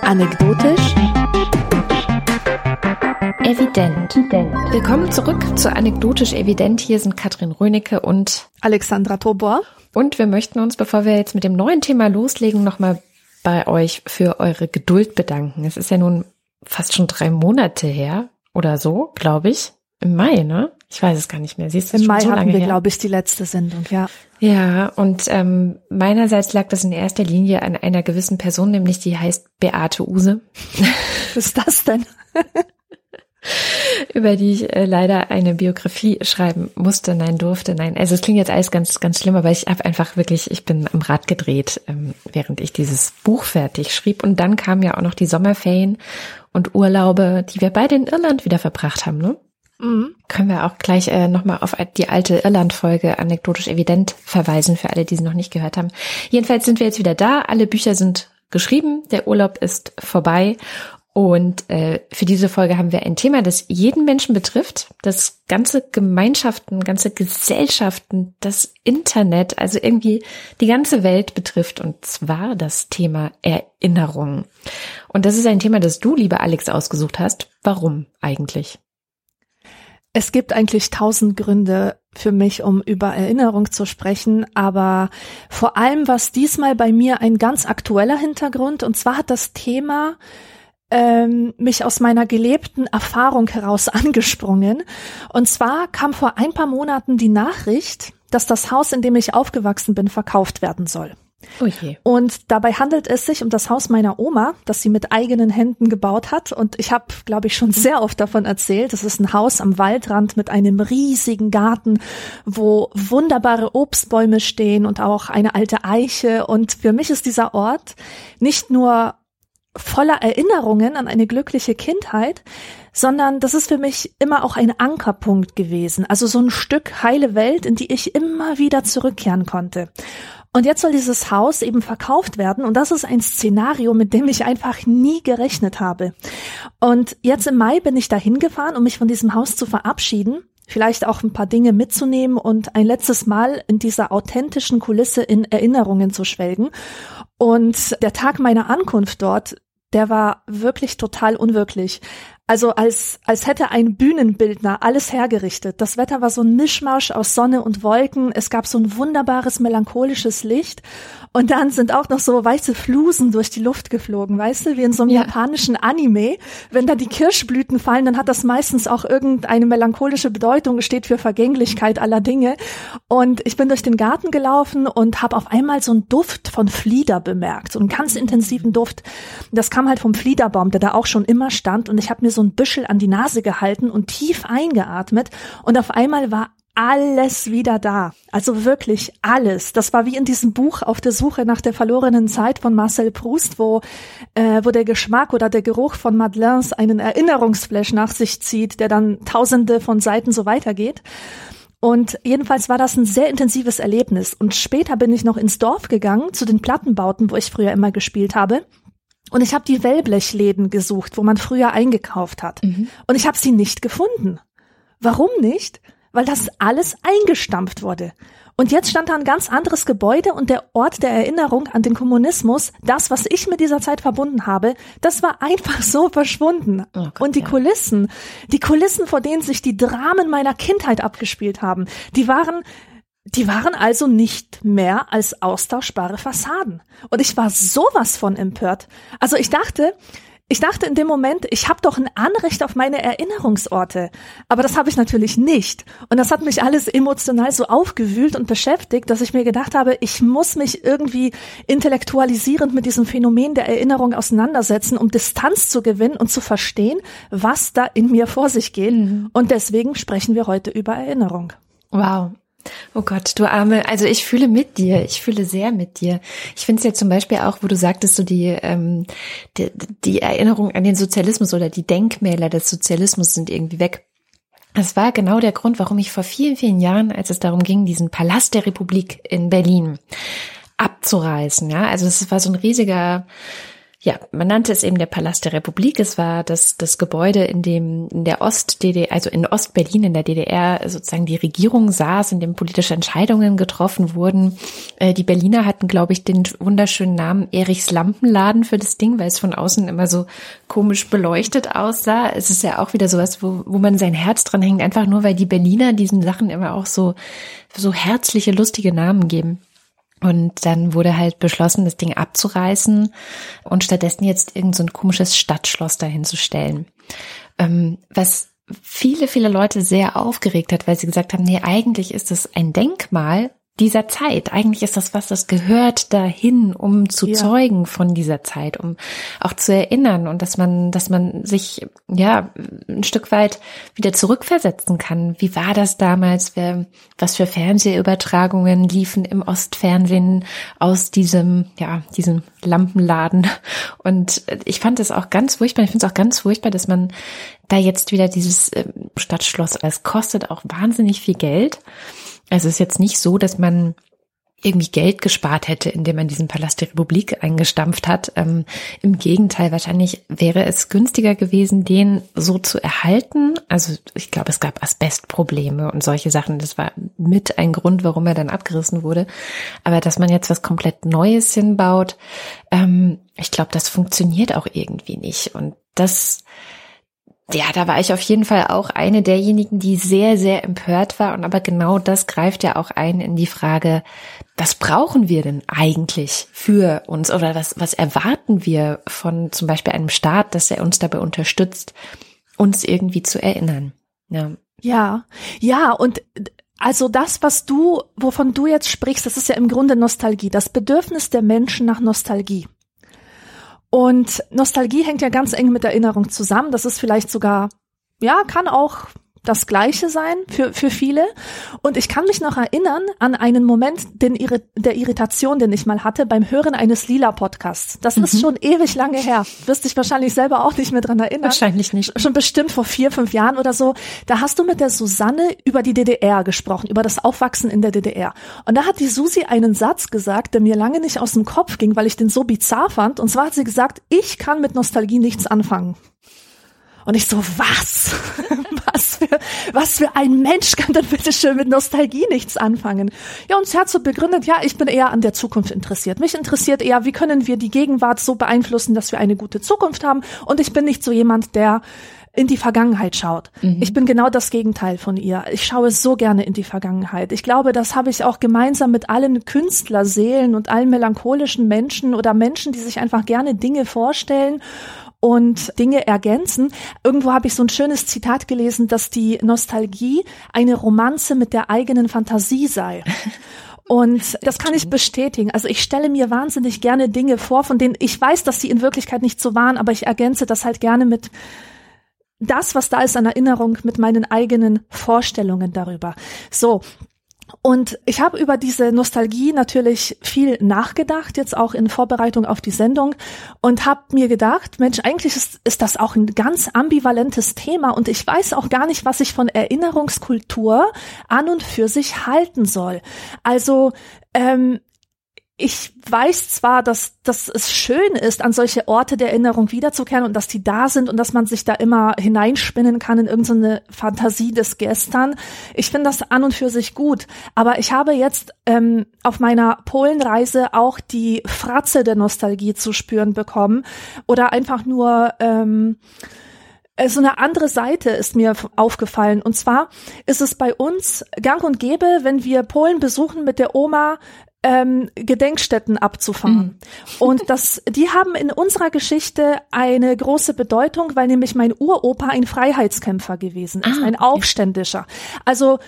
Anekdotisch. Evident. Willkommen zurück zu Anekdotisch Evident. Hier sind Katrin Rönecke und Alexandra Tobor. Und wir möchten uns, bevor wir jetzt mit dem neuen Thema loslegen, nochmal bei euch für eure Geduld bedanken. Es ist ja nun fast schon drei Monate her oder so, glaube ich. Im Mai, ne? Ich weiß es gar nicht mehr. Siehst du, Im Mai so hatten wir, glaube ich, die letzte Sendung, ja. Ja, und ähm, meinerseits lag das in erster Linie an einer gewissen Person, nämlich die heißt Beate Use. Was ist das denn? über die ich äh, leider eine Biografie schreiben musste, nein durfte, nein. Also es klingt jetzt alles ganz, ganz schlimm, aber ich habe einfach wirklich, ich bin am Rad gedreht, ähm, während ich dieses Buch fertig schrieb. Und dann kamen ja auch noch die Sommerferien und Urlaube, die wir beide in Irland wieder verbracht haben, ne? Mhm. Können wir auch gleich äh, nochmal auf die alte Irland-Folge anekdotisch evident verweisen für alle, die sie noch nicht gehört haben. Jedenfalls sind wir jetzt wieder da. Alle Bücher sind geschrieben. Der Urlaub ist vorbei. Und äh, für diese Folge haben wir ein Thema, das jeden Menschen betrifft, das ganze Gemeinschaften, ganze Gesellschaften, das Internet, also irgendwie die ganze Welt betrifft, und zwar das Thema Erinnerung. Und das ist ein Thema, das du, liebe Alex, ausgesucht hast. Warum eigentlich? Es gibt eigentlich tausend Gründe für mich, um über Erinnerung zu sprechen, aber vor allem war es diesmal bei mir ein ganz aktueller Hintergrund, und zwar hat das Thema ähm, mich aus meiner gelebten Erfahrung heraus angesprungen. Und zwar kam vor ein paar Monaten die Nachricht, dass das Haus, in dem ich aufgewachsen bin, verkauft werden soll. Oh. Und dabei handelt es sich um das Haus meiner Oma, das sie mit eigenen Händen gebaut hat. Und ich habe, glaube ich, schon sehr oft davon erzählt. Es ist ein Haus am Waldrand mit einem riesigen Garten, wo wunderbare Obstbäume stehen und auch eine alte Eiche. Und für mich ist dieser Ort nicht nur voller Erinnerungen an eine glückliche Kindheit, sondern das ist für mich immer auch ein Ankerpunkt gewesen. Also so ein Stück heile Welt, in die ich immer wieder zurückkehren konnte. Und jetzt soll dieses Haus eben verkauft werden und das ist ein Szenario, mit dem ich einfach nie gerechnet habe. Und jetzt im Mai bin ich dahin gefahren, um mich von diesem Haus zu verabschieden, vielleicht auch ein paar Dinge mitzunehmen und ein letztes Mal in dieser authentischen Kulisse in Erinnerungen zu schwelgen. Und der Tag meiner Ankunft dort, der war wirklich total unwirklich. Also als, als hätte ein Bühnenbildner alles hergerichtet. Das Wetter war so ein Mischmasch aus Sonne und Wolken. Es gab so ein wunderbares melancholisches Licht. Und dann sind auch noch so weiße Flusen durch die Luft geflogen, weißt du, wie in so einem ja. japanischen Anime. Wenn da die Kirschblüten fallen, dann hat das meistens auch irgendeine melancholische Bedeutung, steht für Vergänglichkeit aller Dinge. Und ich bin durch den Garten gelaufen und habe auf einmal so einen Duft von Flieder bemerkt, so einen ganz intensiven Duft. Das kam halt vom Fliederbaum, der da auch schon immer stand. Und ich habe mir so ein Büschel an die Nase gehalten und tief eingeatmet. Und auf einmal war alles wieder da. Also wirklich alles. Das war wie in diesem Buch auf der Suche nach der verlorenen Zeit von Marcel Proust, wo, äh, wo der Geschmack oder der Geruch von Madeleines einen Erinnerungsflash nach sich zieht, der dann tausende von Seiten so weitergeht. Und jedenfalls war das ein sehr intensives Erlebnis. Und später bin ich noch ins Dorf gegangen, zu den Plattenbauten, wo ich früher immer gespielt habe. Und ich habe die Wellblechläden gesucht, wo man früher eingekauft hat. Mhm. Und ich habe sie nicht gefunden. Warum nicht? Weil das alles eingestampft wurde. Und jetzt stand da ein ganz anderes Gebäude und der Ort der Erinnerung an den Kommunismus, das, was ich mit dieser Zeit verbunden habe, das war einfach so verschwunden. Oh Gott, und die ja. Kulissen, die Kulissen, vor denen sich die Dramen meiner Kindheit abgespielt haben, die waren, die waren also nicht mehr als austauschbare Fassaden. Und ich war sowas von empört. Also ich dachte, ich dachte in dem Moment, ich habe doch ein Anrecht auf meine Erinnerungsorte. Aber das habe ich natürlich nicht. Und das hat mich alles emotional so aufgewühlt und beschäftigt, dass ich mir gedacht habe, ich muss mich irgendwie intellektualisierend mit diesem Phänomen der Erinnerung auseinandersetzen, um Distanz zu gewinnen und zu verstehen, was da in mir vor sich geht. Mhm. Und deswegen sprechen wir heute über Erinnerung. Wow, Oh Gott, du Arme. Also ich fühle mit dir. Ich fühle sehr mit dir. Ich finde es ja zum Beispiel auch, wo du sagtest, so die, ähm, die, die Erinnerung an den Sozialismus oder die Denkmäler des Sozialismus sind irgendwie weg. Das war genau der Grund, warum ich vor vielen, vielen Jahren, als es darum ging, diesen Palast der Republik in Berlin abzureißen, ja, also es war so ein riesiger ja, man nannte es eben der Palast der Republik. Es war das, das Gebäude, in dem in der Ost-DDR, also in Ost-Berlin, in der DDR sozusagen die Regierung saß, in dem politische Entscheidungen getroffen wurden. Äh, die Berliner hatten, glaube ich, den wunderschönen Namen Erichs Lampenladen für das Ding, weil es von außen immer so komisch beleuchtet aussah. Es ist ja auch wieder sowas, wo, wo man sein Herz dran hängt, einfach nur, weil die Berliner diesen Sachen immer auch so, so herzliche, lustige Namen geben. Und dann wurde halt beschlossen, das Ding abzureißen und stattdessen jetzt irgend so komisches Stadtschloss dahinzustellen. Ähm, was viele, viele Leute sehr aufgeregt hat, weil sie gesagt haben, nee, eigentlich ist es ein Denkmal dieser Zeit. Eigentlich ist das was, das gehört dahin, um zu ja. zeugen von dieser Zeit, um auch zu erinnern und dass man, dass man sich, ja, ein Stück weit wieder zurückversetzen kann. Wie war das damals? Wer, was für Fernsehübertragungen liefen im Ostfernsehen aus diesem, ja, diesem Lampenladen? Und ich fand es auch ganz furchtbar. Ich finde es auch ganz furchtbar, dass man da jetzt wieder dieses ähm, Stadtschloss, es kostet auch wahnsinnig viel Geld. Also es ist jetzt nicht so, dass man irgendwie Geld gespart hätte, indem man diesen Palast der Republik eingestampft hat. Ähm, Im Gegenteil, wahrscheinlich wäre es günstiger gewesen, den so zu erhalten. Also ich glaube, es gab Asbestprobleme und solche Sachen. Das war mit ein Grund, warum er dann abgerissen wurde. Aber dass man jetzt was komplett Neues hinbaut, ähm, ich glaube, das funktioniert auch irgendwie nicht. Und das ja, da war ich auf jeden Fall auch eine derjenigen, die sehr, sehr empört war. Und aber genau das greift ja auch ein in die Frage, was brauchen wir denn eigentlich für uns oder was, was erwarten wir von zum Beispiel einem Staat, dass er uns dabei unterstützt, uns irgendwie zu erinnern? Ja. Ja, ja, und also das, was du, wovon du jetzt sprichst, das ist ja im Grunde Nostalgie, das Bedürfnis der Menschen nach Nostalgie. Und Nostalgie hängt ja ganz eng mit Erinnerung zusammen. Das ist vielleicht sogar, ja, kann auch das Gleiche sein für, für viele. Und ich kann mich noch erinnern an einen Moment den, der Irritation, den ich mal hatte beim Hören eines Lila-Podcasts. Das mhm. ist schon ewig lange her. Wirst dich wahrscheinlich selber auch nicht mehr dran erinnern. Wahrscheinlich nicht. Schon bestimmt vor vier, fünf Jahren oder so. Da hast du mit der Susanne über die DDR gesprochen, über das Aufwachsen in der DDR. Und da hat die Susi einen Satz gesagt, der mir lange nicht aus dem Kopf ging, weil ich den so bizarr fand. Und zwar hat sie gesagt, ich kann mit Nostalgie nichts anfangen. Und ich so, was? was für, was für ein Mensch kann denn bitte schön mit Nostalgie nichts anfangen? Ja, und sie hat so begründet, ja, ich bin eher an der Zukunft interessiert. Mich interessiert eher, wie können wir die Gegenwart so beeinflussen, dass wir eine gute Zukunft haben. Und ich bin nicht so jemand, der in die Vergangenheit schaut. Mhm. Ich bin genau das Gegenteil von ihr. Ich schaue so gerne in die Vergangenheit. Ich glaube, das habe ich auch gemeinsam mit allen Künstlerseelen und allen melancholischen Menschen oder Menschen, die sich einfach gerne Dinge vorstellen und Dinge ergänzen. Irgendwo habe ich so ein schönes Zitat gelesen, dass die Nostalgie eine Romanze mit der eigenen Fantasie sei. Und das kann ich bestätigen. Also ich stelle mir wahnsinnig gerne Dinge vor, von denen ich weiß, dass sie in Wirklichkeit nicht so waren, aber ich ergänze das halt gerne mit das, was da ist an Erinnerung, mit meinen eigenen Vorstellungen darüber. So, und ich habe über diese Nostalgie natürlich viel nachgedacht, jetzt auch in Vorbereitung auf die Sendung und habe mir gedacht, Mensch, eigentlich ist, ist das auch ein ganz ambivalentes Thema und ich weiß auch gar nicht, was ich von Erinnerungskultur an und für sich halten soll. Also ähm, ich weiß zwar, dass, dass es schön ist, an solche Orte der Erinnerung wiederzukehren und dass die da sind und dass man sich da immer hineinspinnen kann in irgendeine Fantasie des Gestern. Ich finde das an und für sich gut. Aber ich habe jetzt ähm, auf meiner Polenreise auch die Fratze der Nostalgie zu spüren bekommen oder einfach nur ähm, äh, so eine andere Seite ist mir aufgefallen. Und zwar ist es bei uns gang und gäbe, wenn wir Polen besuchen mit der Oma, ähm, Gedenkstätten abzufahren. Mhm. Und das, die haben in unserer Geschichte eine große Bedeutung, weil nämlich mein Uropa ein Freiheitskämpfer gewesen ist, ah, ein Aufständischer. Also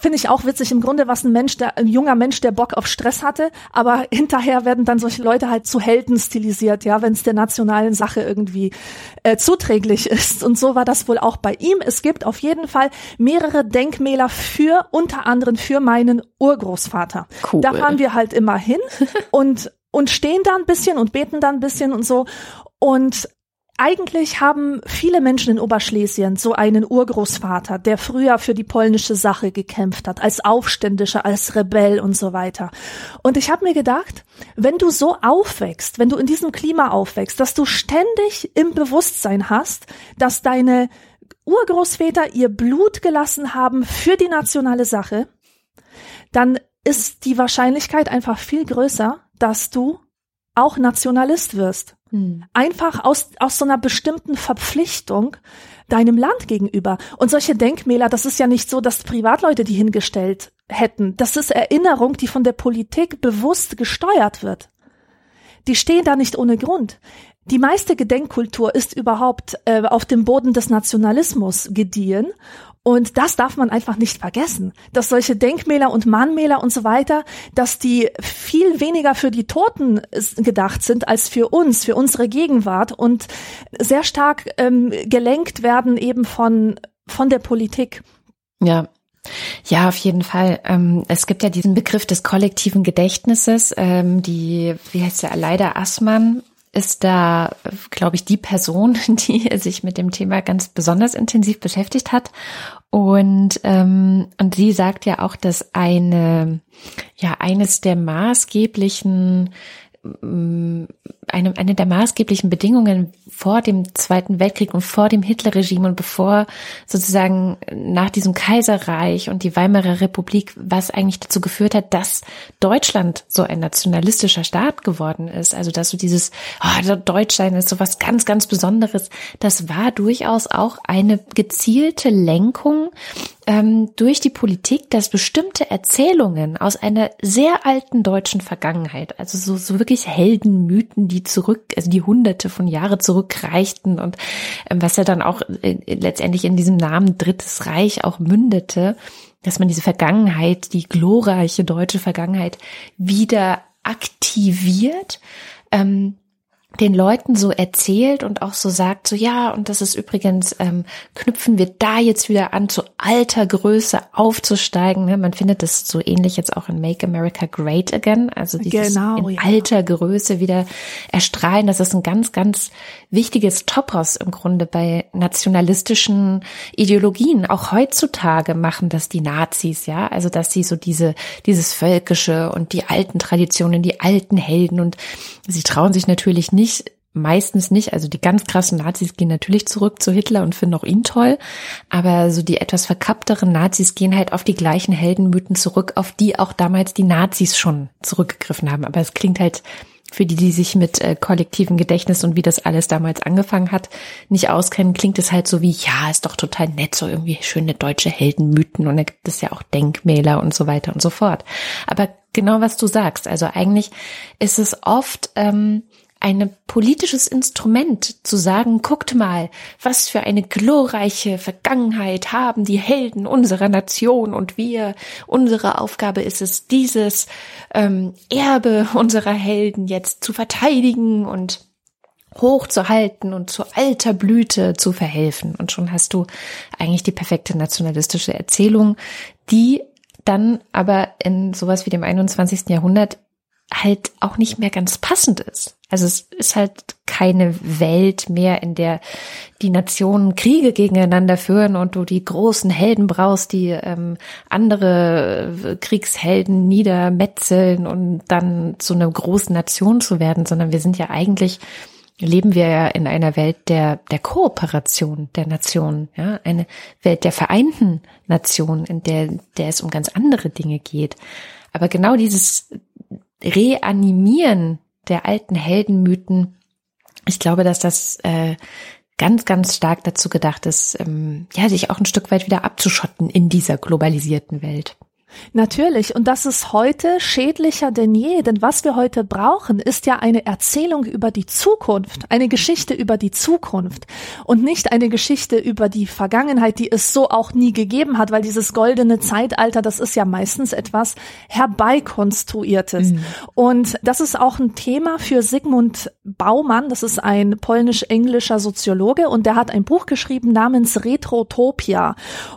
finde ich auch witzig im Grunde was ein Mensch, der ein junger Mensch, der Bock auf Stress hatte, aber hinterher werden dann solche Leute halt zu Helden stilisiert, ja, wenn es der nationalen Sache irgendwie äh, zuträglich ist und so war das wohl auch bei ihm. Es gibt auf jeden Fall mehrere Denkmäler für unter anderem für meinen Urgroßvater. Cool. Da fahren wir halt immer hin und und stehen da ein bisschen und beten da ein bisschen und so und eigentlich haben viele Menschen in Oberschlesien so einen Urgroßvater, der früher für die polnische Sache gekämpft hat, als Aufständischer, als Rebell und so weiter. Und ich habe mir gedacht, wenn du so aufwächst, wenn du in diesem Klima aufwächst, dass du ständig im Bewusstsein hast, dass deine Urgroßväter ihr Blut gelassen haben für die nationale Sache, dann ist die Wahrscheinlichkeit einfach viel größer, dass du auch Nationalist wirst. Hm. Einfach aus, aus so einer bestimmten Verpflichtung deinem Land gegenüber. Und solche Denkmäler, das ist ja nicht so, dass Privatleute die hingestellt hätten. Das ist Erinnerung, die von der Politik bewusst gesteuert wird. Die stehen da nicht ohne Grund. Die meiste Gedenkkultur ist überhaupt äh, auf dem Boden des Nationalismus gediehen und das darf man einfach nicht vergessen, dass solche Denkmäler und Mahnmäler und so weiter, dass die viel weniger für die Toten gedacht sind als für uns, für unsere Gegenwart und sehr stark ähm, gelenkt werden eben von, von der Politik. Ja, ja, auf jeden Fall. Ähm, es gibt ja diesen Begriff des kollektiven Gedächtnisses, ähm, die, wie heißt der, Leider Assmann ist da, glaube ich, die Person, die sich mit dem Thema ganz besonders intensiv beschäftigt hat. Und, ähm, und sie sagt ja auch, dass eine, ja, eines der maßgeblichen mm, eine, eine der maßgeblichen Bedingungen vor dem Zweiten Weltkrieg und vor dem Hitlerregime und bevor sozusagen nach diesem Kaiserreich und die Weimarer Republik, was eigentlich dazu geführt hat, dass Deutschland so ein nationalistischer Staat geworden ist. Also dass so dieses oh, Deutschsein ist so was ganz, ganz Besonderes. Das war durchaus auch eine gezielte Lenkung ähm, durch die Politik, dass bestimmte Erzählungen aus einer sehr alten deutschen Vergangenheit, also so, so wirklich Heldenmythen, die zurück, also die hunderte von Jahre zurückreichten und ähm, was ja dann auch äh, letztendlich in diesem Namen Drittes Reich auch mündete, dass man diese Vergangenheit, die glorreiche deutsche Vergangenheit wieder aktiviert. Ähm, den Leuten so erzählt und auch so sagt, so ja, und das ist übrigens, ähm, knüpfen wir da jetzt wieder an, zu alter Größe aufzusteigen. Ne? Man findet das so ähnlich jetzt auch in Make America Great Again, also dieses genau, in ja. alter Größe wieder erstrahlen. Das ist ein ganz, ganz wichtiges Topos im Grunde bei nationalistischen Ideologien. Auch heutzutage machen das die Nazis, ja, also dass sie so diese, dieses Völkische und die alten Traditionen, die alten Helden und sie trauen sich natürlich nicht, nicht, meistens nicht. Also die ganz krassen Nazis gehen natürlich zurück zu Hitler und finden auch ihn toll. Aber so die etwas verkappteren Nazis gehen halt auf die gleichen Heldenmythen zurück, auf die auch damals die Nazis schon zurückgegriffen haben. Aber es klingt halt für die, die sich mit äh, kollektivem Gedächtnis und wie das alles damals angefangen hat, nicht auskennen, klingt es halt so wie, ja, ist doch total nett, so irgendwie schöne deutsche Heldenmythen und da gibt es ja auch Denkmäler und so weiter und so fort. Aber genau was du sagst, also eigentlich ist es oft ähm, ein politisches Instrument zu sagen, guckt mal, was für eine glorreiche Vergangenheit haben die Helden unserer Nation und wir, unsere Aufgabe ist es, dieses ähm, Erbe unserer Helden jetzt zu verteidigen und hochzuhalten und zu alter Blüte zu verhelfen. Und schon hast du eigentlich die perfekte nationalistische Erzählung, die dann aber in sowas wie dem 21. Jahrhundert halt auch nicht mehr ganz passend ist. Also es ist halt keine Welt mehr, in der die Nationen Kriege gegeneinander führen und du die großen Helden brauchst, die ähm, andere Kriegshelden niedermetzeln und dann zu einer großen Nation zu werden, sondern wir sind ja eigentlich leben wir ja in einer Welt der, der Kooperation der Nationen, ja, eine Welt der vereinten Nationen, in der, der es um ganz andere Dinge geht. Aber genau dieses Reanimieren der alten Heldenmythen, ich glaube, dass das äh, ganz, ganz stark dazu gedacht ist, ähm, ja, sich auch ein Stück weit wieder abzuschotten in dieser globalisierten Welt. Natürlich. Und das ist heute schädlicher denn je. Denn was wir heute brauchen, ist ja eine Erzählung über die Zukunft, eine Geschichte über die Zukunft und nicht eine Geschichte über die Vergangenheit, die es so auch nie gegeben hat, weil dieses goldene Zeitalter, das ist ja meistens etwas herbeikonstruiertes. Mhm. Und das ist auch ein Thema für Sigmund Baumann. Das ist ein polnisch-englischer Soziologe und der hat ein Buch geschrieben namens Retrotopia.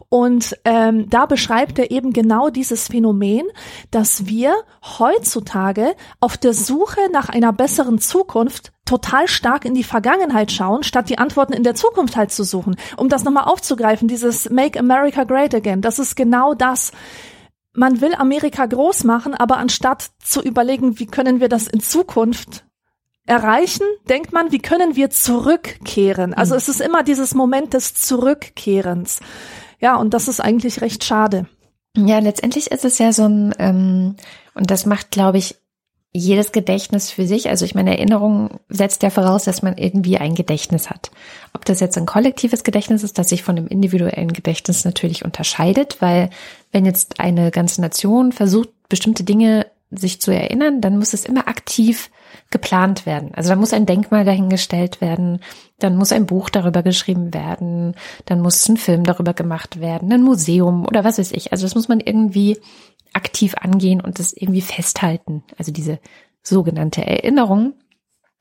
Und ähm, da beschreibt er eben genau die dieses Phänomen, dass wir heutzutage auf der Suche nach einer besseren Zukunft total stark in die Vergangenheit schauen, statt die Antworten in der Zukunft halt zu suchen. Um das nochmal aufzugreifen, dieses Make America Great Again, das ist genau das. Man will Amerika groß machen, aber anstatt zu überlegen, wie können wir das in Zukunft erreichen, denkt man, wie können wir zurückkehren? Also mhm. es ist immer dieses Moment des Zurückkehrens. Ja, und das ist eigentlich recht schade. Ja, letztendlich ist es ja so ein, ähm, und das macht, glaube ich, jedes Gedächtnis für sich. Also ich meine, Erinnerung setzt ja voraus, dass man irgendwie ein Gedächtnis hat. Ob das jetzt ein kollektives Gedächtnis ist, das sich von dem individuellen Gedächtnis natürlich unterscheidet, weil wenn jetzt eine ganze Nation versucht, bestimmte Dinge sich zu erinnern, dann muss es immer aktiv geplant werden. Also da muss ein Denkmal dahingestellt werden, dann muss ein Buch darüber geschrieben werden, dann muss ein Film darüber gemacht werden, ein Museum oder was weiß ich. Also das muss man irgendwie aktiv angehen und das irgendwie festhalten. Also diese sogenannte Erinnerung.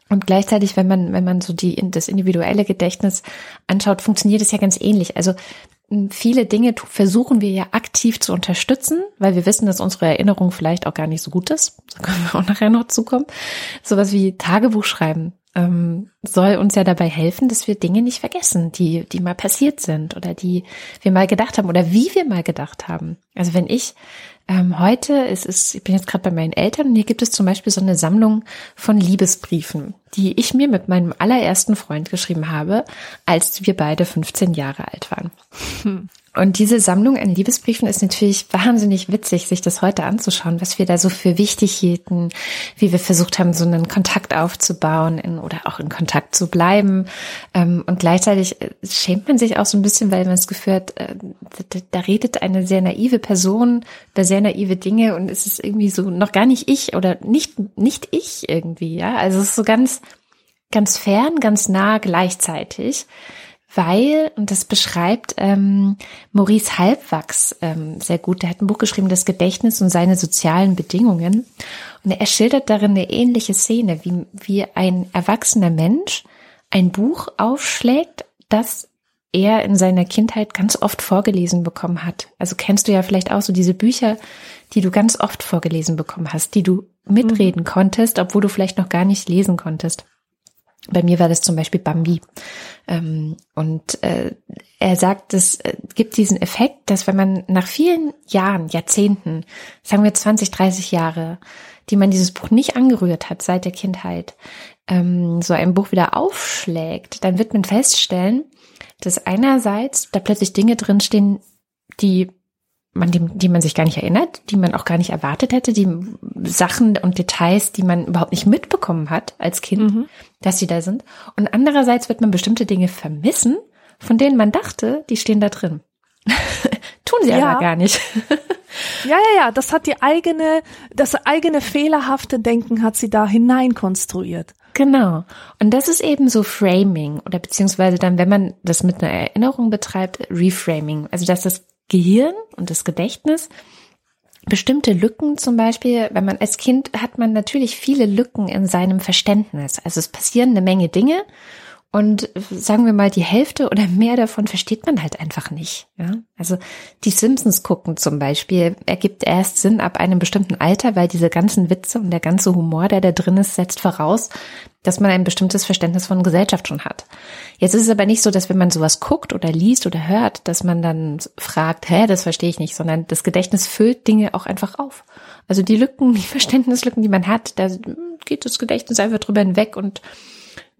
Und gleichzeitig, wenn man, wenn man so die, das individuelle Gedächtnis anschaut, funktioniert es ja ganz ähnlich. Also viele Dinge versuchen wir ja aktiv zu unterstützen, weil wir wissen, dass unsere Erinnerung vielleicht auch gar nicht so gut ist. Da können wir auch nachher noch zukommen. Sowas wie Tagebuch schreiben ähm, soll uns ja dabei helfen, dass wir Dinge nicht vergessen, die, die mal passiert sind oder die wir mal gedacht haben oder wie wir mal gedacht haben. Also wenn ich ähm, heute, es ist, ich bin jetzt gerade bei meinen Eltern und hier gibt es zum Beispiel so eine Sammlung von Liebesbriefen, die ich mir mit meinem allerersten Freund geschrieben habe, als wir beide 15 Jahre alt waren. Und diese Sammlung an Liebesbriefen ist natürlich wahnsinnig witzig, sich das heute anzuschauen, was wir da so für wichtig hielten, wie wir versucht haben, so einen Kontakt aufzubauen in, oder auch in Kontakt zu bleiben. Ähm, und gleichzeitig äh, schämt man sich auch so ein bisschen, weil man das Gefühl hat, äh, da, da redet eine sehr naive Person über sehr naive Dinge und es ist irgendwie so noch gar nicht ich oder nicht, nicht ich irgendwie, ja. Also es ist so ganz, ganz fern, ganz nah gleichzeitig weil, und das beschreibt ähm, Maurice Halbwachs ähm, sehr gut, der hat ein Buch geschrieben, Das Gedächtnis und seine sozialen Bedingungen. Und er schildert darin eine ähnliche Szene, wie, wie ein erwachsener Mensch ein Buch aufschlägt, das er in seiner Kindheit ganz oft vorgelesen bekommen hat. Also kennst du ja vielleicht auch so diese Bücher, die du ganz oft vorgelesen bekommen hast, die du mitreden mhm. konntest, obwohl du vielleicht noch gar nicht lesen konntest. Bei mir war das zum Beispiel Bambi. Ähm, und äh, er sagt, es äh, gibt diesen Effekt, dass wenn man nach vielen Jahren, Jahrzehnten, sagen wir 20, 30 Jahre, die man dieses Buch nicht angerührt hat seit der Kindheit, ähm, so ein Buch wieder aufschlägt, dann wird man feststellen, dass einerseits da plötzlich Dinge drinstehen, die man, die, die man sich gar nicht erinnert, die man auch gar nicht erwartet hätte, die Sachen und Details, die man überhaupt nicht mitbekommen hat als Kind, mhm. dass sie da sind. Und andererseits wird man bestimmte Dinge vermissen, von denen man dachte, die stehen da drin. Tun sie ja. aber gar nicht. ja, ja, ja, das hat die eigene, das eigene fehlerhafte Denken hat sie da hineinkonstruiert. Genau. Und das ist eben so Framing oder beziehungsweise dann, wenn man das mit einer Erinnerung betreibt, Reframing. Also, dass das Gehirn und das Gedächtnis bestimmte Lücken zum Beispiel, wenn man als Kind hat man natürlich viele Lücken in seinem Verständnis. Also es passieren eine Menge Dinge und sagen wir mal, die Hälfte oder mehr davon versteht man halt einfach nicht. Ja? Also die Simpsons gucken zum Beispiel ergibt erst Sinn ab einem bestimmten Alter, weil diese ganzen Witze und der ganze Humor, der da drin ist, setzt voraus, dass man ein bestimmtes Verständnis von Gesellschaft schon hat. Jetzt ist es aber nicht so, dass wenn man sowas guckt oder liest oder hört, dass man dann fragt, hä, das verstehe ich nicht, sondern das Gedächtnis füllt Dinge auch einfach auf. Also die Lücken, die Verständnislücken, die man hat, da geht das Gedächtnis einfach drüber hinweg und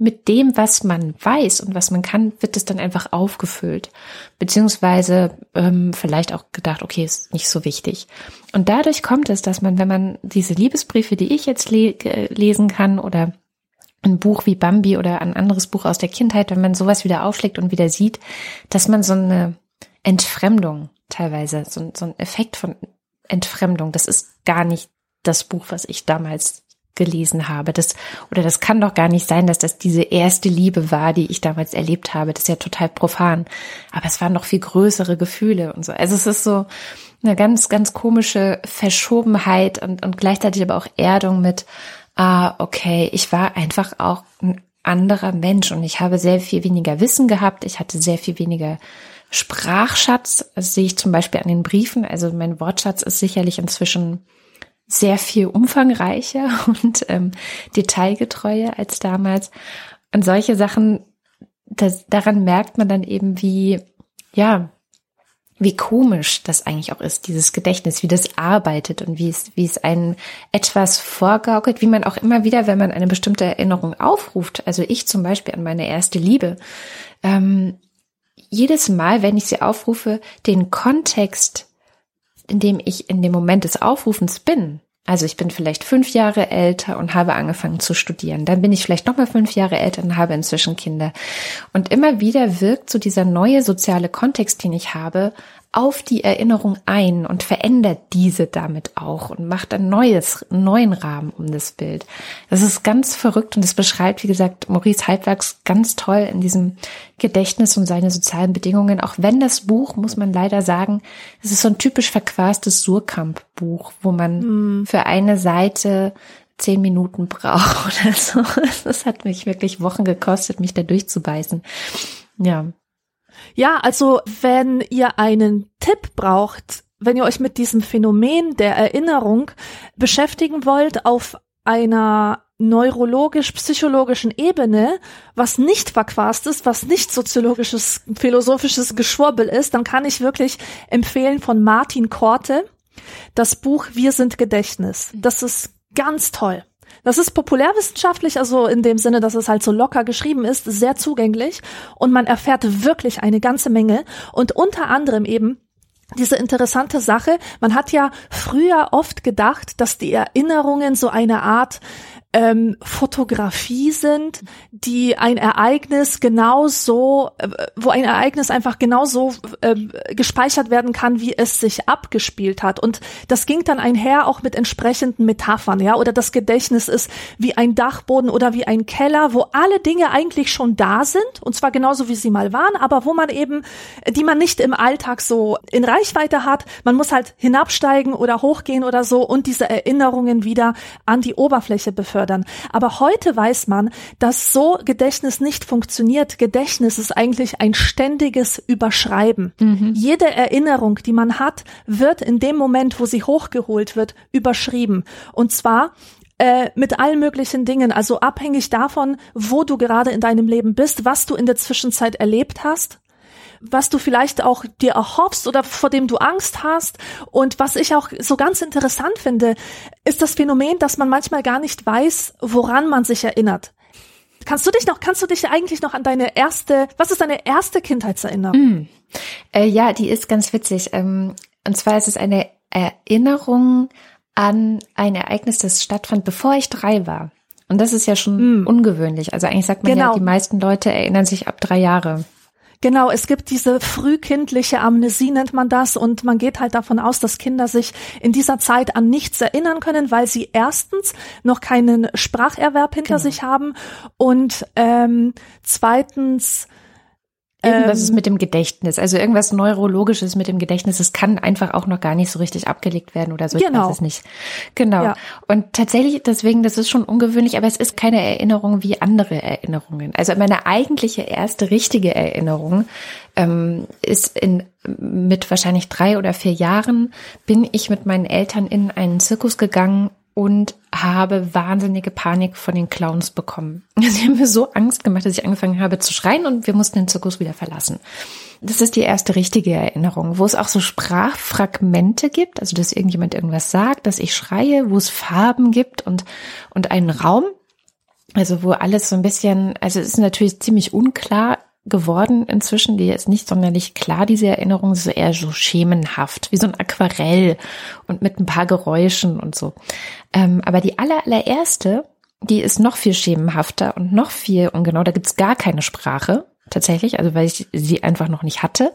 mit dem, was man weiß und was man kann, wird es dann einfach aufgefüllt. Beziehungsweise ähm, vielleicht auch gedacht, okay, ist nicht so wichtig. Und dadurch kommt es, dass man, wenn man diese Liebesbriefe, die ich jetzt le lesen kann oder ein Buch wie Bambi oder ein anderes Buch aus der Kindheit, wenn man sowas wieder aufschlägt und wieder sieht, dass man so eine Entfremdung teilweise, so, so ein Effekt von Entfremdung, das ist gar nicht das Buch, was ich damals gelesen habe. Das, oder das kann doch gar nicht sein, dass das diese erste Liebe war, die ich damals erlebt habe. Das ist ja total profan. Aber es waren noch viel größere Gefühle und so. Also es ist so eine ganz, ganz komische Verschobenheit und, und gleichzeitig aber auch Erdung mit, ah, okay, ich war einfach auch ein anderer Mensch und ich habe sehr viel weniger Wissen gehabt. Ich hatte sehr viel weniger Sprachschatz, das sehe ich zum Beispiel an den Briefen. Also mein Wortschatz ist sicherlich inzwischen sehr viel umfangreicher und ähm, detailgetreuer als damals. Und solche Sachen, das, daran merkt man dann eben, wie, ja, wie komisch das eigentlich auch ist, dieses Gedächtnis, wie das arbeitet und wie es, wie es einen etwas vorgaukelt, wie man auch immer wieder, wenn man eine bestimmte Erinnerung aufruft, also ich zum Beispiel an meine erste Liebe, ähm, jedes Mal, wenn ich sie aufrufe, den Kontext, in dem ich in dem Moment des Aufrufens bin, also ich bin vielleicht fünf Jahre älter und habe angefangen zu studieren. Dann bin ich vielleicht nochmal fünf Jahre älter und habe inzwischen Kinder. Und immer wieder wirkt so dieser neue soziale Kontext, den ich habe, auf die Erinnerung ein und verändert diese damit auch und macht ein neues, einen neuen Rahmen um das Bild. Das ist ganz verrückt und das beschreibt, wie gesagt, Maurice Halbwerks ganz toll in diesem Gedächtnis und seine sozialen Bedingungen. Auch wenn das Buch, muss man leider sagen, es ist so ein typisch verquastes Surkamp-Buch, wo man mm. für eine Seite zehn Minuten braucht oder so. Das hat mich wirklich Wochen gekostet, mich da durchzubeißen. Ja. Ja, also wenn ihr einen Tipp braucht, wenn ihr euch mit diesem Phänomen der Erinnerung beschäftigen wollt auf einer neurologisch-psychologischen Ebene, was nicht verquast ist, was nicht soziologisches, philosophisches Geschwurbel ist, dann kann ich wirklich empfehlen von Martin Korte das Buch Wir sind Gedächtnis. Das ist ganz toll. Das ist populärwissenschaftlich, also in dem Sinne, dass es halt so locker geschrieben ist, sehr zugänglich. Und man erfährt wirklich eine ganze Menge. Und unter anderem eben diese interessante Sache, man hat ja früher oft gedacht, dass die Erinnerungen so eine Art ähm, Fotografie sind, die ein Ereignis genauso, äh, wo ein Ereignis einfach genauso äh, gespeichert werden kann, wie es sich abgespielt hat. Und das ging dann einher auch mit entsprechenden Metaphern, ja, oder das Gedächtnis ist wie ein Dachboden oder wie ein Keller, wo alle Dinge eigentlich schon da sind, und zwar genauso wie sie mal waren, aber wo man eben, die man nicht im Alltag so in Reichweite hat. Man muss halt hinabsteigen oder hochgehen oder so und diese Erinnerungen wieder an die Oberfläche befördern fördern. Aber heute weiß man, dass so Gedächtnis nicht funktioniert. Gedächtnis ist eigentlich ein ständiges Überschreiben. Mhm. Jede Erinnerung, die man hat, wird in dem Moment, wo sie hochgeholt wird, überschrieben. Und zwar äh, mit allen möglichen Dingen, also abhängig davon, wo du gerade in deinem Leben bist, was du in der Zwischenzeit erlebt hast, was du vielleicht auch dir erhoffst oder vor dem du Angst hast. Und was ich auch so ganz interessant finde, ist das Phänomen, dass man manchmal gar nicht weiß, woran man sich erinnert. Kannst du dich noch, kannst du dich eigentlich noch an deine erste, was ist deine erste Kindheitserinnerung? Mm. Äh, ja, die ist ganz witzig. Ähm, und zwar ist es eine Erinnerung an ein Ereignis, das stattfand, bevor ich drei war. Und das ist ja schon mm. ungewöhnlich. Also eigentlich sagt man genau. ja, die meisten Leute erinnern sich ab drei Jahre. Genau, es gibt diese frühkindliche Amnesie, nennt man das, und man geht halt davon aus, dass Kinder sich in dieser Zeit an nichts erinnern können, weil sie erstens noch keinen Spracherwerb hinter genau. sich haben und ähm, zweitens Irgendwas ähm, ist mit dem Gedächtnis, also irgendwas Neurologisches mit dem Gedächtnis. Es kann einfach auch noch gar nicht so richtig abgelegt werden oder so. Ich genau. weiß es nicht. Genau. Ja. Und tatsächlich, deswegen, das ist schon ungewöhnlich, aber es ist keine Erinnerung wie andere Erinnerungen. Also meine eigentliche erste richtige Erinnerung ähm, ist in mit wahrscheinlich drei oder vier Jahren bin ich mit meinen Eltern in einen Zirkus gegangen und habe wahnsinnige Panik von den Clowns bekommen. Sie haben mir so Angst gemacht, dass ich angefangen habe zu schreien und wir mussten den Zirkus wieder verlassen. Das ist die erste richtige Erinnerung, wo es auch so Sprachfragmente gibt, also dass irgendjemand irgendwas sagt, dass ich schreie, wo es Farben gibt und, und einen Raum, also wo alles so ein bisschen, also es ist natürlich ziemlich unklar, geworden inzwischen. Die ist nicht sonderlich klar, diese Erinnerung. ist eher so schemenhaft, wie so ein Aquarell und mit ein paar Geräuschen und so. Ähm, aber die aller, allererste, die ist noch viel schemenhafter und noch viel ungenau. Da gibt's gar keine Sprache tatsächlich, also weil ich sie einfach noch nicht hatte.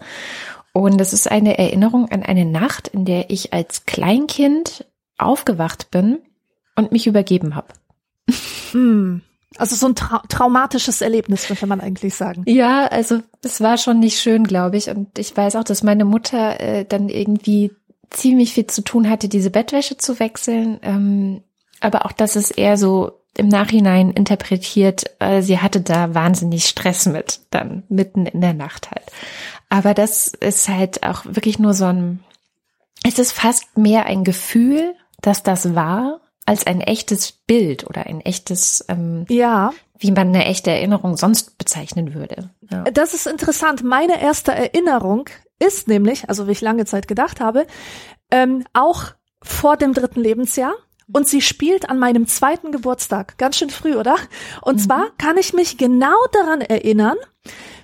Und das ist eine Erinnerung an eine Nacht, in der ich als Kleinkind aufgewacht bin und mich übergeben habe. Hm. Also so ein trau traumatisches Erlebnis, könnte man eigentlich sagen. Ja, also es war schon nicht schön, glaube ich. Und ich weiß auch, dass meine Mutter äh, dann irgendwie ziemlich viel zu tun hatte, diese Bettwäsche zu wechseln. Ähm, aber auch, dass es eher so im Nachhinein interpretiert, äh, sie hatte da wahnsinnig Stress mit, dann mitten in der Nacht halt. Aber das ist halt auch wirklich nur so ein, es ist fast mehr ein Gefühl, dass das war, als ein echtes Bild oder ein echtes, ähm, ja, wie man eine echte Erinnerung sonst bezeichnen würde. Ja. Das ist interessant. Meine erste Erinnerung ist nämlich, also wie ich lange Zeit gedacht habe, ähm, auch vor dem dritten Lebensjahr. Und sie spielt an meinem zweiten Geburtstag. Ganz schön früh, oder? Und mhm. zwar kann ich mich genau daran erinnern,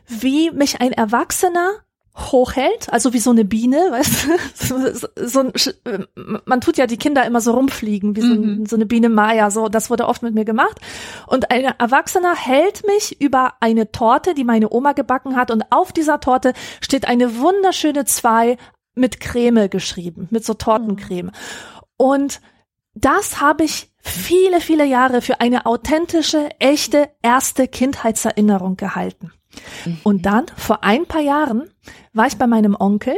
wie mich ein Erwachsener hochhält, also wie so eine Biene, weißt du? so ein, man tut ja die Kinder immer so rumfliegen, wie so, mhm. so eine Biene Maya, so, das wurde oft mit mir gemacht. Und ein Erwachsener hält mich über eine Torte, die meine Oma gebacken hat und auf dieser Torte steht eine wunderschöne Zwei mit Creme geschrieben, mit so Tortencreme. Und das habe ich viele, viele Jahre für eine authentische, echte erste Kindheitserinnerung gehalten. Und mhm. dann, vor ein paar Jahren, war ich bei meinem Onkel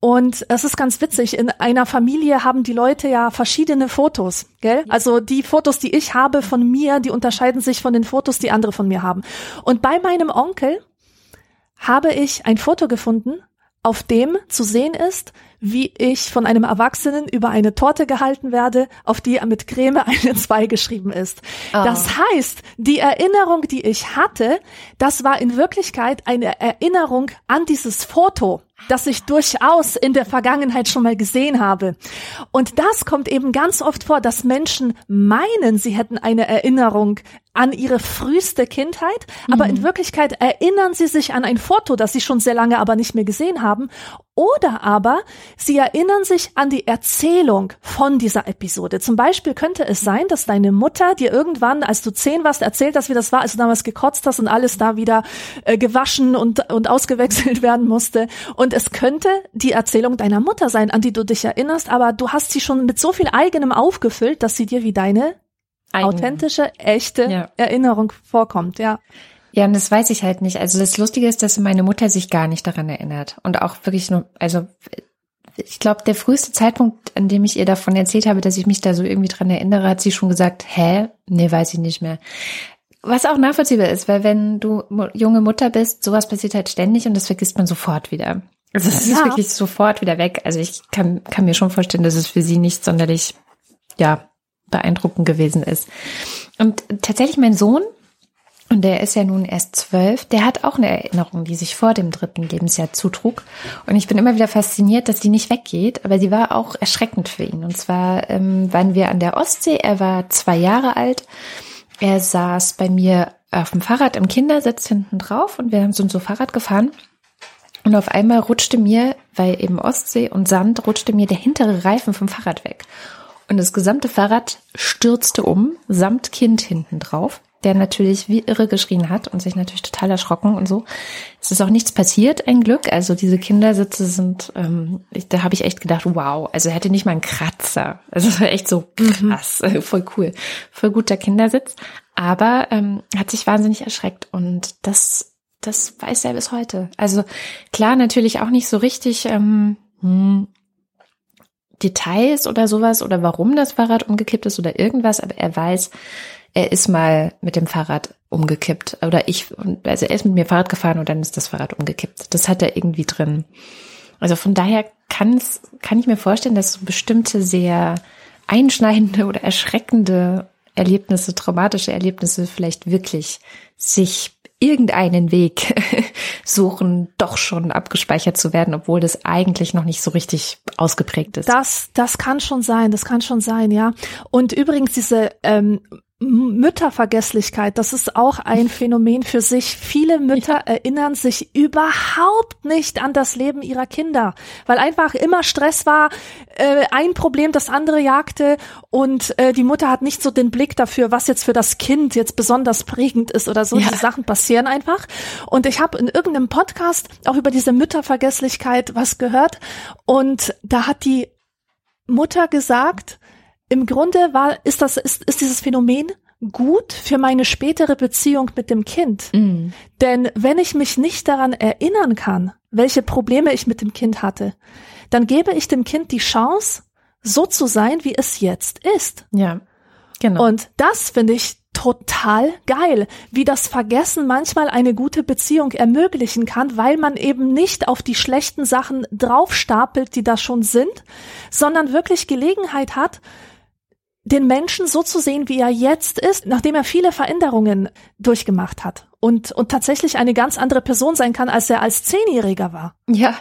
und es ist ganz witzig, in einer Familie haben die Leute ja verschiedene Fotos, gell? Also die Fotos, die ich habe von mir, die unterscheiden sich von den Fotos, die andere von mir haben. Und bei meinem Onkel habe ich ein Foto gefunden, auf dem zu sehen ist, wie ich von einem Erwachsenen über eine Torte gehalten werde, auf die mit Creme eine 2 geschrieben ist. Oh. Das heißt, die Erinnerung, die ich hatte, das war in Wirklichkeit eine Erinnerung an dieses Foto das ich durchaus in der Vergangenheit schon mal gesehen habe. Und das kommt eben ganz oft vor, dass Menschen meinen, sie hätten eine Erinnerung an ihre früheste Kindheit, aber mhm. in Wirklichkeit erinnern sie sich an ein Foto, das sie schon sehr lange aber nicht mehr gesehen haben oder aber sie erinnern sich an die Erzählung von dieser Episode. Zum Beispiel könnte es sein, dass deine Mutter dir irgendwann, als du zehn warst, erzählt hast, wie das war, als du damals gekotzt hast und alles da wieder äh, gewaschen und, und ausgewechselt werden musste. Und es könnte die Erzählung deiner Mutter sein, an die du dich erinnerst, aber du hast sie schon mit so viel eigenem aufgefüllt, dass sie dir wie deine Eigen. authentische, echte ja. Erinnerung vorkommt, ja. Ja, und das weiß ich halt nicht. Also das Lustige ist, dass meine Mutter sich gar nicht daran erinnert. Und auch wirklich nur, also ich glaube, der früheste Zeitpunkt, an dem ich ihr davon erzählt habe, dass ich mich da so irgendwie dran erinnere, hat sie schon gesagt, hä? Nee, weiß ich nicht mehr. Was auch nachvollziehbar ist, weil wenn du junge Mutter bist, sowas passiert halt ständig und das vergisst man sofort wieder. Also es ja. ist wirklich sofort wieder weg. Also ich kann, kann mir schon vorstellen, dass es für sie nicht sonderlich, ja, beeindruckend gewesen ist. Und tatsächlich mein Sohn, und der ist ja nun erst zwölf, der hat auch eine Erinnerung, die sich vor dem dritten Lebensjahr zutrug. Und ich bin immer wieder fasziniert, dass die nicht weggeht, aber sie war auch erschreckend für ihn. Und zwar ähm, waren wir an der Ostsee, er war zwei Jahre alt, er saß bei mir auf dem Fahrrad im Kindersitz hinten drauf und wir sind so Fahrrad gefahren. Und auf einmal rutschte mir, weil eben Ostsee und Sand, rutschte mir der hintere Reifen vom Fahrrad weg. Und das gesamte Fahrrad stürzte um, samt Kind hinten drauf der natürlich wie irre geschrien hat und sich natürlich total erschrocken und so. Es ist auch nichts passiert, ein Glück. Also diese Kindersitze sind, ähm, ich, da habe ich echt gedacht, wow, also er hätte nicht mal einen Kratzer. Also es war echt so mhm. krass, mhm. voll cool, voll guter Kindersitz. Aber ähm, hat sich wahnsinnig erschreckt und das, das weiß er bis heute. Also klar, natürlich auch nicht so richtig ähm, hm, Details oder sowas oder warum das Fahrrad umgekippt ist oder irgendwas, aber er weiß, er ist mal mit dem Fahrrad umgekippt oder ich, also er ist mit mir Fahrrad gefahren und dann ist das Fahrrad umgekippt. Das hat er irgendwie drin. Also von daher kann es, kann ich mir vorstellen, dass so bestimmte sehr einschneidende oder erschreckende Erlebnisse, traumatische Erlebnisse vielleicht wirklich sich irgendeinen Weg suchen, doch schon abgespeichert zu werden, obwohl das eigentlich noch nicht so richtig ausgeprägt ist. Das, das kann schon sein, das kann schon sein, ja. Und übrigens diese ähm, Müttervergesslichkeit, das ist auch ein Phänomen für sich. Viele Mütter erinnern sich überhaupt nicht an das Leben ihrer Kinder, weil einfach immer Stress war, äh, ein Problem das andere jagte und äh, die Mutter hat nicht so den Blick dafür, was jetzt für das Kind jetzt besonders prägend ist oder so. Ja. Diese Sachen passieren einfach. Und ich habe in irgendeinem Podcast auch über diese Müttervergesslichkeit was gehört und da hat die Mutter gesagt, im Grunde war, ist das, ist, ist dieses Phänomen gut für meine spätere Beziehung mit dem Kind. Mm. Denn wenn ich mich nicht daran erinnern kann, welche Probleme ich mit dem Kind hatte, dann gebe ich dem Kind die Chance, so zu sein, wie es jetzt ist. Ja, genau. Und das finde ich total geil, wie das Vergessen manchmal eine gute Beziehung ermöglichen kann, weil man eben nicht auf die schlechten Sachen draufstapelt, die da schon sind, sondern wirklich Gelegenheit hat, den Menschen so zu sehen, wie er jetzt ist, nachdem er viele Veränderungen durchgemacht hat und, und tatsächlich eine ganz andere Person sein kann, als er als Zehnjähriger war. Ja,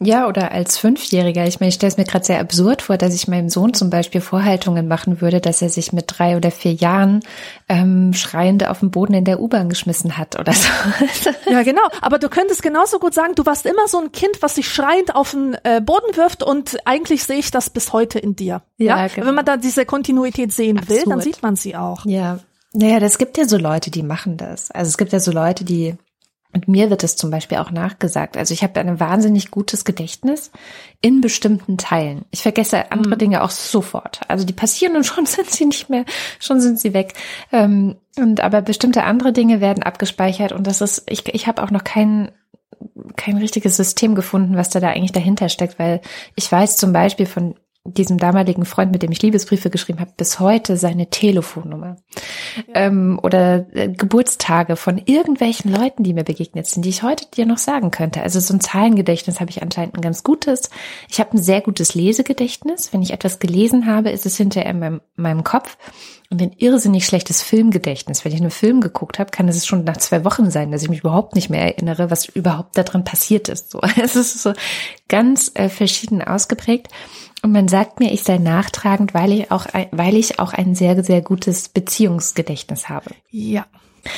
ja, oder als Fünfjähriger. Ich meine, ich stelle es mir gerade sehr absurd vor, dass ich meinem Sohn zum Beispiel Vorhaltungen machen würde, dass er sich mit drei oder vier Jahren ähm, schreiend auf den Boden in der U-Bahn geschmissen hat oder so. ja, genau. Aber du könntest genauso gut sagen, du warst immer so ein Kind, was sich schreiend auf den äh, Boden wirft und eigentlich sehe ich das bis heute in dir. Ja, ja? Genau. wenn man da diese Kontinuität sehen absurd. will, dann sieht man sie auch. Ja, naja, das gibt ja so Leute, die machen das. Also es gibt ja so Leute, die, und mir wird es zum Beispiel auch nachgesagt. Also ich habe ein wahnsinnig gutes Gedächtnis in bestimmten Teilen. Ich vergesse andere mhm. Dinge auch sofort. Also die passieren und schon sind sie nicht mehr, schon sind sie weg. Ähm, und aber bestimmte andere Dinge werden abgespeichert und das ist, ich, ich habe auch noch kein kein richtiges System gefunden, was da da eigentlich dahinter steckt, weil ich weiß zum Beispiel von diesem damaligen Freund, mit dem ich Liebesbriefe geschrieben habe, bis heute seine Telefonnummer ja. ähm, oder äh, Geburtstage von irgendwelchen Leuten, die mir begegnet sind, die ich heute dir noch sagen könnte. Also so ein Zahlengedächtnis habe ich anscheinend ein ganz gutes. Ich habe ein sehr gutes Lesegedächtnis. Wenn ich etwas gelesen habe, ist es hinterher in meinem, meinem Kopf. Und ein irrsinnig schlechtes Filmgedächtnis. Wenn ich einen Film geguckt habe, kann es schon nach zwei Wochen sein, dass ich mich überhaupt nicht mehr erinnere, was überhaupt da drin passiert ist. So, es ist so ganz äh, verschieden ausgeprägt. Und man sagt mir, ich sei nachtragend, weil ich auch, weil ich auch ein sehr, sehr gutes Beziehungsgedächtnis habe. Ja,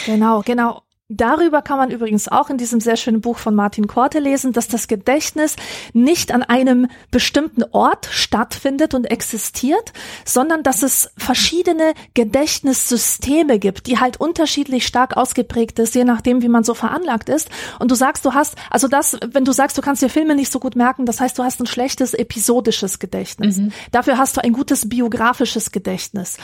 genau, genau. Darüber kann man übrigens auch in diesem sehr schönen Buch von Martin Korte lesen, dass das Gedächtnis nicht an einem bestimmten Ort stattfindet und existiert, sondern dass es verschiedene Gedächtnissysteme gibt, die halt unterschiedlich stark ausgeprägt ist, je nachdem, wie man so veranlagt ist. Und du sagst, du hast, also das, wenn du sagst, du kannst dir Filme nicht so gut merken, das heißt, du hast ein schlechtes episodisches Gedächtnis. Mhm. Dafür hast du ein gutes biografisches Gedächtnis.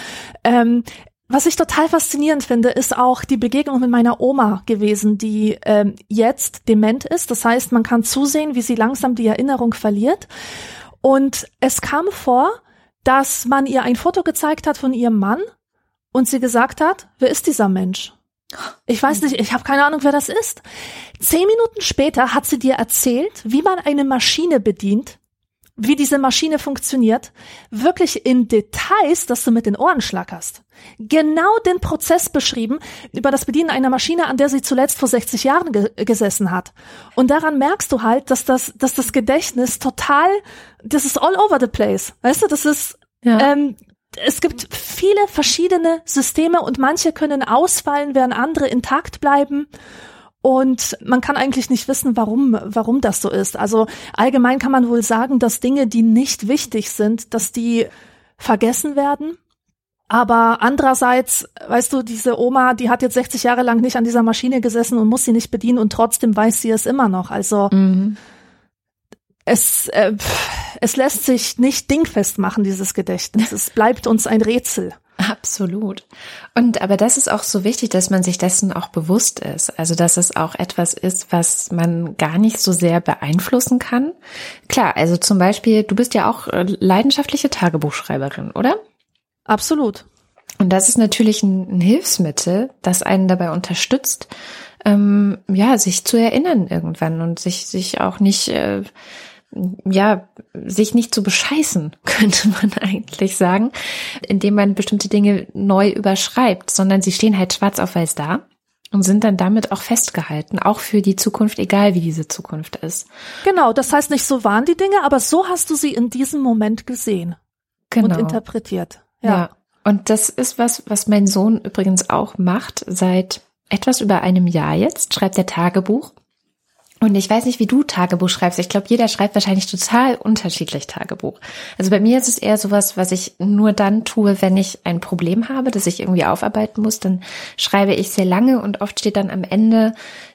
Ähm, was ich total faszinierend finde, ist auch die Begegnung mit meiner Oma gewesen, die ähm, jetzt dement ist. Das heißt, man kann zusehen, wie sie langsam die Erinnerung verliert. Und es kam vor, dass man ihr ein Foto gezeigt hat von ihrem Mann und sie gesagt hat, wer ist dieser Mensch? Ich weiß nicht, ich habe keine Ahnung, wer das ist. Zehn Minuten später hat sie dir erzählt, wie man eine Maschine bedient, wie diese Maschine funktioniert, wirklich in Details, dass du mit den Ohren schlackerst. Genau den Prozess beschrieben über das Bedienen einer Maschine, an der sie zuletzt vor 60 Jahren ge gesessen hat. Und daran merkst du halt, dass das, dass das Gedächtnis total, das ist all over the place. Weißt du, das ist, ja. ähm, es gibt viele verschiedene Systeme und manche können ausfallen, während andere intakt bleiben. Und man kann eigentlich nicht wissen, warum, warum das so ist. Also allgemein kann man wohl sagen, dass Dinge, die nicht wichtig sind, dass die vergessen werden. Aber andererseits, weißt du, diese Oma, die hat jetzt 60 Jahre lang nicht an dieser Maschine gesessen und muss sie nicht bedienen und trotzdem weiß sie es immer noch. Also mhm. es, äh, es lässt sich nicht dingfest machen, dieses Gedächtnis. Es bleibt uns ein Rätsel. Absolut. Und aber das ist auch so wichtig, dass man sich dessen auch bewusst ist. Also dass es auch etwas ist, was man gar nicht so sehr beeinflussen kann. Klar, also zum Beispiel, du bist ja auch äh, leidenschaftliche Tagebuchschreiberin, oder? Absolut. Und das ist natürlich ein, ein Hilfsmittel, das einen dabei unterstützt, ähm, ja, sich zu erinnern irgendwann und sich sich auch nicht äh, ja, sich nicht zu bescheißen, könnte man eigentlich sagen, indem man bestimmte Dinge neu überschreibt, sondern sie stehen halt schwarz auf weiß da und sind dann damit auch festgehalten, auch für die Zukunft, egal wie diese Zukunft ist. Genau, das heißt nicht so waren die Dinge, aber so hast du sie in diesem Moment gesehen genau. und interpretiert. Ja. ja. Und das ist was, was mein Sohn übrigens auch macht seit etwas über einem Jahr jetzt, schreibt er Tagebuch und ich weiß nicht, wie du Tagebuch schreibst. Ich glaube, jeder schreibt wahrscheinlich total unterschiedlich Tagebuch. Also bei mir ist es eher sowas, was ich nur dann tue, wenn ich ein Problem habe, das ich irgendwie aufarbeiten muss. Dann schreibe ich sehr lange und oft steht dann am Ende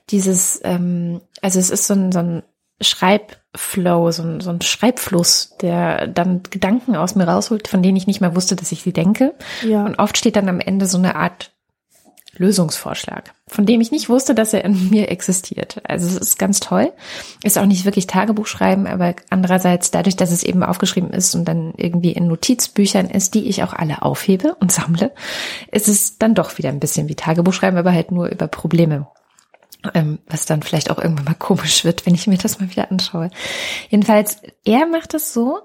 dieses, ähm, also es ist so ein, so ein Schreibflow, so ein, so ein Schreibfluss, der dann Gedanken aus mir rausholt, von denen ich nicht mehr wusste, dass ich sie denke. Ja. Und oft steht dann am Ende so eine Art Lösungsvorschlag, von dem ich nicht wusste, dass er in mir existiert. Also es ist ganz toll. Ist auch nicht wirklich Tagebuch schreiben, aber andererseits dadurch, dass es eben aufgeschrieben ist und dann irgendwie in Notizbüchern ist, die ich auch alle aufhebe und sammle, ist es dann doch wieder ein bisschen wie Tagebuch schreiben, aber halt nur über Probleme. Ähm, was dann vielleicht auch irgendwann mal komisch wird, wenn ich mir das mal wieder anschaue. Jedenfalls, er macht es so,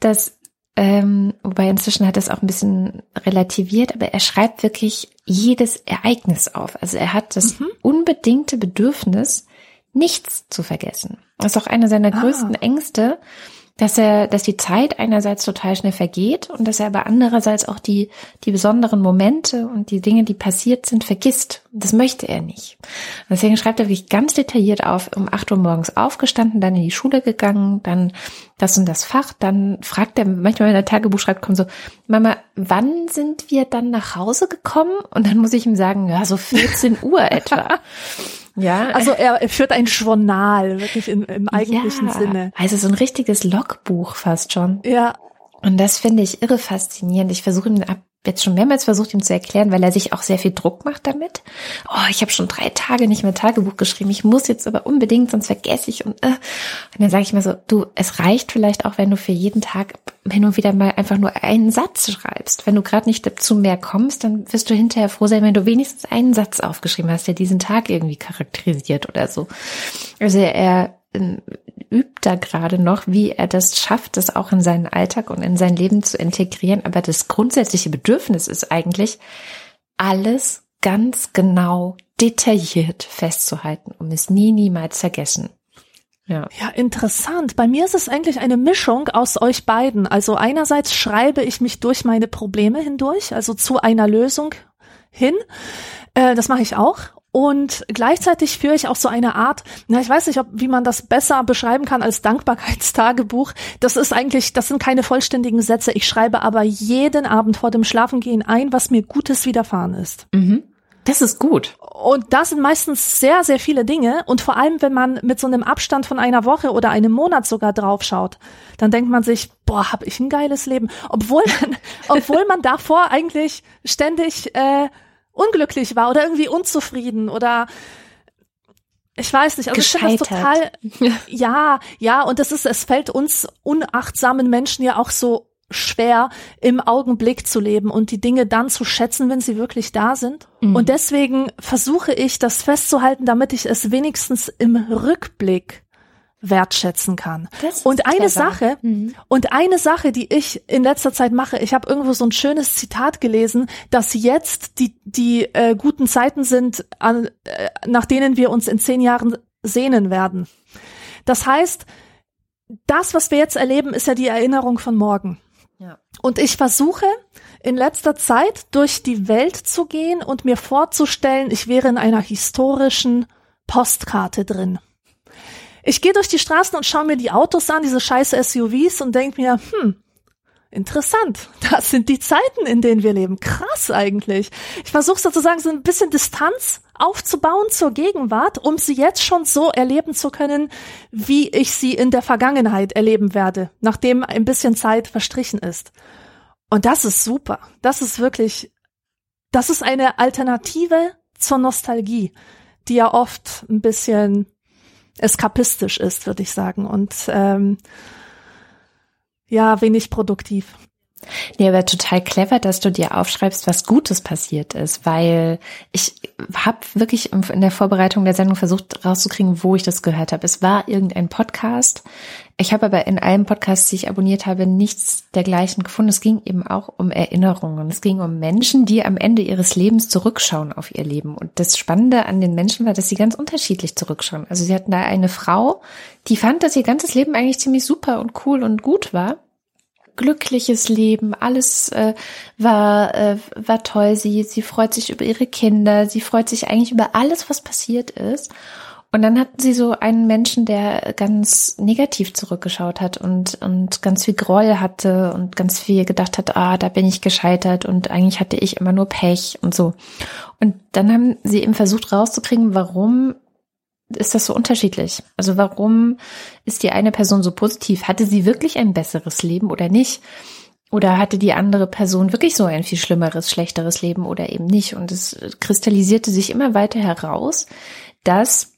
dass ähm, wobei inzwischen hat es auch ein bisschen relativiert, aber er schreibt wirklich jedes Ereignis auf. Also er hat das mhm. unbedingte Bedürfnis, nichts zu vergessen. Das ist auch einer seiner ah. größten Ängste, dass er, dass die Zeit einerseits total schnell vergeht und dass er aber andererseits auch die, die besonderen Momente und die Dinge, die passiert sind, vergisst. Das möchte er nicht. deswegen schreibt er wirklich ganz detailliert auf, um acht Uhr morgens aufgestanden, dann in die Schule gegangen, dann das und das Fach, dann fragt er, manchmal wenn er Tagebuch schreibt, kommt so, Mama, wann sind wir dann nach Hause gekommen? Und dann muss ich ihm sagen, ja, so 14 Uhr etwa. Ja. Also er, er führt ein Journal, wirklich im, im eigentlichen ja, Sinne. Also so ein richtiges Logbuch fast schon. Ja. Und das finde ich irre faszinierend. Ich versuche ihn ab jetzt schon mehrmals versucht, ihm zu erklären, weil er sich auch sehr viel Druck macht damit. Oh, ich habe schon drei Tage nicht mehr Tagebuch geschrieben. Ich muss jetzt aber unbedingt, sonst vergesse ich. Und, äh. und dann sage ich mir so, du, es reicht vielleicht auch, wenn du für jeden Tag wenn du wieder mal einfach nur einen Satz schreibst. Wenn du gerade nicht dazu mehr kommst, dann wirst du hinterher froh sein, wenn du wenigstens einen Satz aufgeschrieben hast, der diesen Tag irgendwie charakterisiert oder so. Also er ähm, übt da gerade noch, wie er das schafft, das auch in seinen Alltag und in sein Leben zu integrieren. Aber das grundsätzliche Bedürfnis ist eigentlich, alles ganz genau detailliert festzuhalten, um es nie, niemals vergessen. Ja. ja, interessant. Bei mir ist es eigentlich eine Mischung aus euch beiden. Also einerseits schreibe ich mich durch meine Probleme hindurch, also zu einer Lösung hin. Äh, das mache ich auch. Und gleichzeitig führe ich auch so eine Art, na, ich weiß nicht, ob, wie man das besser beschreiben kann als Dankbarkeitstagebuch. Das ist eigentlich, das sind keine vollständigen Sätze. Ich schreibe aber jeden Abend vor dem Schlafengehen ein, was mir Gutes widerfahren ist. Mhm. Das ist gut. Und das sind meistens sehr, sehr viele Dinge. Und vor allem, wenn man mit so einem Abstand von einer Woche oder einem Monat sogar draufschaut, dann denkt man sich, boah, hab ich ein geiles Leben. Obwohl man, obwohl man davor eigentlich ständig äh, unglücklich war oder irgendwie unzufrieden oder ich weiß nicht, also ich finde das total, ja, ja, und das ist, es fällt uns unachtsamen Menschen ja auch so schwer, im Augenblick zu leben und die Dinge dann zu schätzen, wenn sie wirklich da sind. Mhm. Und deswegen versuche ich, das festzuhalten, damit ich es wenigstens im Rückblick wertschätzen kann. Und eine clever. Sache, mhm. und eine Sache, die ich in letzter Zeit mache, ich habe irgendwo so ein schönes Zitat gelesen, dass jetzt die, die äh, guten Zeiten sind, an, äh, nach denen wir uns in zehn Jahren sehnen werden. Das heißt, das, was wir jetzt erleben, ist ja die Erinnerung von morgen. Ja. Und ich versuche in letzter Zeit durch die Welt zu gehen und mir vorzustellen, ich wäre in einer historischen Postkarte drin. Ich gehe durch die Straßen und schaue mir die Autos an, diese scheiß SUVs und denke mir, hm, interessant. Das sind die Zeiten, in denen wir leben. Krass eigentlich. Ich versuche sozusagen so ein bisschen Distanz aufzubauen zur Gegenwart, um sie jetzt schon so erleben zu können, wie ich sie in der Vergangenheit erleben werde, nachdem ein bisschen Zeit verstrichen ist. Und das ist super. Das ist wirklich, das ist eine Alternative zur Nostalgie, die ja oft ein bisschen eskapistisch ist, würde ich sagen. Und ähm, ja, wenig produktiv. Nee, aber total clever, dass du dir aufschreibst, was Gutes passiert ist, weil ich habe wirklich in der Vorbereitung der Sendung versucht rauszukriegen, wo ich das gehört habe. Es war irgendein Podcast. Ich habe aber in allen Podcasts, die ich abonniert habe, nichts dergleichen gefunden. Es ging eben auch um Erinnerungen. Es ging um Menschen, die am Ende ihres Lebens zurückschauen auf ihr Leben. Und das Spannende an den Menschen war, dass sie ganz unterschiedlich zurückschauen. Also sie hatten da eine Frau, die fand, dass ihr ganzes Leben eigentlich ziemlich super und cool und gut war glückliches Leben, alles äh, war äh, war toll. Sie sie freut sich über ihre Kinder, sie freut sich eigentlich über alles, was passiert ist. Und dann hatten sie so einen Menschen, der ganz negativ zurückgeschaut hat und und ganz viel Groll hatte und ganz viel gedacht hat, ah, da bin ich gescheitert und eigentlich hatte ich immer nur Pech und so. Und dann haben sie eben versucht rauszukriegen, warum ist das so unterschiedlich? Also warum ist die eine Person so positiv? Hatte sie wirklich ein besseres Leben oder nicht? Oder hatte die andere Person wirklich so ein viel schlimmeres, schlechteres Leben oder eben nicht? Und es kristallisierte sich immer weiter heraus, dass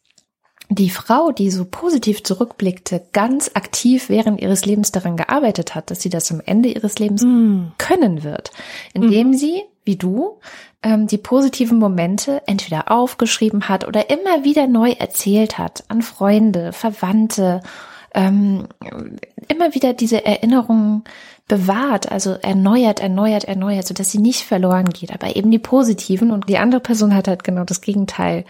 die Frau, die so positiv zurückblickte, ganz aktiv während ihres Lebens daran gearbeitet hat, dass sie das am Ende ihres Lebens mm. können wird, indem mm. sie, wie du, ähm, die positiven Momente entweder aufgeschrieben hat oder immer wieder neu erzählt hat an Freunde, Verwandte, ähm, immer wieder diese Erinnerungen bewahrt, also erneuert, erneuert, erneuert, so dass sie nicht verloren geht, aber eben die positiven und die andere Person hat halt genau das Gegenteil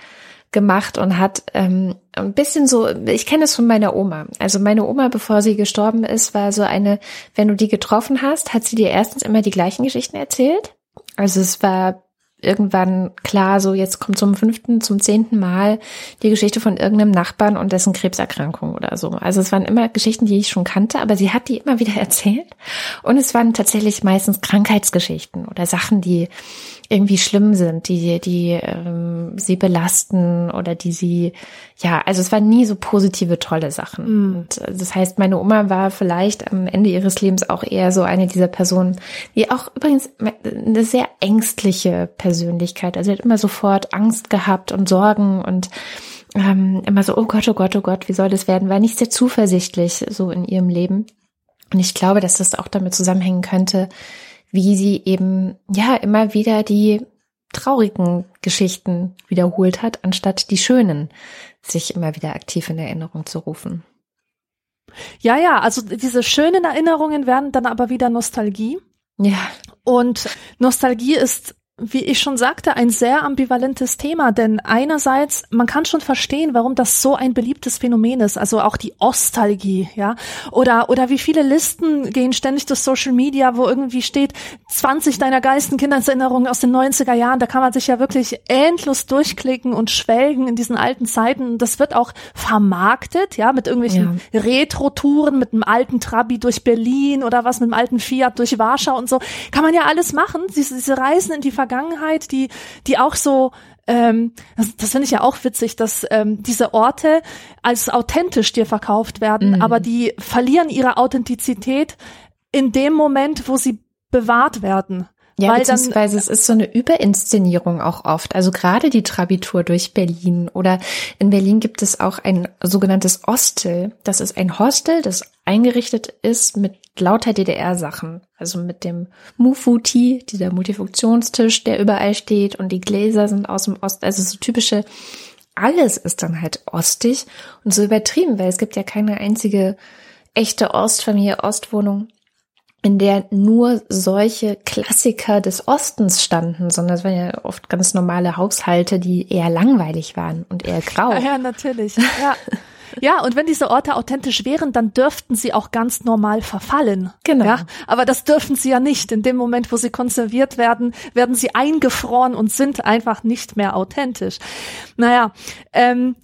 gemacht und hat ähm, ein bisschen so, ich kenne es von meiner Oma. Also meine Oma, bevor sie gestorben ist, war so eine, wenn du die getroffen hast, hat sie dir erstens immer die gleichen Geschichten erzählt. Also es war irgendwann klar, so jetzt kommt zum fünften, zum zehnten Mal die Geschichte von irgendeinem Nachbarn und dessen Krebserkrankung oder so. Also es waren immer Geschichten, die ich schon kannte, aber sie hat die immer wieder erzählt. Und es waren tatsächlich meistens Krankheitsgeschichten oder Sachen, die irgendwie schlimm sind, die, die ähm, sie belasten oder die sie, ja, also es waren nie so positive, tolle Sachen. Mm. Und äh, das heißt, meine Oma war vielleicht am Ende ihres Lebens auch eher so eine dieser Personen, die auch übrigens eine sehr ängstliche Persönlichkeit, also sie hat immer sofort Angst gehabt und Sorgen und ähm, immer so, oh Gott, oh Gott, oh Gott, wie soll das werden, war nicht sehr zuversichtlich so in ihrem Leben. Und ich glaube, dass das auch damit zusammenhängen könnte, wie sie eben, ja, immer wieder die traurigen Geschichten wiederholt hat, anstatt die schönen, sich immer wieder aktiv in Erinnerung zu rufen. Ja, ja, also diese schönen Erinnerungen werden dann aber wieder Nostalgie. Ja. Und Nostalgie ist wie ich schon sagte, ein sehr ambivalentes Thema, denn einerseits, man kann schon verstehen, warum das so ein beliebtes Phänomen ist, also auch die Ostalgie, ja, oder, oder wie viele Listen gehen ständig durch Social Media, wo irgendwie steht, 20 deiner geilsten Kindheitserinnerungen aus den 90er Jahren, da kann man sich ja wirklich endlos durchklicken und schwelgen in diesen alten Zeiten. Das wird auch vermarktet, ja, mit irgendwelchen ja. Retro-Touren, mit einem alten Trabi durch Berlin oder was mit einem alten Fiat durch Warschau und so. Kann man ja alles machen, diese, diese Reisen in die Vergangenheit Vergangenheit, die, die auch so ähm, das, das finde ich ja auch witzig, dass ähm, diese Orte als authentisch dir verkauft werden, mhm. aber die verlieren ihre Authentizität in dem Moment, wo sie bewahrt werden. Ja, Weil beziehungsweise dann, es ist so eine Überinszenierung auch oft. Also gerade die Trabitur durch Berlin oder in Berlin gibt es auch ein sogenanntes Hostel. Das ist ein Hostel, das eingerichtet ist mit lauter DDR-Sachen. Also mit dem Mufuti, dieser Multifunktionstisch, der überall steht und die Gläser sind aus dem Ost. Also so typische, alles ist dann halt ostig und so übertrieben, weil es gibt ja keine einzige echte Ostfamilie, Ostwohnung in der nur solche Klassiker des Ostens standen, sondern es waren ja oft ganz normale Haushalte, die eher langweilig waren und eher grau. Ja, ja natürlich. Ja. Ja, und wenn diese Orte authentisch wären, dann dürften sie auch ganz normal verfallen. Genau. Ja, aber das dürfen sie ja nicht. In dem Moment, wo sie konserviert werden, werden sie eingefroren und sind einfach nicht mehr authentisch. Naja, ähm,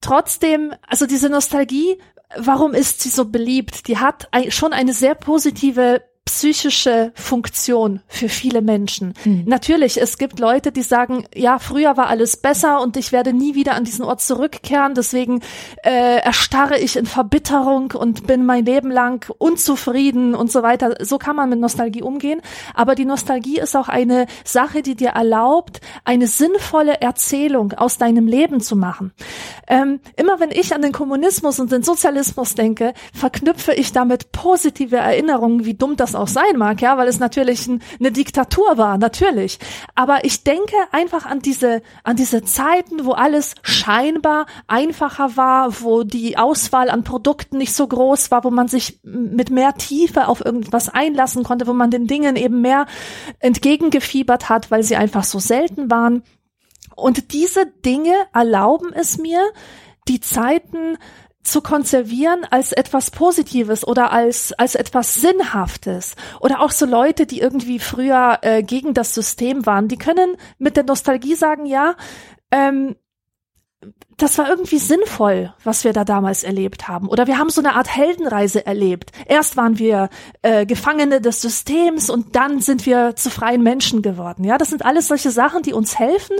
trotzdem, also diese Nostalgie warum ist sie so beliebt? Die hat schon eine sehr positive psychische Funktion für viele Menschen. Mhm. Natürlich, es gibt Leute, die sagen, ja, früher war alles besser und ich werde nie wieder an diesen Ort zurückkehren, deswegen äh, erstarre ich in Verbitterung und bin mein Leben lang unzufrieden und so weiter. So kann man mit Nostalgie umgehen. Aber die Nostalgie ist auch eine Sache, die dir erlaubt, eine sinnvolle Erzählung aus deinem Leben zu machen. Ähm, immer wenn ich an den Kommunismus und den Sozialismus denke, verknüpfe ich damit positive Erinnerungen, wie dumm das auch sein mag, ja, weil es natürlich ein, eine Diktatur war, natürlich. Aber ich denke einfach an diese, an diese Zeiten, wo alles scheinbar einfacher war, wo die Auswahl an Produkten nicht so groß war, wo man sich mit mehr Tiefe auf irgendwas einlassen konnte, wo man den Dingen eben mehr entgegengefiebert hat, weil sie einfach so selten waren. Und diese Dinge erlauben es mir, die Zeiten zu konservieren als etwas Positives oder als, als etwas Sinnhaftes. Oder auch so Leute, die irgendwie früher äh, gegen das System waren, die können mit der Nostalgie sagen, ja, ähm, das war irgendwie sinnvoll, was wir da damals erlebt haben. Oder wir haben so eine Art Heldenreise erlebt. Erst waren wir äh, Gefangene des Systems und dann sind wir zu freien Menschen geworden. Ja, das sind alles solche Sachen, die uns helfen,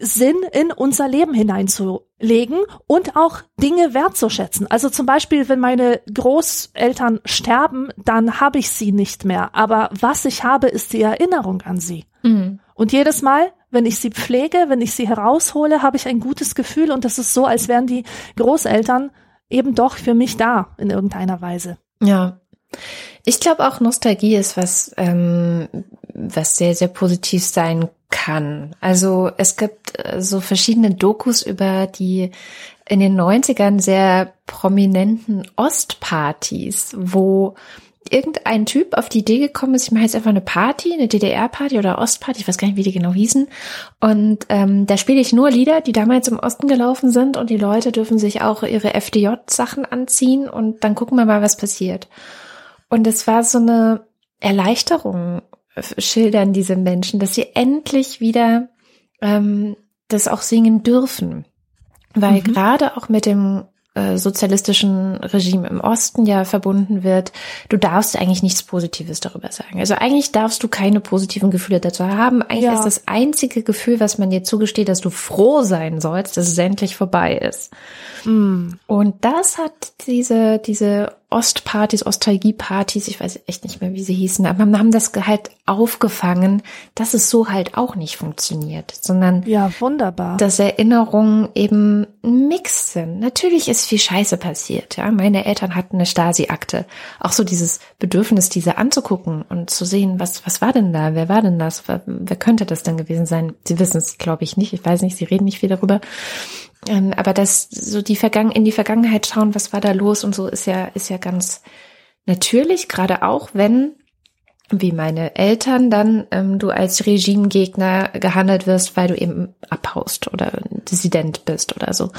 Sinn in unser Leben hineinzulegen und auch Dinge wertzuschätzen. Also zum Beispiel, wenn meine Großeltern sterben, dann habe ich sie nicht mehr. Aber was ich habe, ist die Erinnerung an sie. Mhm. Und jedes Mal, wenn ich sie pflege, wenn ich sie heraushole, habe ich ein gutes Gefühl und das ist so, als wären die Großeltern eben doch für mich da in irgendeiner Weise. Ja. Ich glaube auch Nostalgie ist was, ähm, was sehr, sehr positiv sein kann. Also es gibt äh, so verschiedene Dokus über die in den 90ern sehr prominenten Ostpartys, wo irgendein Typ auf die Idee gekommen ist, ich mache jetzt einfach eine Party, eine DDR-Party oder Ostparty, ich weiß gar nicht, wie die genau hießen. Und ähm, da spiele ich nur Lieder, die damals im Osten gelaufen sind und die Leute dürfen sich auch ihre FDJ-Sachen anziehen und dann gucken wir mal, was passiert. Und es war so eine Erleichterung schildern diese Menschen, dass sie endlich wieder ähm, das auch singen dürfen. Weil mhm. gerade auch mit dem äh, sozialistischen Regime im Osten ja verbunden wird, du darfst eigentlich nichts Positives darüber sagen. Also eigentlich darfst du keine positiven Gefühle dazu haben. Eigentlich ja. ist das einzige Gefühl, was man dir zugesteht, dass du froh sein sollst, dass es endlich vorbei ist. Mm. Und das hat diese, diese Ostpartys, Ostalgiepartys, ich weiß echt nicht mehr, wie sie hießen, aber haben das halt aufgefangen, dass es so halt auch nicht funktioniert, sondern ja, wunderbar. dass Erinnerungen eben ein Mix sind. Natürlich ist viel Scheiße passiert, ja. Meine Eltern hatten eine Stasi-Akte. Auch so dieses Bedürfnis, diese anzugucken und zu sehen, was, was war denn da? Wer war denn das? Wer, wer könnte das denn gewesen sein? Sie wissen es, glaube ich, nicht. Ich weiß nicht, sie reden nicht viel darüber. Ähm, aber das so die Vergangen in die Vergangenheit schauen, was war da los und so ist ja ist ja ganz natürlich, gerade auch wenn wie meine Eltern dann ähm, du als Regimegegner gehandelt wirst, weil du eben abhaust oder Dissident bist oder so.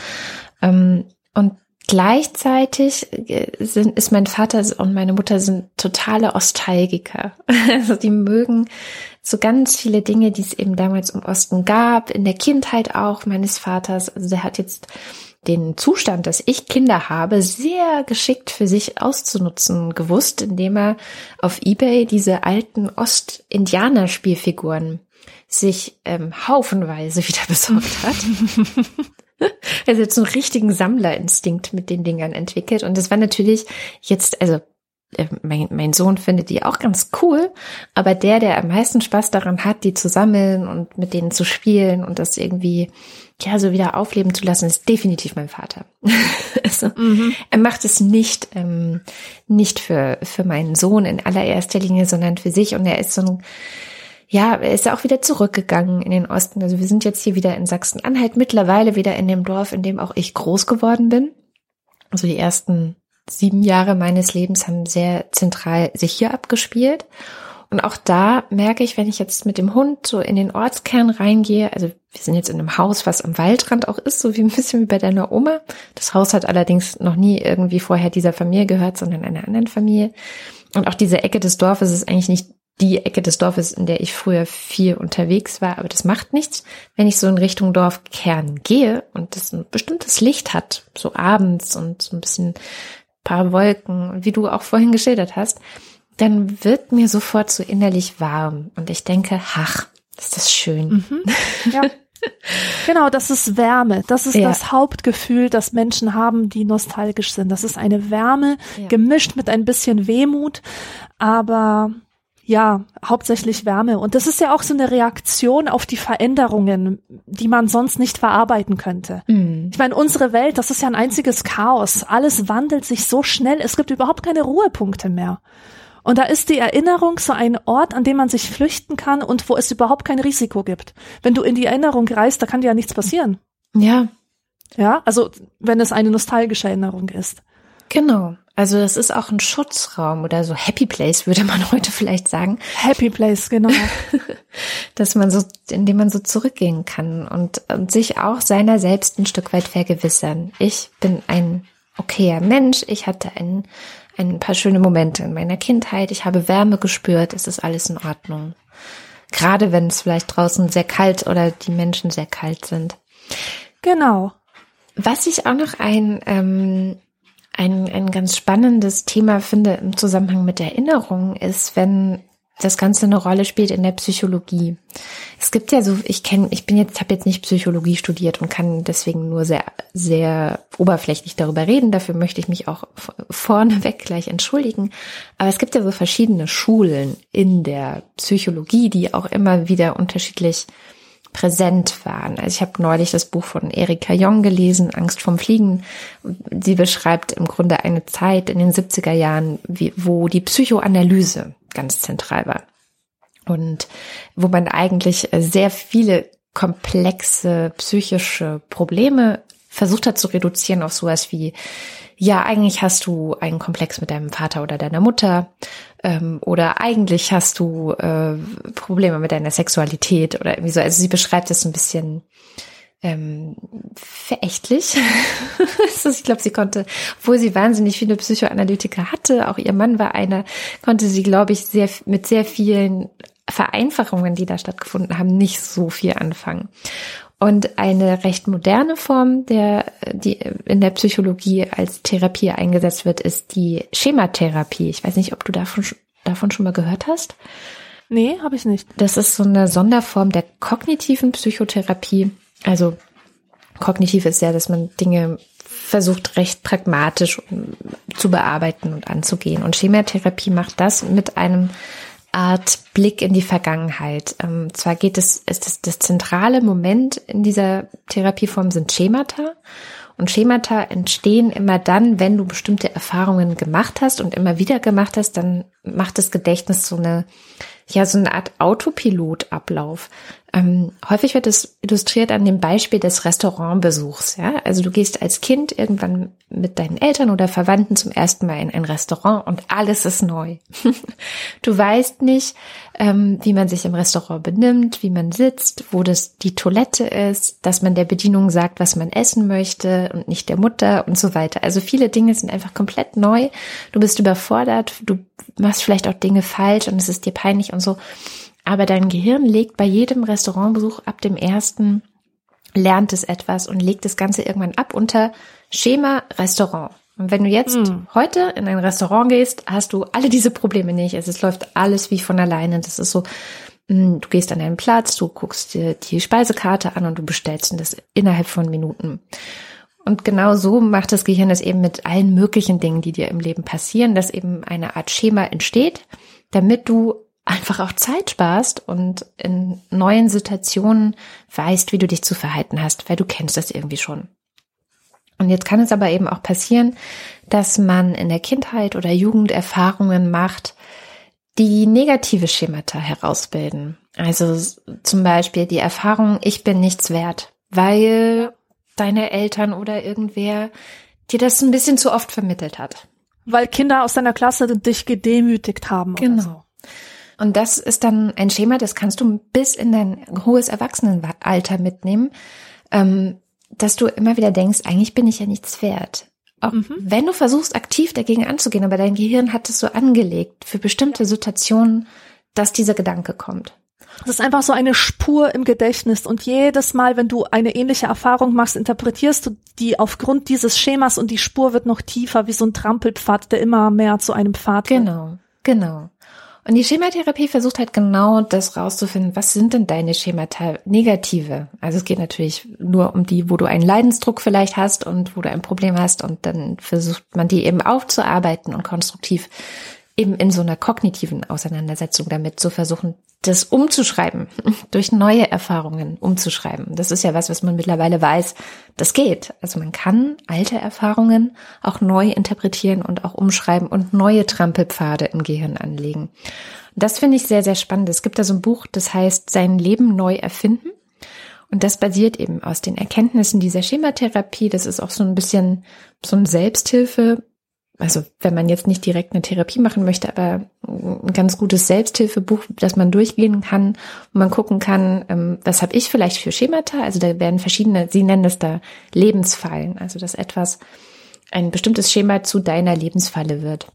Ähm, und Gleichzeitig äh, sind, ist mein Vater und meine Mutter sind totale Ostalgiker. Also die mögen so ganz viele Dinge, die es eben damals im Osten gab, in der Kindheit auch meines Vaters. Also der hat jetzt den Zustand, dass ich Kinder habe, sehr geschickt für sich auszunutzen gewusst, indem er auf eBay diese alten Ost-Indianer-Spielfiguren sich ähm, haufenweise wieder besorgt hat. Er hat jetzt so einen richtigen Sammlerinstinkt mit den Dingern entwickelt. Und das war natürlich jetzt, also äh, mein, mein Sohn findet die auch ganz cool, aber der, der am meisten Spaß daran hat, die zu sammeln und mit denen zu spielen und das irgendwie ja so wieder aufleben zu lassen, ist definitiv mein Vater. also, mhm. Er macht es nicht ähm, nicht für für meinen Sohn in allererster Linie, sondern für sich und er ist so ein ja, er ist auch wieder zurückgegangen in den Osten. Also wir sind jetzt hier wieder in Sachsen-Anhalt, mittlerweile wieder in dem Dorf, in dem auch ich groß geworden bin. Also die ersten sieben Jahre meines Lebens haben sehr zentral sich hier abgespielt. Und auch da merke ich, wenn ich jetzt mit dem Hund so in den Ortskern reingehe, also wir sind jetzt in einem Haus, was am Waldrand auch ist, so wie ein bisschen wie bei deiner Oma. Das Haus hat allerdings noch nie irgendwie vorher dieser Familie gehört, sondern einer anderen Familie. Und auch diese Ecke des Dorfes ist eigentlich nicht die Ecke des Dorfes, in der ich früher viel unterwegs war, aber das macht nichts. Wenn ich so in Richtung Dorfkern gehe und das ein bestimmtes Licht hat, so abends und so ein bisschen paar Wolken, wie du auch vorhin geschildert hast, dann wird mir sofort so innerlich warm und ich denke, ach, ist das schön. Mhm. Ja. Genau, das ist Wärme. Das ist ja. das Hauptgefühl, das Menschen haben, die nostalgisch sind. Das ist eine Wärme, ja. gemischt mit ein bisschen Wehmut, aber ja, hauptsächlich Wärme. Und das ist ja auch so eine Reaktion auf die Veränderungen, die man sonst nicht verarbeiten könnte. Mhm. Ich meine, unsere Welt, das ist ja ein einziges Chaos. Alles wandelt sich so schnell. Es gibt überhaupt keine Ruhepunkte mehr. Und da ist die Erinnerung so ein Ort, an dem man sich flüchten kann und wo es überhaupt kein Risiko gibt. Wenn du in die Erinnerung reist, da kann dir ja nichts passieren. Ja. Ja, also wenn es eine nostalgische Erinnerung ist. Genau. Also das ist auch ein Schutzraum oder so Happy Place, würde man heute vielleicht sagen. Happy Place, genau. Dass man so, in dem man so zurückgehen kann und, und sich auch seiner selbst ein Stück weit vergewissern. Ich bin ein okayer Mensch. Ich hatte ein, ein paar schöne Momente in meiner Kindheit. Ich habe Wärme gespürt. Es ist alles in Ordnung. Gerade wenn es vielleicht draußen sehr kalt oder die Menschen sehr kalt sind. Genau. Was ich auch noch ein ähm, ein, ein ganz spannendes Thema finde im Zusammenhang mit Erinnerung ist, wenn das Ganze eine Rolle spielt in der Psychologie. es gibt ja so, ich kenne, ich bin jetzt, habe jetzt nicht Psychologie studiert und kann deswegen nur sehr, sehr oberflächlich darüber reden. Dafür möchte ich mich auch vorneweg gleich entschuldigen. Aber es gibt ja so verschiedene Schulen in der Psychologie, die auch immer wieder unterschiedlich präsent waren. Also ich habe neulich das Buch von Erika Jong gelesen, Angst vom Fliegen. Sie beschreibt im Grunde eine Zeit in den 70er Jahren, wo die Psychoanalyse ganz zentral war. Und wo man eigentlich sehr viele komplexe psychische Probleme versucht hat zu reduzieren auf sowas wie, ja, eigentlich hast du einen Komplex mit deinem Vater oder deiner Mutter ähm, oder eigentlich hast du äh, Probleme mit deiner Sexualität oder irgendwie so. Also sie beschreibt es ein bisschen ähm, verächtlich. ich glaube, sie konnte, obwohl sie wahnsinnig viele Psychoanalytiker hatte, auch ihr Mann war einer, konnte sie, glaube ich, sehr mit sehr vielen Vereinfachungen, die da stattgefunden haben, nicht so viel anfangen. Und eine recht moderne Form, der, die in der Psychologie als Therapie eingesetzt wird, ist die Schematherapie. Ich weiß nicht, ob du davon, davon schon mal gehört hast. Nee, habe ich nicht. Das ist so eine Sonderform der kognitiven Psychotherapie. Also kognitiv ist ja, dass man Dinge versucht recht pragmatisch zu bearbeiten und anzugehen. Und Schematherapie macht das mit einem Art Blick in die Vergangenheit. Ähm, zwar geht es, ist das, das zentrale Moment in dieser Therapieform sind Schemata. Und Schemata entstehen immer dann, wenn du bestimmte Erfahrungen gemacht hast und immer wieder gemacht hast, dann macht das Gedächtnis so eine, ja, so eine Art Autopilotablauf. Ähm, häufig wird es illustriert an dem Beispiel des Restaurantbesuchs. Ja? Also du gehst als Kind irgendwann mit deinen Eltern oder Verwandten zum ersten Mal in ein Restaurant und alles ist neu. du weißt nicht, ähm, wie man sich im Restaurant benimmt, wie man sitzt, wo das die Toilette ist, dass man der Bedienung sagt, was man essen möchte und nicht der Mutter und so weiter. Also viele Dinge sind einfach komplett neu. Du bist überfordert, du machst vielleicht auch Dinge falsch und es ist dir peinlich und so. Aber dein Gehirn legt bei jedem Restaurantbesuch ab dem ersten, lernt es etwas und legt das Ganze irgendwann ab unter Schema Restaurant. Und wenn du jetzt mm. heute in ein Restaurant gehst, hast du alle diese Probleme nicht. Also es läuft alles wie von alleine. Das ist so, hm, du gehst an einen Platz, du guckst dir die Speisekarte an und du bestellst das innerhalb von Minuten. Und genau so macht das Gehirn es eben mit allen möglichen Dingen, die dir im Leben passieren, dass eben eine Art Schema entsteht, damit du einfach auch Zeit sparst und in neuen Situationen weißt, wie du dich zu verhalten hast, weil du kennst das irgendwie schon. Und jetzt kann es aber eben auch passieren, dass man in der Kindheit oder Jugend Erfahrungen macht, die negative Schemata herausbilden. Also zum Beispiel die Erfahrung, ich bin nichts wert, weil deine Eltern oder irgendwer dir das ein bisschen zu oft vermittelt hat. Weil Kinder aus deiner Klasse dich gedemütigt haben. Genau. So. Und das ist dann ein Schema, das kannst du bis in dein hohes Erwachsenenalter mitnehmen, ähm, dass du immer wieder denkst, eigentlich bin ich ja nichts wert. Auch mhm. wenn du versuchst, aktiv dagegen anzugehen, aber dein Gehirn hat es so angelegt für bestimmte Situationen, dass dieser Gedanke kommt. Das ist einfach so eine Spur im Gedächtnis und jedes Mal, wenn du eine ähnliche Erfahrung machst, interpretierst du die aufgrund dieses Schemas und die Spur wird noch tiefer, wie so ein Trampelpfad, der immer mehr zu einem Pfad wird. Genau, genau. Und die Schematherapie versucht halt genau das rauszufinden, was sind denn deine Schemata negative? Also es geht natürlich nur um die, wo du einen Leidensdruck vielleicht hast und wo du ein Problem hast und dann versucht man die eben aufzuarbeiten und konstruktiv eben in so einer kognitiven Auseinandersetzung damit zu versuchen, das umzuschreiben, durch neue Erfahrungen umzuschreiben. Das ist ja was, was man mittlerweile weiß, das geht. Also man kann alte Erfahrungen auch neu interpretieren und auch umschreiben und neue Trampelpfade im Gehirn anlegen. Das finde ich sehr, sehr spannend. Es gibt da so ein Buch, das heißt Sein Leben neu erfinden. Und das basiert eben aus den Erkenntnissen dieser Schematherapie. Das ist auch so ein bisschen so ein Selbsthilfe also wenn man jetzt nicht direkt eine Therapie machen möchte, aber ein ganz gutes Selbsthilfebuch, das man durchgehen kann, wo man gucken kann, ähm, was habe ich vielleicht für Schemata. Also da werden verschiedene, Sie nennen das da Lebensfallen, also dass etwas, ein bestimmtes Schema zu deiner Lebensfalle wird.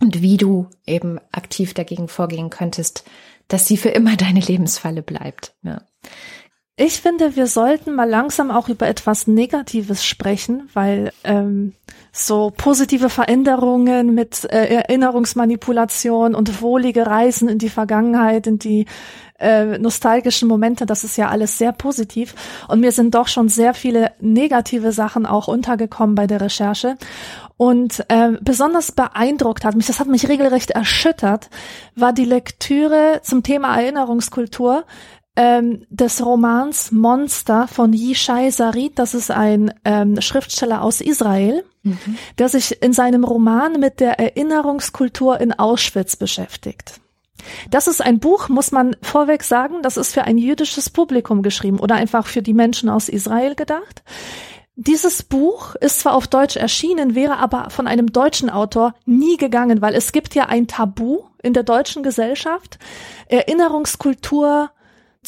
Und wie du eben aktiv dagegen vorgehen könntest, dass sie für immer deine Lebensfalle bleibt. Ja. Ich finde, wir sollten mal langsam auch über etwas Negatives sprechen, weil ähm, so positive Veränderungen mit äh, Erinnerungsmanipulation und wohlige Reisen in die Vergangenheit, in die äh, nostalgischen Momente, das ist ja alles sehr positiv. Und mir sind doch schon sehr viele negative Sachen auch untergekommen bei der Recherche. Und äh, besonders beeindruckt hat mich, das hat mich regelrecht erschüttert, war die Lektüre zum Thema Erinnerungskultur ähm, des Romans Monster von Yishai Sarit. Das ist ein ähm, Schriftsteller aus Israel, mhm. der sich in seinem Roman mit der Erinnerungskultur in Auschwitz beschäftigt. Das ist ein Buch, muss man vorweg sagen, das ist für ein jüdisches Publikum geschrieben oder einfach für die Menschen aus Israel gedacht. Dieses Buch ist zwar auf Deutsch erschienen, wäre aber von einem deutschen Autor nie gegangen, weil es gibt ja ein Tabu in der deutschen Gesellschaft, Erinnerungskultur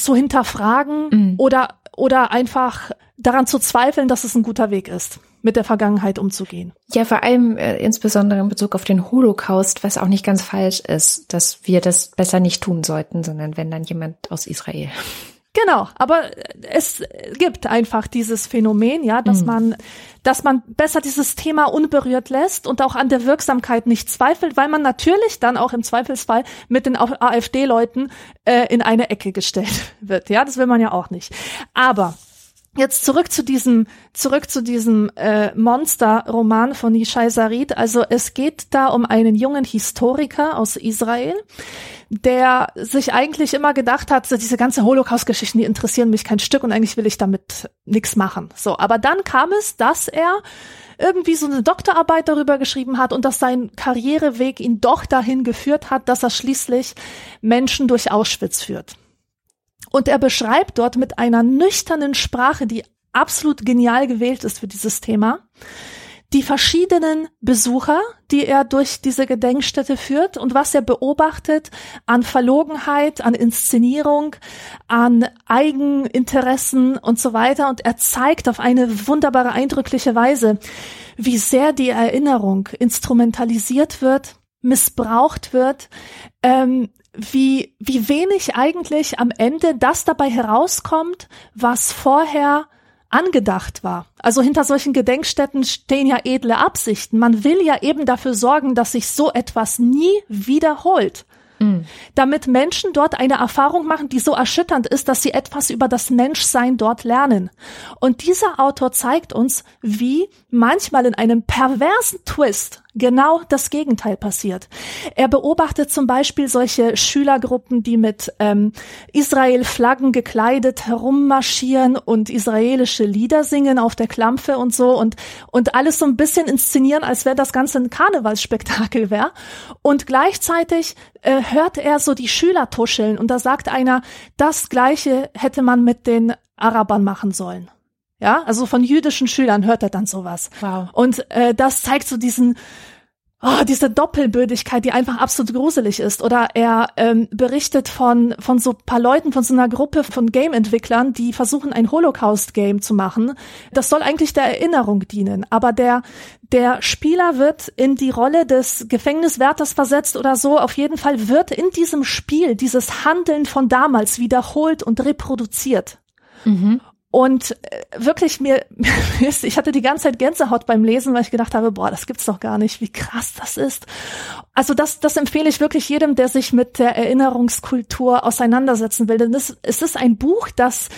zu hinterfragen mhm. oder, oder einfach daran zu zweifeln, dass es ein guter Weg ist mit der Vergangenheit umzugehen. Ja, vor allem äh, insbesondere in Bezug auf den Holocaust, was auch nicht ganz falsch ist, dass wir das besser nicht tun sollten, sondern wenn dann jemand aus Israel. Genau, aber es gibt einfach dieses Phänomen, ja, dass mhm. man, dass man besser dieses Thema unberührt lässt und auch an der Wirksamkeit nicht zweifelt, weil man natürlich dann auch im Zweifelsfall mit den AfD-Leuten äh, in eine Ecke gestellt wird. Ja, das will man ja auch nicht. Aber Jetzt zurück zu diesem, zurück zu diesem äh, Monster-Roman von Yishai Sarid. Also es geht da um einen jungen Historiker aus Israel, der sich eigentlich immer gedacht hat, so diese ganze Holocaust-Geschichten, die interessieren mich kein Stück und eigentlich will ich damit nichts machen. So, aber dann kam es, dass er irgendwie so eine Doktorarbeit darüber geschrieben hat und dass sein Karriereweg ihn doch dahin geführt hat, dass er schließlich Menschen durch Auschwitz führt. Und er beschreibt dort mit einer nüchternen Sprache, die absolut genial gewählt ist für dieses Thema, die verschiedenen Besucher, die er durch diese Gedenkstätte führt und was er beobachtet an Verlogenheit, an Inszenierung, an Eigeninteressen und so weiter. Und er zeigt auf eine wunderbare, eindrückliche Weise, wie sehr die Erinnerung instrumentalisiert wird, missbraucht wird, ähm, wie, wie wenig eigentlich am Ende das dabei herauskommt, was vorher angedacht war. Also hinter solchen Gedenkstätten stehen ja edle Absichten. Man will ja eben dafür sorgen, dass sich so etwas nie wiederholt. Mhm. Damit Menschen dort eine Erfahrung machen, die so erschütternd ist, dass sie etwas über das Menschsein dort lernen. Und dieser Autor zeigt uns, wie manchmal in einem perversen Twist genau das Gegenteil passiert. Er beobachtet zum Beispiel solche Schülergruppen, die mit ähm, Israel-Flaggen gekleidet herummarschieren und israelische Lieder singen auf der Klampfe und so und, und alles so ein bisschen inszenieren, als wäre das Ganze ein Karnevalsspektakel wäre. Und gleichzeitig äh, hört er so die Schüler tuscheln und da sagt einer, das Gleiche hätte man mit den Arabern machen sollen. Ja, also von jüdischen Schülern hört er dann sowas. Wow. Und äh, das zeigt so diesen oh, diese Doppelbödigkeit, die einfach absolut gruselig ist. Oder er ähm, berichtet von, von so paar Leuten, von so einer Gruppe von Game-Entwicklern, die versuchen, ein Holocaust-Game zu machen. Das soll eigentlich der Erinnerung dienen. Aber der, der Spieler wird in die Rolle des Gefängniswärters versetzt oder so. Auf jeden Fall wird in diesem Spiel dieses Handeln von damals wiederholt und reproduziert. Mhm. Und äh, wirklich mir, ich hatte die ganze Zeit Gänsehaut beim Lesen, weil ich gedacht habe, boah, das gibt's doch gar nicht, wie krass das ist. Also das, das empfehle ich wirklich jedem, der sich mit der Erinnerungskultur auseinandersetzen will. Denn es, es ist ein Buch, das,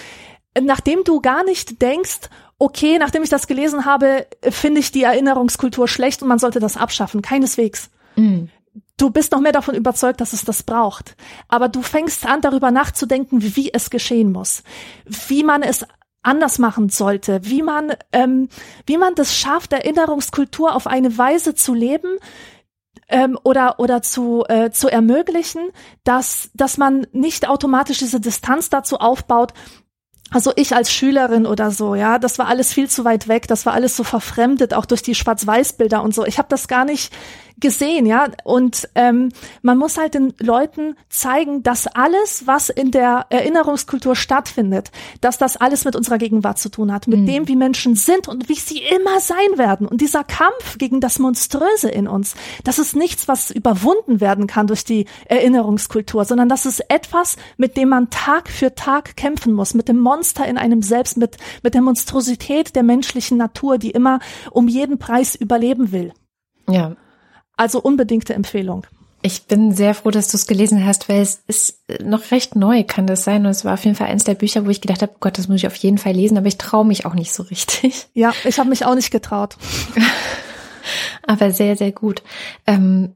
nachdem du gar nicht denkst, okay, nachdem ich das gelesen habe, finde ich die Erinnerungskultur schlecht und man sollte das abschaffen. Keineswegs. Mm du bist noch mehr davon überzeugt, dass es das braucht. Aber du fängst an, darüber nachzudenken, wie es geschehen muss, wie man es anders machen sollte, wie man, ähm, wie man das schafft, Erinnerungskultur auf eine Weise zu leben, ähm, oder oder zu äh, zu ermöglichen, dass dass man nicht automatisch diese Distanz dazu aufbaut. Also ich als Schülerin oder so, ja, das war alles viel zu weit weg, das war alles so verfremdet, auch durch die Schwarz-Weiß-Bilder und so. Ich habe das gar nicht gesehen, ja. Und ähm, man muss halt den Leuten zeigen, dass alles, was in der Erinnerungskultur stattfindet, dass das alles mit unserer Gegenwart zu tun hat, mit mhm. dem, wie Menschen sind und wie sie immer sein werden. Und dieser Kampf gegen das Monströse in uns, das ist nichts, was überwunden werden kann durch die Erinnerungskultur, sondern das ist etwas, mit dem man Tag für Tag kämpfen muss, mit dem Monster in einem selbst, mit, mit der Monstrosität der menschlichen Natur, die immer um jeden Preis überleben will. Ja, also unbedingte Empfehlung. Ich bin sehr froh, dass du es gelesen hast, weil es ist noch recht neu, kann das sein. Und es war auf jeden Fall eins der Bücher, wo ich gedacht habe, Gott, das muss ich auf jeden Fall lesen, aber ich traue mich auch nicht so richtig. Ja, ich habe mich auch nicht getraut. aber sehr, sehr gut. Ähm,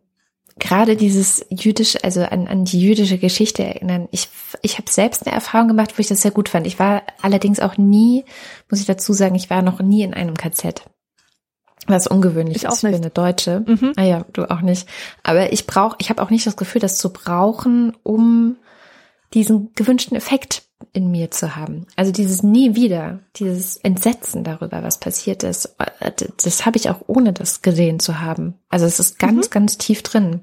gerade dieses jüdische, also an, an die jüdische Geschichte erinnern. Ich, ich habe selbst eine Erfahrung gemacht, wo ich das sehr gut fand. Ich war allerdings auch nie, muss ich dazu sagen, ich war noch nie in einem KZ. Was ungewöhnlich ich ist für eine Deutsche. Mhm. Ah ja, du auch nicht. Aber ich brauche, ich habe auch nicht das Gefühl, das zu brauchen, um diesen gewünschten Effekt in mir zu haben. Also dieses nie wieder, dieses Entsetzen darüber, was passiert ist, das habe ich auch ohne das gesehen zu haben. Also es ist ganz, mhm. ganz tief drin.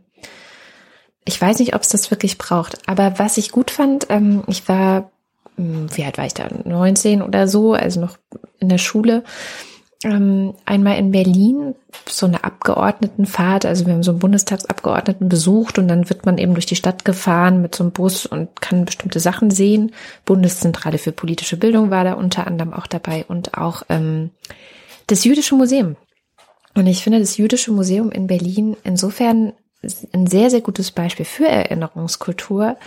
Ich weiß nicht, ob es das wirklich braucht. Aber was ich gut fand, ähm, ich war, hm, wie alt war ich da? 19 oder so, also noch in der Schule ähm, einmal in Berlin so eine Abgeordnetenfahrt, also wir haben so einen Bundestagsabgeordneten besucht und dann wird man eben durch die Stadt gefahren mit so einem Bus und kann bestimmte Sachen sehen. Bundeszentrale für politische Bildung war da unter anderem auch dabei und auch ähm, das Jüdische Museum. Und ich finde das Jüdische Museum in Berlin insofern ein sehr, sehr gutes Beispiel für Erinnerungskultur,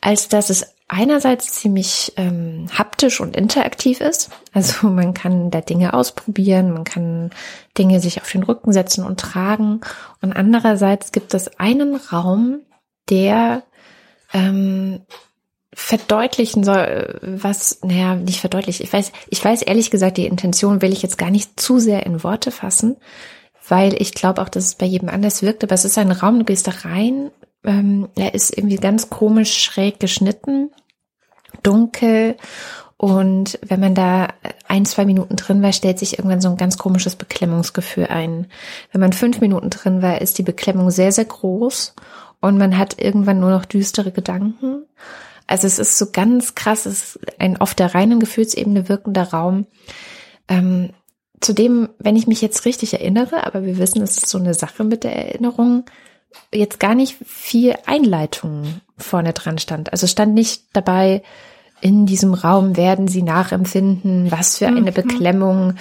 als dass es einerseits ziemlich ähm, haptisch und interaktiv ist. Also man kann da Dinge ausprobieren, man kann Dinge sich auf den Rücken setzen und tragen. Und andererseits gibt es einen Raum, der ähm, verdeutlichen soll, was, naja, nicht verdeutlichen. Ich weiß, ich weiß ehrlich gesagt, die Intention will ich jetzt gar nicht zu sehr in Worte fassen, weil ich glaube auch, dass es bei jedem anders wirkt. Aber es ist ein Raum, du gehst da rein ähm, er ist irgendwie ganz komisch schräg geschnitten, dunkel. Und wenn man da ein, zwei Minuten drin war, stellt sich irgendwann so ein ganz komisches Beklemmungsgefühl ein. Wenn man fünf Minuten drin war, ist die Beklemmung sehr, sehr groß und man hat irgendwann nur noch düstere Gedanken. Also es ist so ganz krass, es ist ein auf der reinen Gefühlsebene wirkender Raum. Ähm, zudem, wenn ich mich jetzt richtig erinnere, aber wir wissen, es ist so eine Sache mit der Erinnerung, jetzt gar nicht viel Einleitung vorne dran stand. Also stand nicht dabei, in diesem Raum werden sie nachempfinden, was für eine mhm. Beklemmung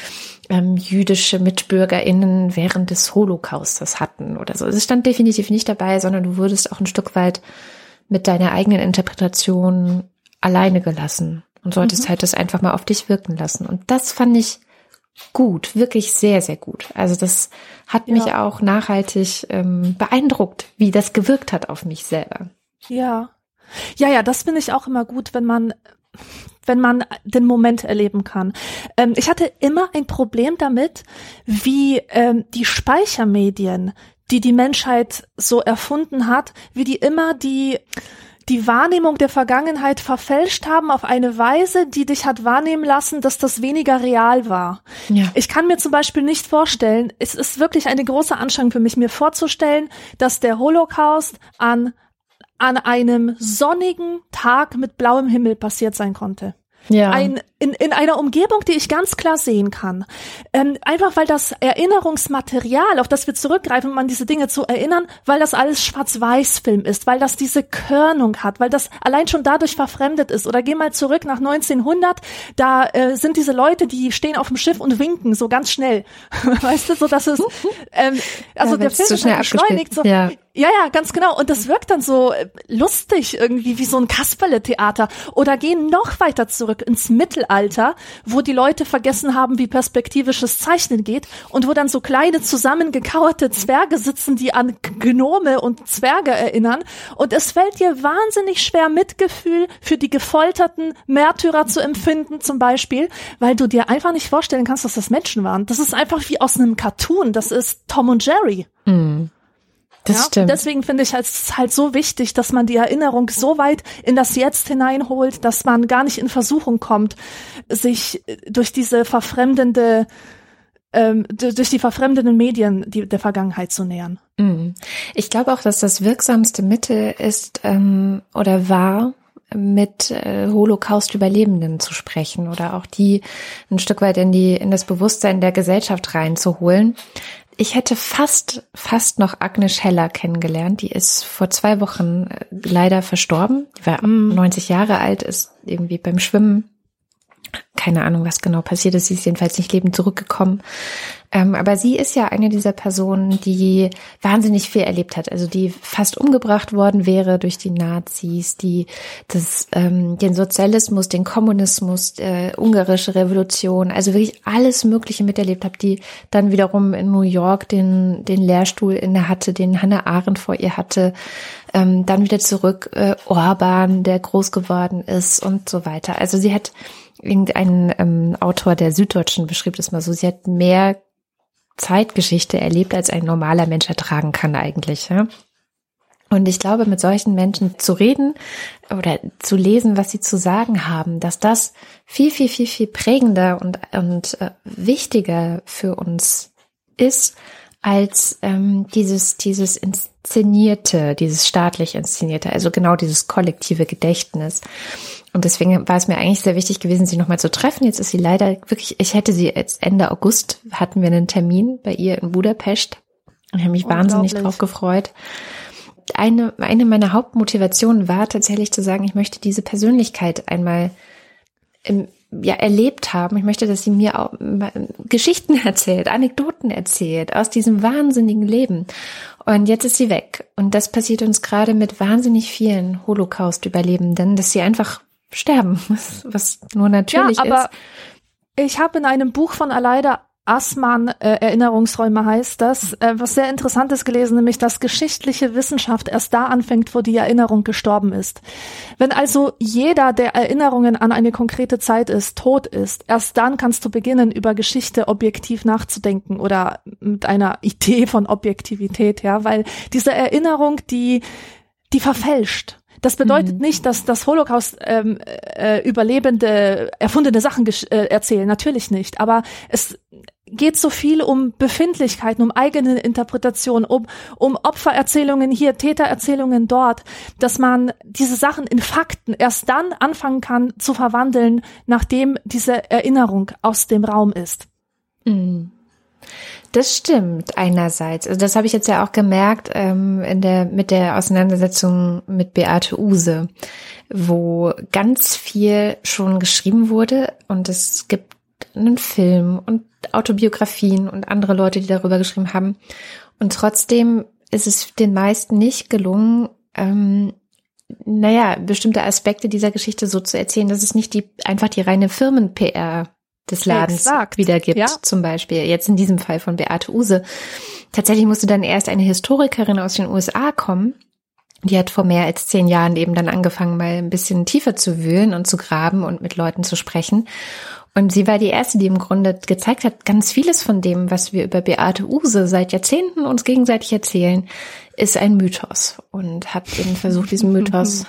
ähm, jüdische MitbürgerInnen während des Holocaustes hatten oder so. Es stand definitiv nicht dabei, sondern du wurdest auch ein Stück weit mit deiner eigenen Interpretation alleine gelassen und solltest mhm. halt das einfach mal auf dich wirken lassen. Und das fand ich gut, wirklich sehr, sehr gut. Also das hat mich ja. auch nachhaltig ähm, beeindruckt, wie das gewirkt hat auf mich selber. Ja. Ja, ja, das finde ich auch immer gut, wenn man wenn man den Moment erleben kann. Ähm, ich hatte immer ein Problem damit, wie ähm, die Speichermedien, die die Menschheit so erfunden hat, wie die immer die die Wahrnehmung der Vergangenheit verfälscht haben auf eine Weise, die dich hat wahrnehmen lassen, dass das weniger real war. Ja. Ich kann mir zum Beispiel nicht vorstellen, es ist wirklich eine große Anstrengung für mich, mir vorzustellen, dass der Holocaust an, an einem sonnigen Tag mit blauem Himmel passiert sein konnte. Ja. Ein, in, in einer Umgebung, die ich ganz klar sehen kann. Ähm, einfach weil das Erinnerungsmaterial, auf das wir zurückgreifen, um an diese Dinge zu erinnern, weil das alles Schwarz-Weiß-Film ist, weil das diese Körnung hat, weil das allein schon dadurch verfremdet ist. Oder geh mal zurück nach 1900, da äh, sind diese Leute, die stehen auf dem Schiff und winken so ganz schnell. weißt du, so dass es, ähm, also ja, der Film ist halt beschleunigt, so, ja. Ja, ja, ganz genau. Und das wirkt dann so äh, lustig irgendwie wie so ein Kasperle-Theater. Oder gehen noch weiter zurück ins Mittelalter, wo die Leute vergessen haben, wie perspektivisches Zeichnen geht und wo dann so kleine zusammengekauerte Zwerge sitzen, die an Gnome und Zwerge erinnern. Und es fällt dir wahnsinnig schwer, Mitgefühl für die gefolterten Märtyrer zu empfinden, zum Beispiel, weil du dir einfach nicht vorstellen kannst, dass das Menschen waren. Das ist einfach wie aus einem Cartoon. Das ist Tom und Jerry. Mm. Das ja? stimmt. deswegen finde ich es halt so wichtig, dass man die Erinnerung so weit in das Jetzt hineinholt, dass man gar nicht in Versuchung kommt, sich durch diese verfremdende ähm, durch die verfremdenden Medien die, der Vergangenheit zu nähern. Mhm. Ich glaube auch, dass das wirksamste Mittel ist ähm, oder war, mit äh, Holocaust-Überlebenden zu sprechen oder auch die ein Stück weit in die in das Bewusstsein der Gesellschaft reinzuholen ich hätte fast, fast noch Agnes Heller kennengelernt. Die ist vor zwei Wochen äh, leider verstorben. Die war mm. 90 Jahre alt, ist irgendwie beim Schwimmen keine Ahnung, was genau passiert ist. Sie ist jedenfalls nicht lebend zurückgekommen. Ähm, aber sie ist ja eine dieser Personen, die wahnsinnig viel erlebt hat. Also die fast umgebracht worden wäre durch die Nazis, die das, ähm, den Sozialismus, den Kommunismus, äh, ungarische Revolution, also wirklich alles Mögliche miterlebt hat, die dann wiederum in New York den, den Lehrstuhl inne hatte, den Hannah Arendt vor ihr hatte, ähm, dann wieder zurück äh, Orban, der groß geworden ist und so weiter. Also sie hat irgendein ähm, Autor der Süddeutschen beschrieb das mal so, sie hat mehr Zeitgeschichte erlebt, als ein normaler Mensch ertragen kann eigentlich. Ja? Und ich glaube, mit solchen Menschen zu reden oder zu lesen, was sie zu sagen haben, dass das viel, viel, viel, viel prägender und, und äh, wichtiger für uns ist, als ähm, dieses, dieses inszenierte, dieses staatlich inszenierte, also genau dieses kollektive Gedächtnis. Und deswegen war es mir eigentlich sehr wichtig gewesen, sie nochmal zu treffen. Jetzt ist sie leider wirklich, ich hätte sie jetzt Ende August, hatten wir einen Termin bei ihr in Budapest. Ich habe mich wahnsinnig drauf gefreut. Eine, eine meiner Hauptmotivationen war tatsächlich zu sagen, ich möchte diese Persönlichkeit einmal im, ja, erlebt haben. Ich möchte, dass sie mir auch Geschichten erzählt, Anekdoten erzählt aus diesem wahnsinnigen Leben. Und jetzt ist sie weg. Und das passiert uns gerade mit wahnsinnig vielen Holocaust-Überlebenden, dass sie einfach sterben, was, was nur natürlich ja, aber ist. Ich habe in einem Buch von Aleida Assmann, äh, Erinnerungsräume heißt das, äh, was sehr interessantes gelesen, nämlich dass geschichtliche Wissenschaft erst da anfängt, wo die Erinnerung gestorben ist. Wenn also jeder, der Erinnerungen an eine konkrete Zeit ist, tot ist, erst dann kannst du beginnen, über Geschichte objektiv nachzudenken oder mit einer Idee von Objektivität, ja, weil diese Erinnerung, die, die verfälscht. Das bedeutet mhm. nicht, dass das Holocaust ähm, äh, Überlebende erfundene Sachen äh, erzählen, natürlich nicht. Aber es geht so viel um Befindlichkeiten, um eigene Interpretation, um, um Opfererzählungen hier, Tätererzählungen dort, dass man diese Sachen in Fakten erst dann anfangen kann zu verwandeln, nachdem diese Erinnerung aus dem Raum ist. Mhm. Das stimmt einerseits. Also das habe ich jetzt ja auch gemerkt ähm, in der mit der Auseinandersetzung mit Beate Use, wo ganz viel schon geschrieben wurde und es gibt einen Film und Autobiografien und andere Leute, die darüber geschrieben haben. Und trotzdem ist es den meisten nicht gelungen, ähm, naja, bestimmte Aspekte dieser Geschichte so zu erzählen, dass es nicht die einfach die reine Firmen-PR des Ladens Exakt. wiedergibt, ja. zum Beispiel. Jetzt in diesem Fall von Beate Use. Tatsächlich musste dann erst eine Historikerin aus den USA kommen. Die hat vor mehr als zehn Jahren eben dann angefangen, mal ein bisschen tiefer zu wühlen und zu graben und mit Leuten zu sprechen. Und sie war die erste, die im Grunde gezeigt hat, ganz vieles von dem, was wir über Beate Use seit Jahrzehnten uns gegenseitig erzählen, ist ein Mythos und hat eben versucht, diesen Mythos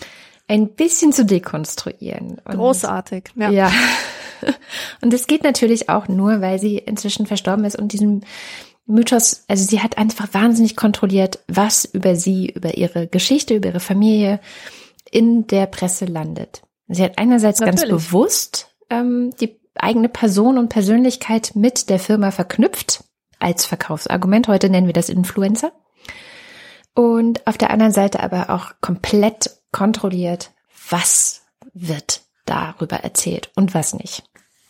ein bisschen zu dekonstruieren. Und Großartig, ja. ja. Und es geht natürlich auch nur, weil sie inzwischen verstorben ist und diesen Mythos, also sie hat einfach wahnsinnig kontrolliert, was über sie, über ihre Geschichte, über ihre Familie in der Presse landet. Sie hat einerseits natürlich. ganz bewusst ähm, die eigene Person und Persönlichkeit mit der Firma verknüpft als Verkaufsargument. Heute nennen wir das Influencer. Und auf der anderen Seite aber auch komplett kontrolliert, was wird darüber erzählt und was nicht.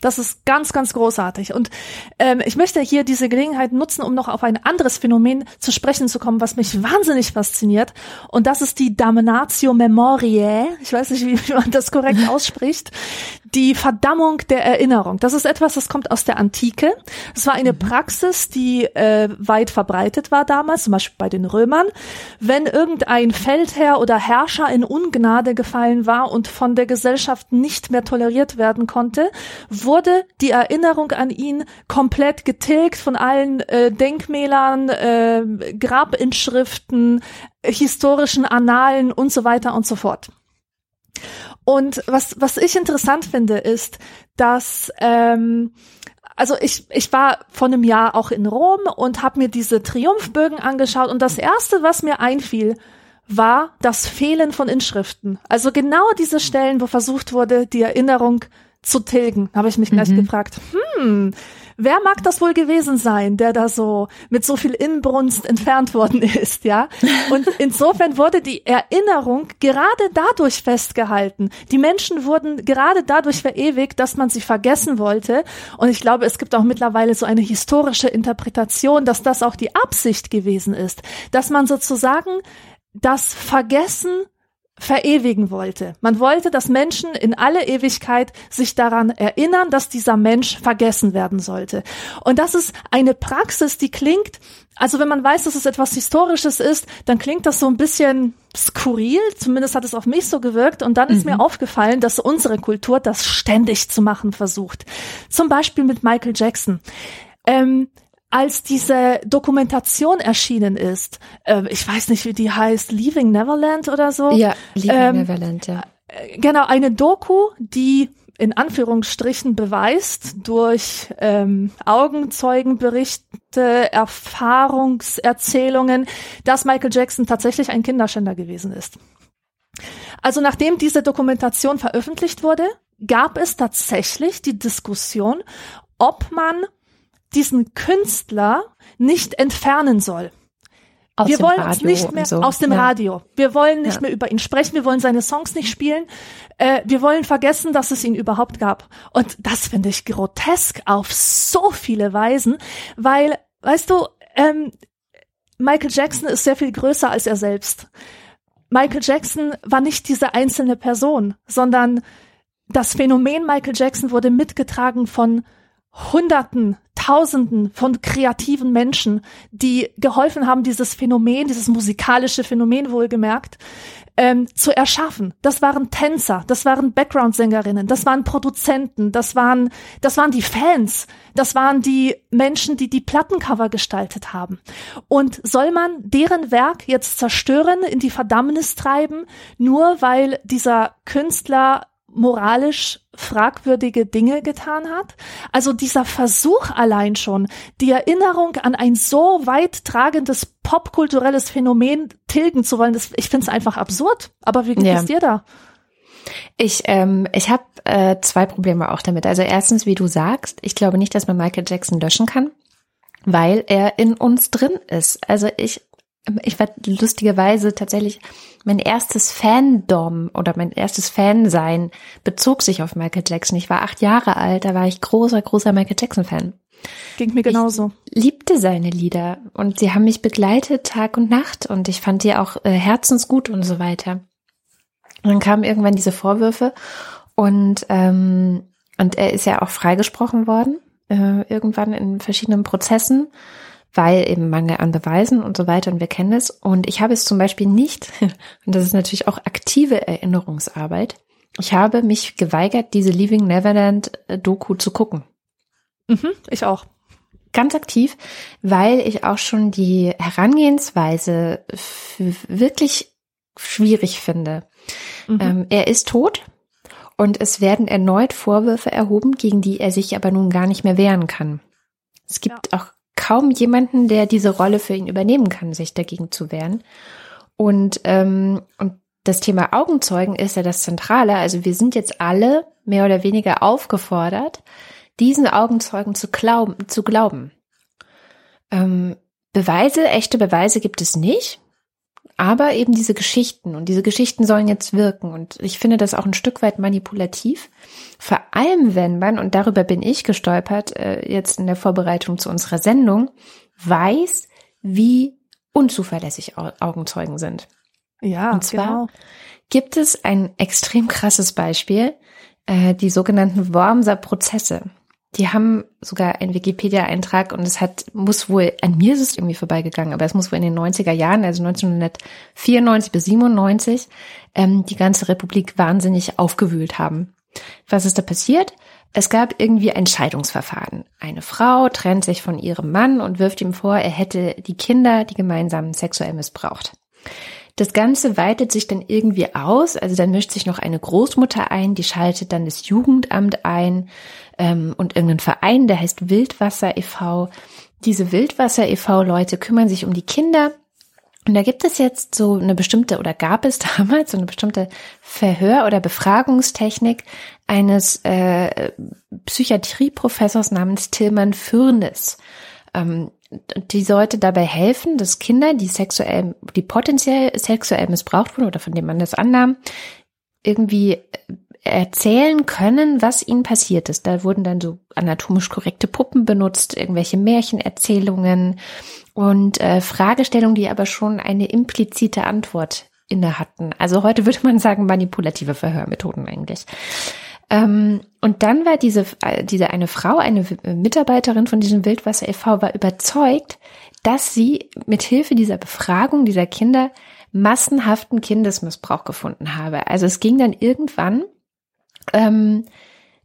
Das ist ganz, ganz großartig. Und ähm, ich möchte hier diese Gelegenheit nutzen, um noch auf ein anderes Phänomen zu sprechen zu kommen, was mich wahnsinnig fasziniert. Und das ist die Damnatio Memoriae. Ich weiß nicht, wie man das korrekt ausspricht. Die Verdammung der Erinnerung. Das ist etwas, das kommt aus der Antike. Es war eine mhm. Praxis, die äh, weit verbreitet war damals, zum Beispiel bei den Römern. Wenn irgendein Feldherr oder Herrscher in Ungnade gefallen war und von der Gesellschaft nicht mehr toleriert werden konnte, wurde die Erinnerung an ihn komplett getilgt von allen äh, Denkmälern, äh, Grabinschriften, historischen Annalen und so weiter und so fort. Und was, was ich interessant finde, ist, dass ähm, also ich, ich war vor einem Jahr auch in Rom und habe mir diese Triumphbögen angeschaut und das erste, was mir einfiel, war das Fehlen von Inschriften. Also genau diese Stellen, wo versucht wurde, die Erinnerung zu tilgen. habe ich mich gleich mhm. gefragt, hm, wer mag das wohl gewesen sein, der da so mit so viel Inbrunst entfernt worden ist, ja? Und insofern wurde die Erinnerung gerade dadurch festgehalten. Die Menschen wurden gerade dadurch verewigt, dass man sie vergessen wollte. Und ich glaube, es gibt auch mittlerweile so eine historische Interpretation, dass das auch die Absicht gewesen ist, dass man sozusagen das Vergessen verewigen wollte. Man wollte, dass Menschen in alle Ewigkeit sich daran erinnern, dass dieser Mensch vergessen werden sollte. Und das ist eine Praxis, die klingt, also wenn man weiß, dass es etwas Historisches ist, dann klingt das so ein bisschen skurril, zumindest hat es auf mich so gewirkt. Und dann ist mhm. mir aufgefallen, dass unsere Kultur das ständig zu machen versucht. Zum Beispiel mit Michael Jackson. Ähm, als diese Dokumentation erschienen ist, äh, ich weiß nicht, wie die heißt, Leaving Neverland oder so. Ja, Leaving ähm, Neverland, ja. Äh, genau, eine Doku, die in Anführungsstrichen beweist durch ähm, Augenzeugenberichte, Erfahrungserzählungen, dass Michael Jackson tatsächlich ein Kinderschänder gewesen ist. Also nachdem diese Dokumentation veröffentlicht wurde, gab es tatsächlich die Diskussion, ob man diesen Künstler nicht entfernen soll. Aus wir wollen Radio uns nicht mehr so. aus dem ja. Radio. Wir wollen nicht ja. mehr über ihn sprechen. Wir wollen seine Songs nicht spielen. Äh, wir wollen vergessen, dass es ihn überhaupt gab. Und das finde ich grotesk auf so viele Weisen, weil, weißt du, ähm, Michael Jackson ist sehr viel größer als er selbst. Michael Jackson war nicht diese einzelne Person, sondern das Phänomen Michael Jackson wurde mitgetragen von Hunderten, Tausenden von kreativen Menschen, die geholfen haben, dieses Phänomen, dieses musikalische Phänomen wohlgemerkt, ähm, zu erschaffen. Das waren Tänzer, das waren Background-Sängerinnen, das waren Produzenten, das waren, das waren die Fans, das waren die Menschen, die die Plattencover gestaltet haben. Und soll man deren Werk jetzt zerstören, in die Verdammnis treiben, nur weil dieser Künstler moralisch fragwürdige Dinge getan hat. Also dieser Versuch allein schon, die Erinnerung an ein so weit tragendes popkulturelles Phänomen tilgen zu wollen, das, ich finde es einfach absurd. Aber wie geht ja. es dir da? Ich, ähm, ich habe äh, zwei Probleme auch damit. Also erstens, wie du sagst, ich glaube nicht, dass man Michael Jackson löschen kann, weil er in uns drin ist. Also ich ich war lustigerweise tatsächlich mein erstes Fandom oder mein erstes Fansein bezog sich auf Michael Jackson. Ich war acht Jahre alt, da war ich großer, großer Michael Jackson Fan. Ging mir genauso. Ich liebte seine Lieder und sie haben mich begleitet Tag und Nacht und ich fand die auch äh, herzensgut und so weiter. Und dann kamen irgendwann diese Vorwürfe und ähm, und er ist ja auch freigesprochen worden äh, irgendwann in verschiedenen Prozessen weil eben Mangel an Beweisen und so weiter und wir kennen es. Und ich habe es zum Beispiel nicht, und das ist natürlich auch aktive Erinnerungsarbeit, ich habe mich geweigert, diese Leaving Neverland äh, Doku zu gucken. Mhm, ich auch. Ganz aktiv, weil ich auch schon die Herangehensweise wirklich schwierig finde. Mhm. Ähm, er ist tot und es werden erneut Vorwürfe erhoben, gegen die er sich aber nun gar nicht mehr wehren kann. Es gibt ja. auch kaum jemanden, der diese Rolle für ihn übernehmen kann, sich dagegen zu wehren. Und, ähm, und das Thema Augenzeugen ist ja das Zentrale. Also wir sind jetzt alle mehr oder weniger aufgefordert, diesen Augenzeugen zu glauben. Zu glauben. Ähm, Beweise, echte Beweise gibt es nicht, aber eben diese Geschichten und diese Geschichten sollen jetzt wirken. Und ich finde das auch ein Stück weit manipulativ, vor allem, wenn man, und darüber bin ich gestolpert, äh, jetzt in der Vorbereitung zu unserer Sendung, weiß, wie unzuverlässig Augenzeugen sind. Ja, und zwar genau. gibt es ein extrem krasses Beispiel, äh, die sogenannten Wormser Prozesse. Die haben sogar einen Wikipedia-Eintrag und es hat, muss wohl, an mir ist es irgendwie vorbeigegangen, aber es muss wohl in den 90er Jahren, also 1994 bis 97, ähm, die ganze Republik wahnsinnig aufgewühlt haben. Was ist da passiert? Es gab irgendwie ein Scheidungsverfahren. Eine Frau trennt sich von ihrem Mann und wirft ihm vor, er hätte die Kinder, die gemeinsam sexuell missbraucht. Das Ganze weitet sich dann irgendwie aus, also dann mischt sich noch eine Großmutter ein, die schaltet dann das Jugendamt ein ähm, und irgendein Verein, der heißt Wildwasser e.V. Diese Wildwasser e.V. Leute kümmern sich um die Kinder Und da gibt es jetzt so eine bestimmte oder gab es damals so eine bestimmte Verhör- oder Befragungstechnik eines äh, Psychiatrieprofessors namens Tilman Fürnes. Ähm, die sollte dabei helfen, dass Kinder, die sexuell, die potenziell sexuell missbraucht wurden oder von dem man das annahm, irgendwie erzählen können, was ihnen passiert ist. Da wurden dann so anatomisch korrekte Puppen benutzt, irgendwelche Märchenerzählungen und äh, Fragestellungen, die aber schon eine implizite Antwort inne hatten. Also heute würde man sagen manipulative Verhörmethoden eigentlich. Ähm, und dann war diese, äh, diese eine Frau, eine Mitarbeiterin von diesem Wildwasser e.V. war überzeugt, dass sie mit Hilfe dieser Befragung dieser Kinder massenhaften Kindesmissbrauch gefunden habe. Also es ging dann irgendwann ähm,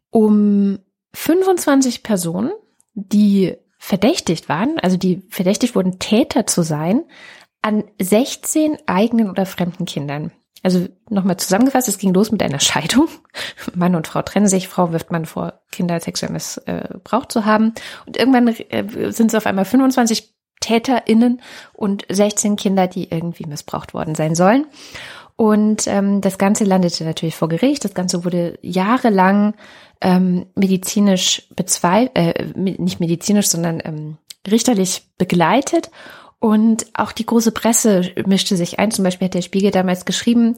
um 25 Personen, die verdächtigt waren, also die verdächtigt wurden, Täter zu sein, an 16 eigenen oder fremden Kindern. Also nochmal zusammengefasst, es ging los mit einer Scheidung. Mann und Frau trennen sich, Frau wirft man vor, Kinder sexuell missbraucht zu haben. Und irgendwann äh, sind es auf einmal 25 TäterInnen und 16 Kinder, die irgendwie missbraucht worden sein sollen. Und ähm, das Ganze landete natürlich vor Gericht. Das Ganze wurde jahrelang ähm, medizinisch bezweifelt, äh, nicht medizinisch, sondern ähm, richterlich begleitet. Und auch die große Presse mischte sich ein. Zum Beispiel hat der Spiegel damals geschrieben,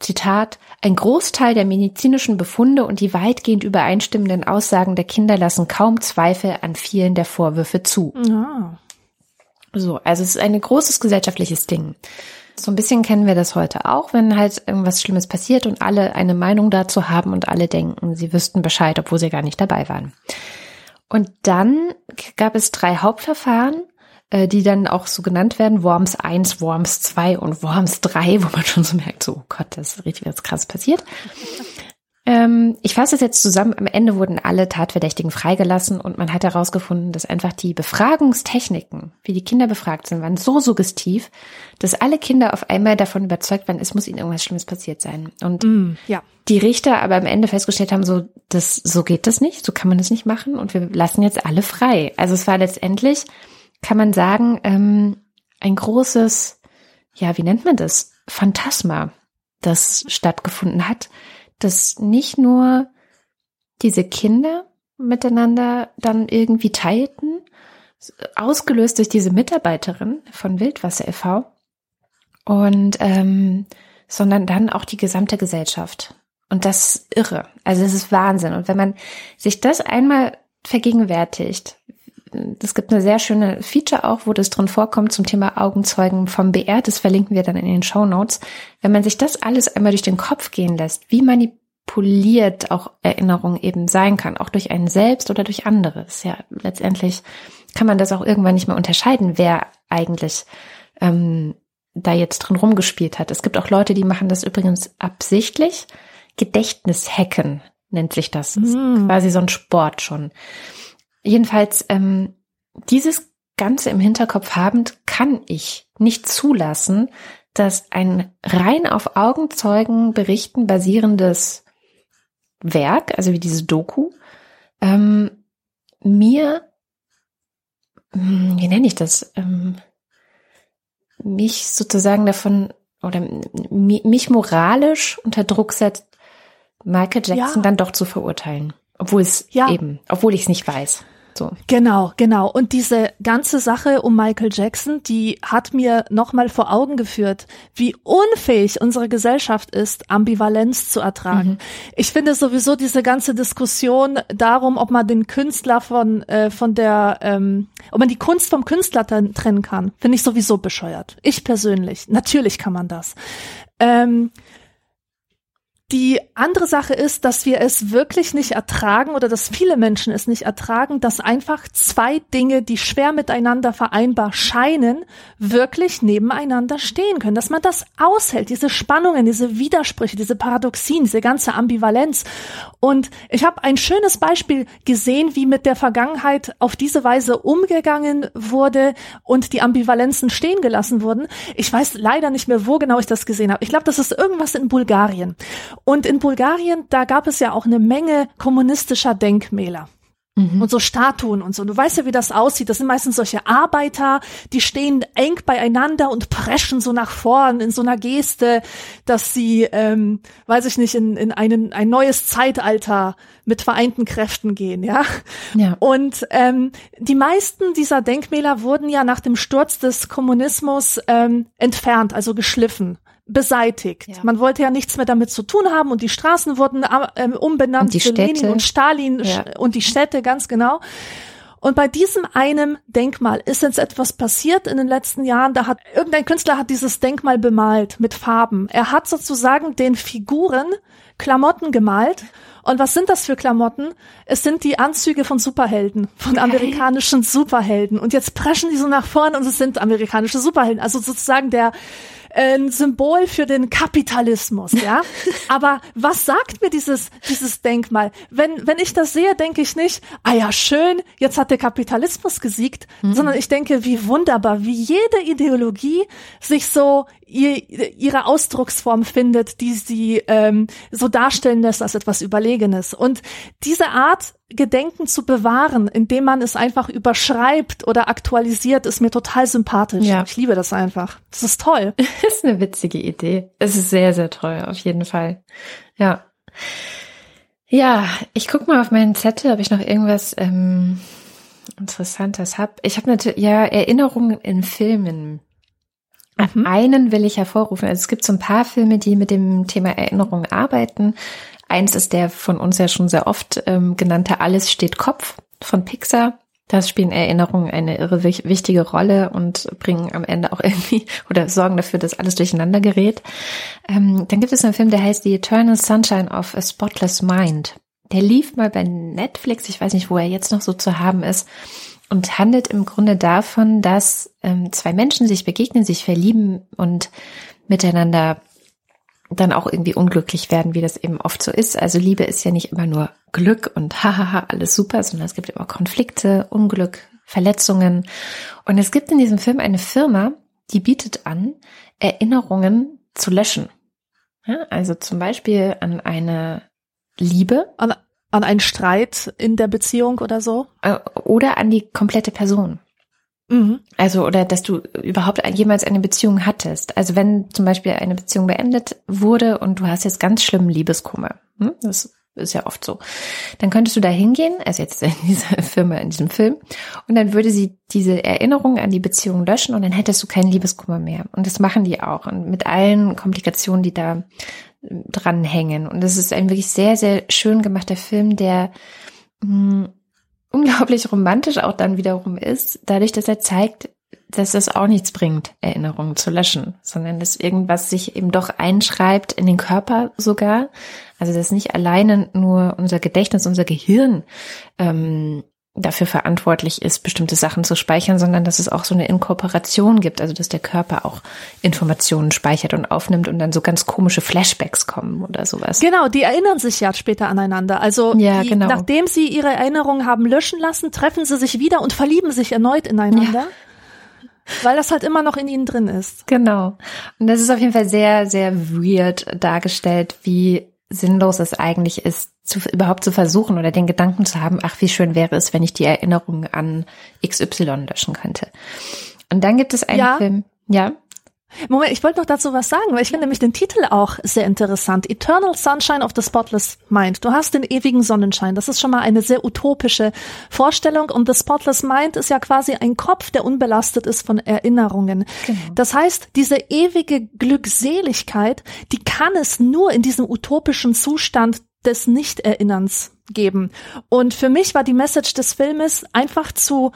Zitat, ein Großteil der medizinischen Befunde und die weitgehend übereinstimmenden Aussagen der Kinder lassen kaum Zweifel an vielen der Vorwürfe zu. Ja. So, also es ist ein großes gesellschaftliches Ding. So ein bisschen kennen wir das heute auch, wenn halt irgendwas Schlimmes passiert und alle eine Meinung dazu haben und alle denken, sie wüssten Bescheid, obwohl sie gar nicht dabei waren. Und dann gab es drei Hauptverfahren, äh, die dann auch so genannt werden, Worms 1, Worms 2 und Worms 3, wo man schon so merkt, so, oh Gott, das ist richtig was krass passiert. Ähm, ich fasse es jetzt zusammen. Am Ende wurden alle Tatverdächtigen freigelassen und man hat herausgefunden, dass einfach die Befragungstechniken, wie die Kinder befragt sind, waren so suggestiv, dass alle Kinder auf einmal davon überzeugt waren, es muss ihnen irgendwas Schlimmes passiert sein. Und mm, ja. die Richter aber am Ende festgestellt haben, so, das, so geht das nicht, so kann man das nicht machen und wir lassen jetzt alle frei. Also es war letztendlich, kann man sagen, ähm, ein großes, ja, wie nennt man das? Phantasma, das stattgefunden hat dass nicht nur diese Kinder miteinander dann irgendwie teilten, ausgelöst durch diese Mitarbeiterin von Wildwasser e.V. und ähm, sondern dann auch die gesamte Gesellschaft. Und das ist irre. Also es ist Wahnsinn. Und wenn man sich das einmal vergegenwärtigt, es gibt eine sehr schöne Feature auch, wo das drin vorkommt zum Thema Augenzeugen vom BR. Das verlinken wir dann in den Show Notes. Wenn man sich das alles einmal durch den Kopf gehen lässt, wie manipuliert auch Erinnerung eben sein kann, auch durch einen selbst oder durch andere. Ist ja letztendlich kann man das auch irgendwann nicht mehr unterscheiden, wer eigentlich ähm, da jetzt drin rumgespielt hat. Es gibt auch Leute, die machen das übrigens absichtlich. Gedächtnishacken nennt sich das. mm. quasi so ein Sport schon. Jedenfalls, ähm, dieses Ganze im Hinterkopf habend, kann ich nicht zulassen, dass ein rein auf Augenzeugen berichten basierendes Werk, also wie diese Doku, ähm, mir, hm, wie nenne ich das, ähm, mich sozusagen davon oder mich moralisch unter Druck setzt, Michael Jackson ja. dann doch zu verurteilen. Obwohl es ja. eben, obwohl ich es nicht weiß. So. Genau, genau. Und diese ganze Sache um Michael Jackson, die hat mir nochmal vor Augen geführt, wie unfähig unsere Gesellschaft ist, Ambivalenz zu ertragen. Mhm. Ich finde sowieso diese ganze Diskussion darum, ob man den Künstler von, äh, von der, ähm, ob man die Kunst vom Künstler trennen kann, finde ich sowieso bescheuert. Ich persönlich. Natürlich kann man das. Ähm, die andere Sache ist, dass wir es wirklich nicht ertragen oder dass viele Menschen es nicht ertragen, dass einfach zwei Dinge, die schwer miteinander vereinbar scheinen, wirklich nebeneinander stehen können. Dass man das aushält, diese Spannungen, diese Widersprüche, diese Paradoxien, diese ganze Ambivalenz. Und ich habe ein schönes Beispiel gesehen, wie mit der Vergangenheit auf diese Weise umgegangen wurde und die Ambivalenzen stehen gelassen wurden. Ich weiß leider nicht mehr, wo genau ich das gesehen habe. Ich glaube, das ist irgendwas in Bulgarien. Und in Bulgarien, da gab es ja auch eine Menge kommunistischer Denkmäler. Mhm. Und so Statuen und so. Du weißt ja, wie das aussieht. Das sind meistens solche Arbeiter, die stehen eng beieinander und preschen so nach vorn in so einer Geste, dass sie, ähm, weiß ich nicht, in, in einen, ein neues Zeitalter mit vereinten Kräften gehen, ja. ja. Und ähm, die meisten dieser Denkmäler wurden ja nach dem Sturz des Kommunismus ähm, entfernt, also geschliffen beseitigt. Ja. Man wollte ja nichts mehr damit zu tun haben und die Straßen wurden ähm, umbenannt für Städte. Lenin und Stalin ja. und die Städte, ganz genau. Und bei diesem einem Denkmal ist jetzt etwas passiert in den letzten Jahren. Da hat irgendein Künstler hat dieses Denkmal bemalt mit Farben. Er hat sozusagen den Figuren Klamotten gemalt. Und was sind das für Klamotten? Es sind die Anzüge von Superhelden, von amerikanischen Superhelden. Und jetzt preschen die so nach vorn und es sind amerikanische Superhelden. Also sozusagen der ein Symbol für den Kapitalismus, ja. Aber was sagt mir dieses, dieses Denkmal? Wenn, wenn ich das sehe, denke ich nicht, ah ja, schön, jetzt hat der Kapitalismus gesiegt, mhm. sondern ich denke, wie wunderbar, wie jede Ideologie sich so ihr, ihre Ausdrucksform findet, die sie ähm, so darstellen lässt als etwas Überlegenes. Und diese Art, Gedenken zu bewahren, indem man es einfach überschreibt oder aktualisiert, ist mir total sympathisch. Ja. Ich liebe das einfach. Das ist toll. das ist eine witzige Idee. Es ist sehr, sehr toll, auf jeden Fall. Ja. Ja, ich guck mal auf meinen Zettel, ob ich noch irgendwas ähm, Interessantes hab. Ich habe natürlich ja Erinnerungen in Filmen. Mhm. Einen will ich hervorrufen. Also es gibt so ein paar Filme, die mit dem Thema Erinnerung arbeiten. Eins ist der von uns ja schon sehr oft ähm, genannte Alles steht Kopf von Pixar. Da spielen Erinnerungen eine irre wichtige Rolle und bringen am Ende auch irgendwie oder sorgen dafür, dass alles durcheinander gerät. Ähm, dann gibt es einen Film, der heißt The Eternal Sunshine of a Spotless Mind. Der lief mal bei Netflix, ich weiß nicht, wo er jetzt noch so zu haben ist und handelt im Grunde davon, dass ähm, zwei Menschen sich begegnen, sich verlieben und miteinander dann auch irgendwie unglücklich werden, wie das eben oft so ist. Also Liebe ist ja nicht immer nur Glück und hahaha, alles super, sondern es gibt immer Konflikte, Unglück, Verletzungen. Und es gibt in diesem Film eine Firma, die bietet an, Erinnerungen zu löschen. Ja, also zum Beispiel an eine Liebe. An, an einen Streit in der Beziehung oder so? Äh, oder an die komplette Person. Mhm. Also, oder dass du überhaupt jemals eine Beziehung hattest. Also wenn zum Beispiel eine Beziehung beendet wurde und du hast jetzt ganz schlimmen Liebeskummer, hm? das ist ja oft so, dann könntest du da hingehen, also jetzt in dieser Firma, in diesem Film, und dann würde sie diese Erinnerung an die Beziehung löschen und dann hättest du keinen Liebeskummer mehr. Und das machen die auch. Und mit allen Komplikationen, die da dranhängen. Und das ist ein wirklich sehr, sehr schön gemachter Film, der mh, hm, unglaublich romantisch auch dann wiederum ist, dadurch, dass er zeigt, dass es auch nichts bringt, Erinnerungen zu löschen, sondern dass irgendwas sich eben doch einschreibt in den Körper sogar. Also dass nicht alleine nur unser Gedächtnis, unser Gehirn ähm, dafür verantwortlich ist, bestimmte Sachen zu speichern, sondern dass es auch so eine Inkorporation gibt, also dass der Körper auch Informationen speichert und aufnimmt und dann so ganz komische Flashbacks kommen oder sowas. Genau, die erinnern sich ja später aneinander. Also ja, die, genau. nachdem sie ihre Erinnerungen haben löschen lassen, treffen sie sich wieder und verlieben sich erneut ineinander. Ja. Weil das halt immer noch in ihnen drin ist. Genau. Und das ist auf jeden Fall sehr, sehr weird dargestellt, wie sinnlos es eigentlich ist, zu, überhaupt zu versuchen oder den Gedanken zu haben, ach, wie schön wäre es, wenn ich die Erinnerung an XY löschen könnte. Und dann gibt es einen ja. Film, ja. Moment, ich wollte noch dazu was sagen, weil ich finde nämlich den Titel auch sehr interessant. Eternal Sunshine of the Spotless Mind. Du hast den ewigen Sonnenschein. Das ist schon mal eine sehr utopische Vorstellung. Und the Spotless Mind ist ja quasi ein Kopf, der unbelastet ist von Erinnerungen. Genau. Das heißt, diese ewige Glückseligkeit, die kann es nur in diesem utopischen Zustand des Nichterinnerns geben. Und für mich war die Message des Filmes einfach zu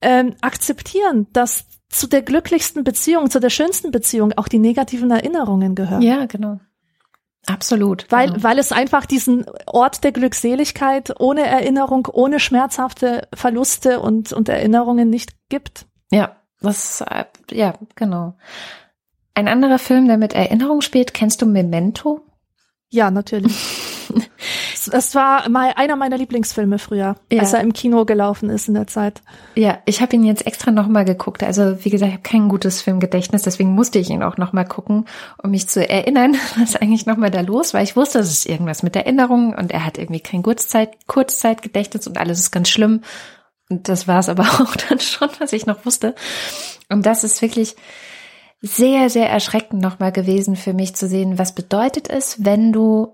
ähm, akzeptieren, dass zu der glücklichsten Beziehung, zu der schönsten Beziehung auch die negativen Erinnerungen gehören. Ja, genau. Absolut. Weil, genau. weil es einfach diesen Ort der Glückseligkeit ohne Erinnerung, ohne schmerzhafte Verluste und, und Erinnerungen nicht gibt. Ja, das, äh, ja, genau. Ein anderer Film, der mit Erinnerung spielt, kennst du Memento? Ja, natürlich. Es, es war mal einer meiner Lieblingsfilme früher, ja. als er im Kino gelaufen ist in der Zeit. Ja, ich habe ihn jetzt extra nochmal geguckt. Also wie gesagt, ich habe kein gutes Filmgedächtnis, deswegen musste ich ihn auch nochmal gucken, um mich zu erinnern, was eigentlich nochmal da los war. Ich wusste, es ist irgendwas mit Erinnerungen und er hat irgendwie kein Kurzzeit, Kurzzeitgedächtnis und alles ist ganz schlimm. Und das war es aber auch dann schon, was ich noch wusste. Und das ist wirklich sehr, sehr erschreckend nochmal gewesen für mich zu sehen, was bedeutet es, wenn du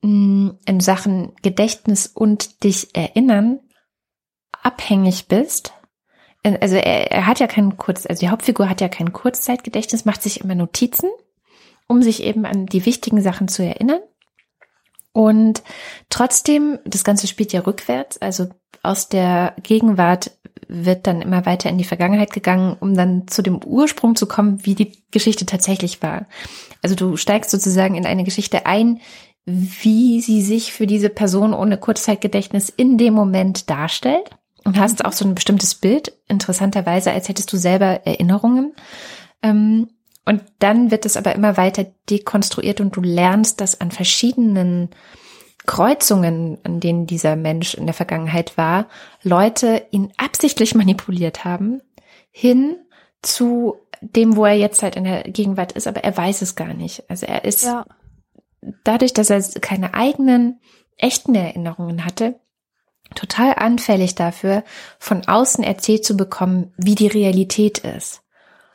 in Sachen Gedächtnis und dich erinnern abhängig bist. Also er, er hat ja kein Kurz, also die Hauptfigur hat ja kein Kurzzeitgedächtnis, macht sich immer Notizen, um sich eben an die wichtigen Sachen zu erinnern. Und trotzdem, das Ganze spielt ja rückwärts, also aus der Gegenwart wird dann immer weiter in die Vergangenheit gegangen, um dann zu dem Ursprung zu kommen, wie die Geschichte tatsächlich war. Also du steigst sozusagen in eine Geschichte ein, wie sie sich für diese Person ohne Kurzzeitgedächtnis in dem Moment darstellt und hast auch so ein bestimmtes Bild, interessanterweise, als hättest du selber Erinnerungen. Ähm, und dann wird es aber immer weiter dekonstruiert und du lernst das an verschiedenen Kreuzungen, an denen dieser Mensch in der Vergangenheit war, Leute ihn absichtlich manipuliert haben, hin zu dem, wo er jetzt halt in der Gegenwart ist, aber er weiß es gar nicht. Also er ist ja. Dadurch, dass er keine eigenen echten Erinnerungen hatte, total anfällig dafür, von außen erzählt zu bekommen, wie die Realität ist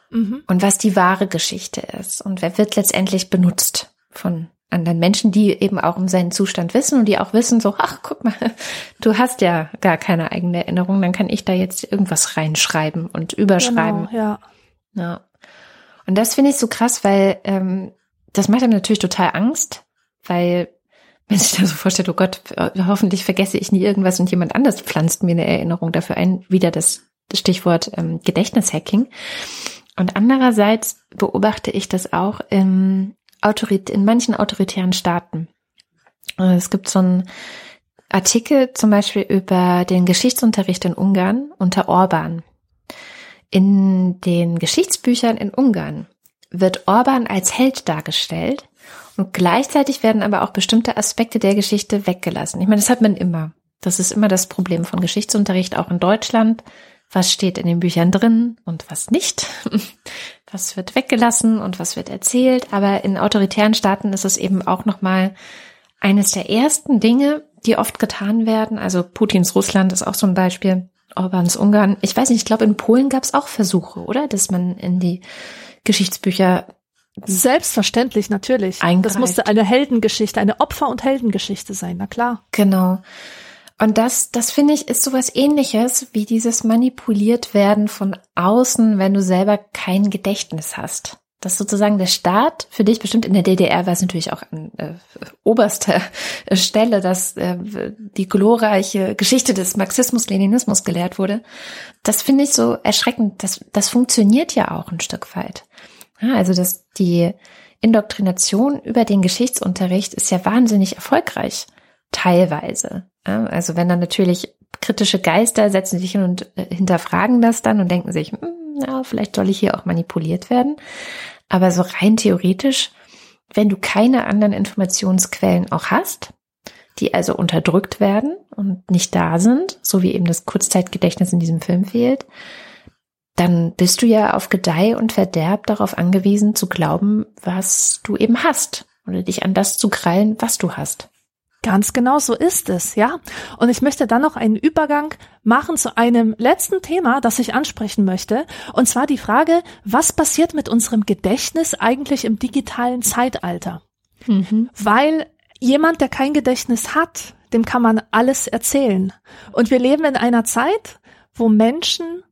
mhm. und was die wahre Geschichte ist. Und wer wird letztendlich benutzt von anderen Menschen, die eben auch um seinen Zustand wissen und die auch wissen, so, ach, guck mal, du hast ja gar keine eigene Erinnerung, dann kann ich da jetzt irgendwas reinschreiben und überschreiben. Genau, ja. ja. Und das finde ich so krass, weil ähm, das macht einem natürlich total Angst, weil wenn sich da so vorstellt, oh Gott, hoffentlich vergesse ich nie irgendwas und jemand anders pflanzt mir eine Erinnerung dafür ein, wieder das Stichwort ähm, Gedächtnishacking. Und andererseits beobachte ich das auch im Autorit in manchen autoritären Staaten. Äh, es gibt so einen Artikel zum Beispiel über den Geschichtsunterricht in Ungarn unter Orban. In den Geschichtsbüchern in Ungarn wird Orban als Held dargestellt und gleichzeitig werden aber auch bestimmte Aspekte der Geschichte weggelassen. Ich meine, das hat man immer. Das ist immer das Problem von Geschichtsunterricht, auch in Deutschland. Was steht in den Büchern drin und was nicht? was wird weggelassen und was wird erzählt. Aber in autoritären Staaten ist es eben auch nochmal eines der ersten Dinge, die oft getan werden. Also Putins Russland ist auch so ein Beispiel. Orbans Ungarn. Ich weiß nicht, ich glaube, in Polen gab es auch Versuche, oder? Dass man in die Geschichtsbücher Selbstverständlich, natürlich. Eingreift. Das musste eine Heldengeschichte, eine Opfer- und Heldengeschichte sein, na klar. Genau. Und das, das finde ich, ist sowas ähnliches wie dieses manipuliert werden von außen, wenn du selber kein Gedächtnis hast. Das sozusagen der Staat für dich bestimmt in der DDR war es natürlich auch an äh, oberster Stelle, dass äh, die glorreiche Geschichte des Marxismus-Leninismus gelehrt wurde. Das finde ich so erschreckend. Das, das funktioniert ja auch ein Stück weit. Ja, also dass die Indoktrination über den Geschichtsunterricht ist ja wahnsinnig erfolgreich. Teilweise. Ja, also wenn dann natürlich kritische Geister setzen sich hin und äh, hinterfragen das dann und denken sich, hm, ja, vielleicht soll ich hier auch manipuliert werden. Aber so rein theoretisch, wenn du keine anderen Informationsquellen auch hast, die also unterdrückt werden und nicht da sind, so wie eben das Kurzzeitgedächtnis in diesem Film fehlt, dann bist du ja auf Gedeih und Verderb darauf angewiesen zu glauben, was du eben hast oder dich an das zu krallen, was du hast. Ganz genau so ist es, ja. Und ich möchte dann noch einen Übergang machen zu einem letzten Thema, das ich ansprechen möchte. Und zwar die Frage, was passiert mit unserem Gedächtnis eigentlich im digitalen Zeitalter? Mhm. Weil jemand, der kein Gedächtnis hat, dem kann man alles erzählen. Und wir leben in einer Zeit, wo Menschen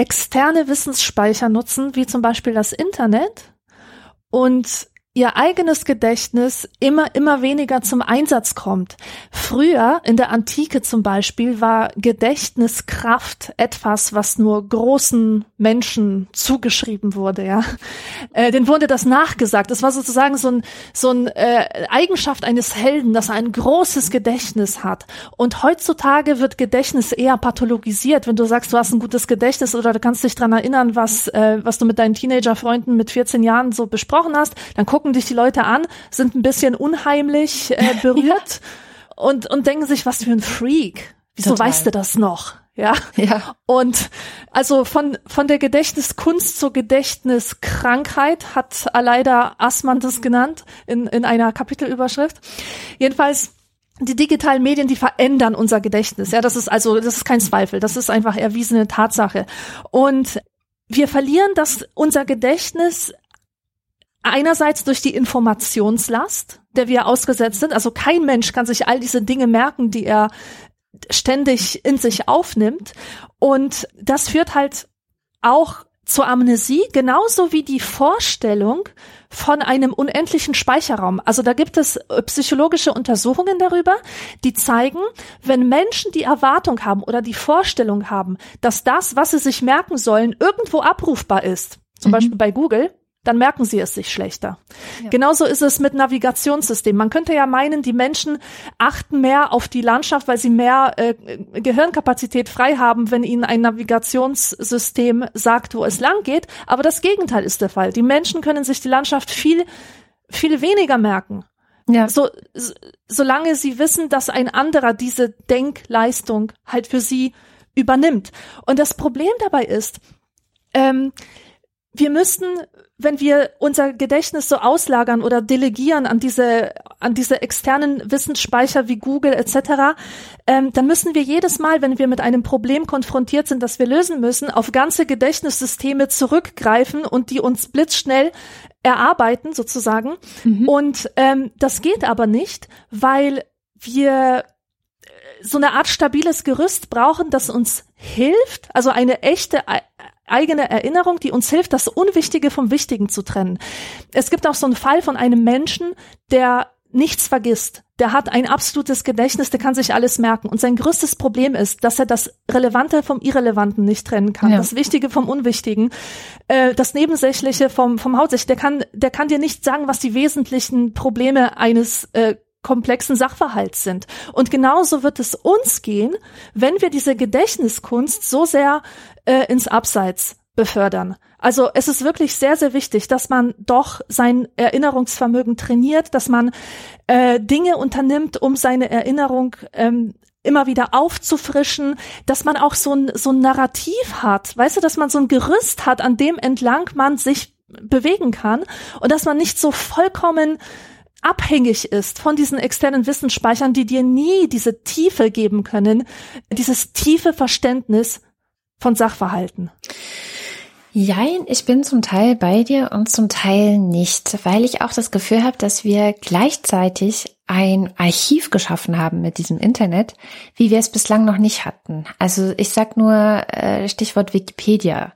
externe Wissensspeicher nutzen, wie zum Beispiel das Internet. Und ihr eigenes Gedächtnis immer, immer weniger zum Einsatz kommt. Früher, in der Antike zum Beispiel, war Gedächtniskraft etwas, was nur großen Menschen zugeschrieben wurde, ja. Äh, den wurde das nachgesagt. Das war sozusagen so ein, so ein äh, Eigenschaft eines Helden, dass er ein großes Gedächtnis hat. Und heutzutage wird Gedächtnis eher pathologisiert. Wenn du sagst, du hast ein gutes Gedächtnis oder du kannst dich dran erinnern, was, äh, was du mit deinen Teenagerfreunden mit 14 Jahren so besprochen hast, dann guck gucken dich die Leute an, sind ein bisschen unheimlich äh, berührt. und, und denken sich, was für ein Freak. Wieso Total. weißt du das noch? Ja. ja. Und also von, von der Gedächtniskunst zur Gedächtniskrankheit hat leider Assmann das genannt in, in einer Kapitelüberschrift. Jedenfalls, die digitalen Medien, die verändern unser Gedächtnis. Ja, das ist also, das ist kein Zweifel. Das ist einfach erwiesene Tatsache. Und wir verlieren das, unser Gedächtnis einerseits durch die Informationslast, der wir ausgesetzt sind. Also kein Mensch kann sich all diese Dinge merken, die er ständig in sich aufnimmt. Und das führt halt auch zur Amnesie, genauso wie die Vorstellung von einem unendlichen Speicherraum. Also da gibt es äh, psychologische Untersuchungen darüber, die zeigen, wenn Menschen die Erwartung haben oder die Vorstellung haben, dass das, was sie sich merken sollen, irgendwo abrufbar ist, zum mhm. Beispiel bei Google, dann merken sie es sich schlechter. Ja. Genauso ist es mit Navigationssystemen. Man könnte ja meinen, die Menschen achten mehr auf die Landschaft, weil sie mehr äh, Gehirnkapazität frei haben, wenn ihnen ein Navigationssystem sagt, wo es lang geht. Aber das Gegenteil ist der Fall. Die Menschen können sich die Landschaft viel, viel weniger merken. Ja. So, so, solange sie wissen, dass ein anderer diese Denkleistung halt für sie übernimmt. Und das Problem dabei ist, ähm, wir müssten, wenn wir unser Gedächtnis so auslagern oder delegieren an diese an diese externen Wissensspeicher wie Google etc., ähm, dann müssen wir jedes Mal, wenn wir mit einem Problem konfrontiert sind, das wir lösen müssen, auf ganze Gedächtnissysteme zurückgreifen und die uns blitzschnell erarbeiten sozusagen. Mhm. Und ähm, das geht aber nicht, weil wir so eine Art stabiles Gerüst brauchen, das uns hilft, also eine echte eigene Erinnerung, die uns hilft, das Unwichtige vom Wichtigen zu trennen. Es gibt auch so einen Fall von einem Menschen, der nichts vergisst. Der hat ein absolutes Gedächtnis, der kann sich alles merken. Und sein größtes Problem ist, dass er das Relevante vom Irrelevanten nicht trennen kann. Ja. Das Wichtige vom Unwichtigen, äh, das Nebensächliche vom, vom Hauptsächlichen. Der kann, der kann dir nicht sagen, was die wesentlichen Probleme eines äh, komplexen Sachverhalts sind. Und genauso wird es uns gehen, wenn wir diese Gedächtniskunst so sehr äh, ins Abseits befördern. Also es ist wirklich sehr, sehr wichtig, dass man doch sein Erinnerungsvermögen trainiert, dass man äh, Dinge unternimmt, um seine Erinnerung ähm, immer wieder aufzufrischen, dass man auch so ein, so ein Narrativ hat, weißt du, dass man so ein Gerüst hat, an dem entlang man sich bewegen kann und dass man nicht so vollkommen abhängig ist von diesen externen Wissensspeichern, die dir nie diese Tiefe geben können, dieses tiefe Verständnis von Sachverhalten. Jein, ich bin zum Teil bei dir und zum Teil nicht, weil ich auch das Gefühl habe, dass wir gleichzeitig ein Archiv geschaffen haben mit diesem Internet, wie wir es bislang noch nicht hatten. Also ich sag nur äh, Stichwort Wikipedia.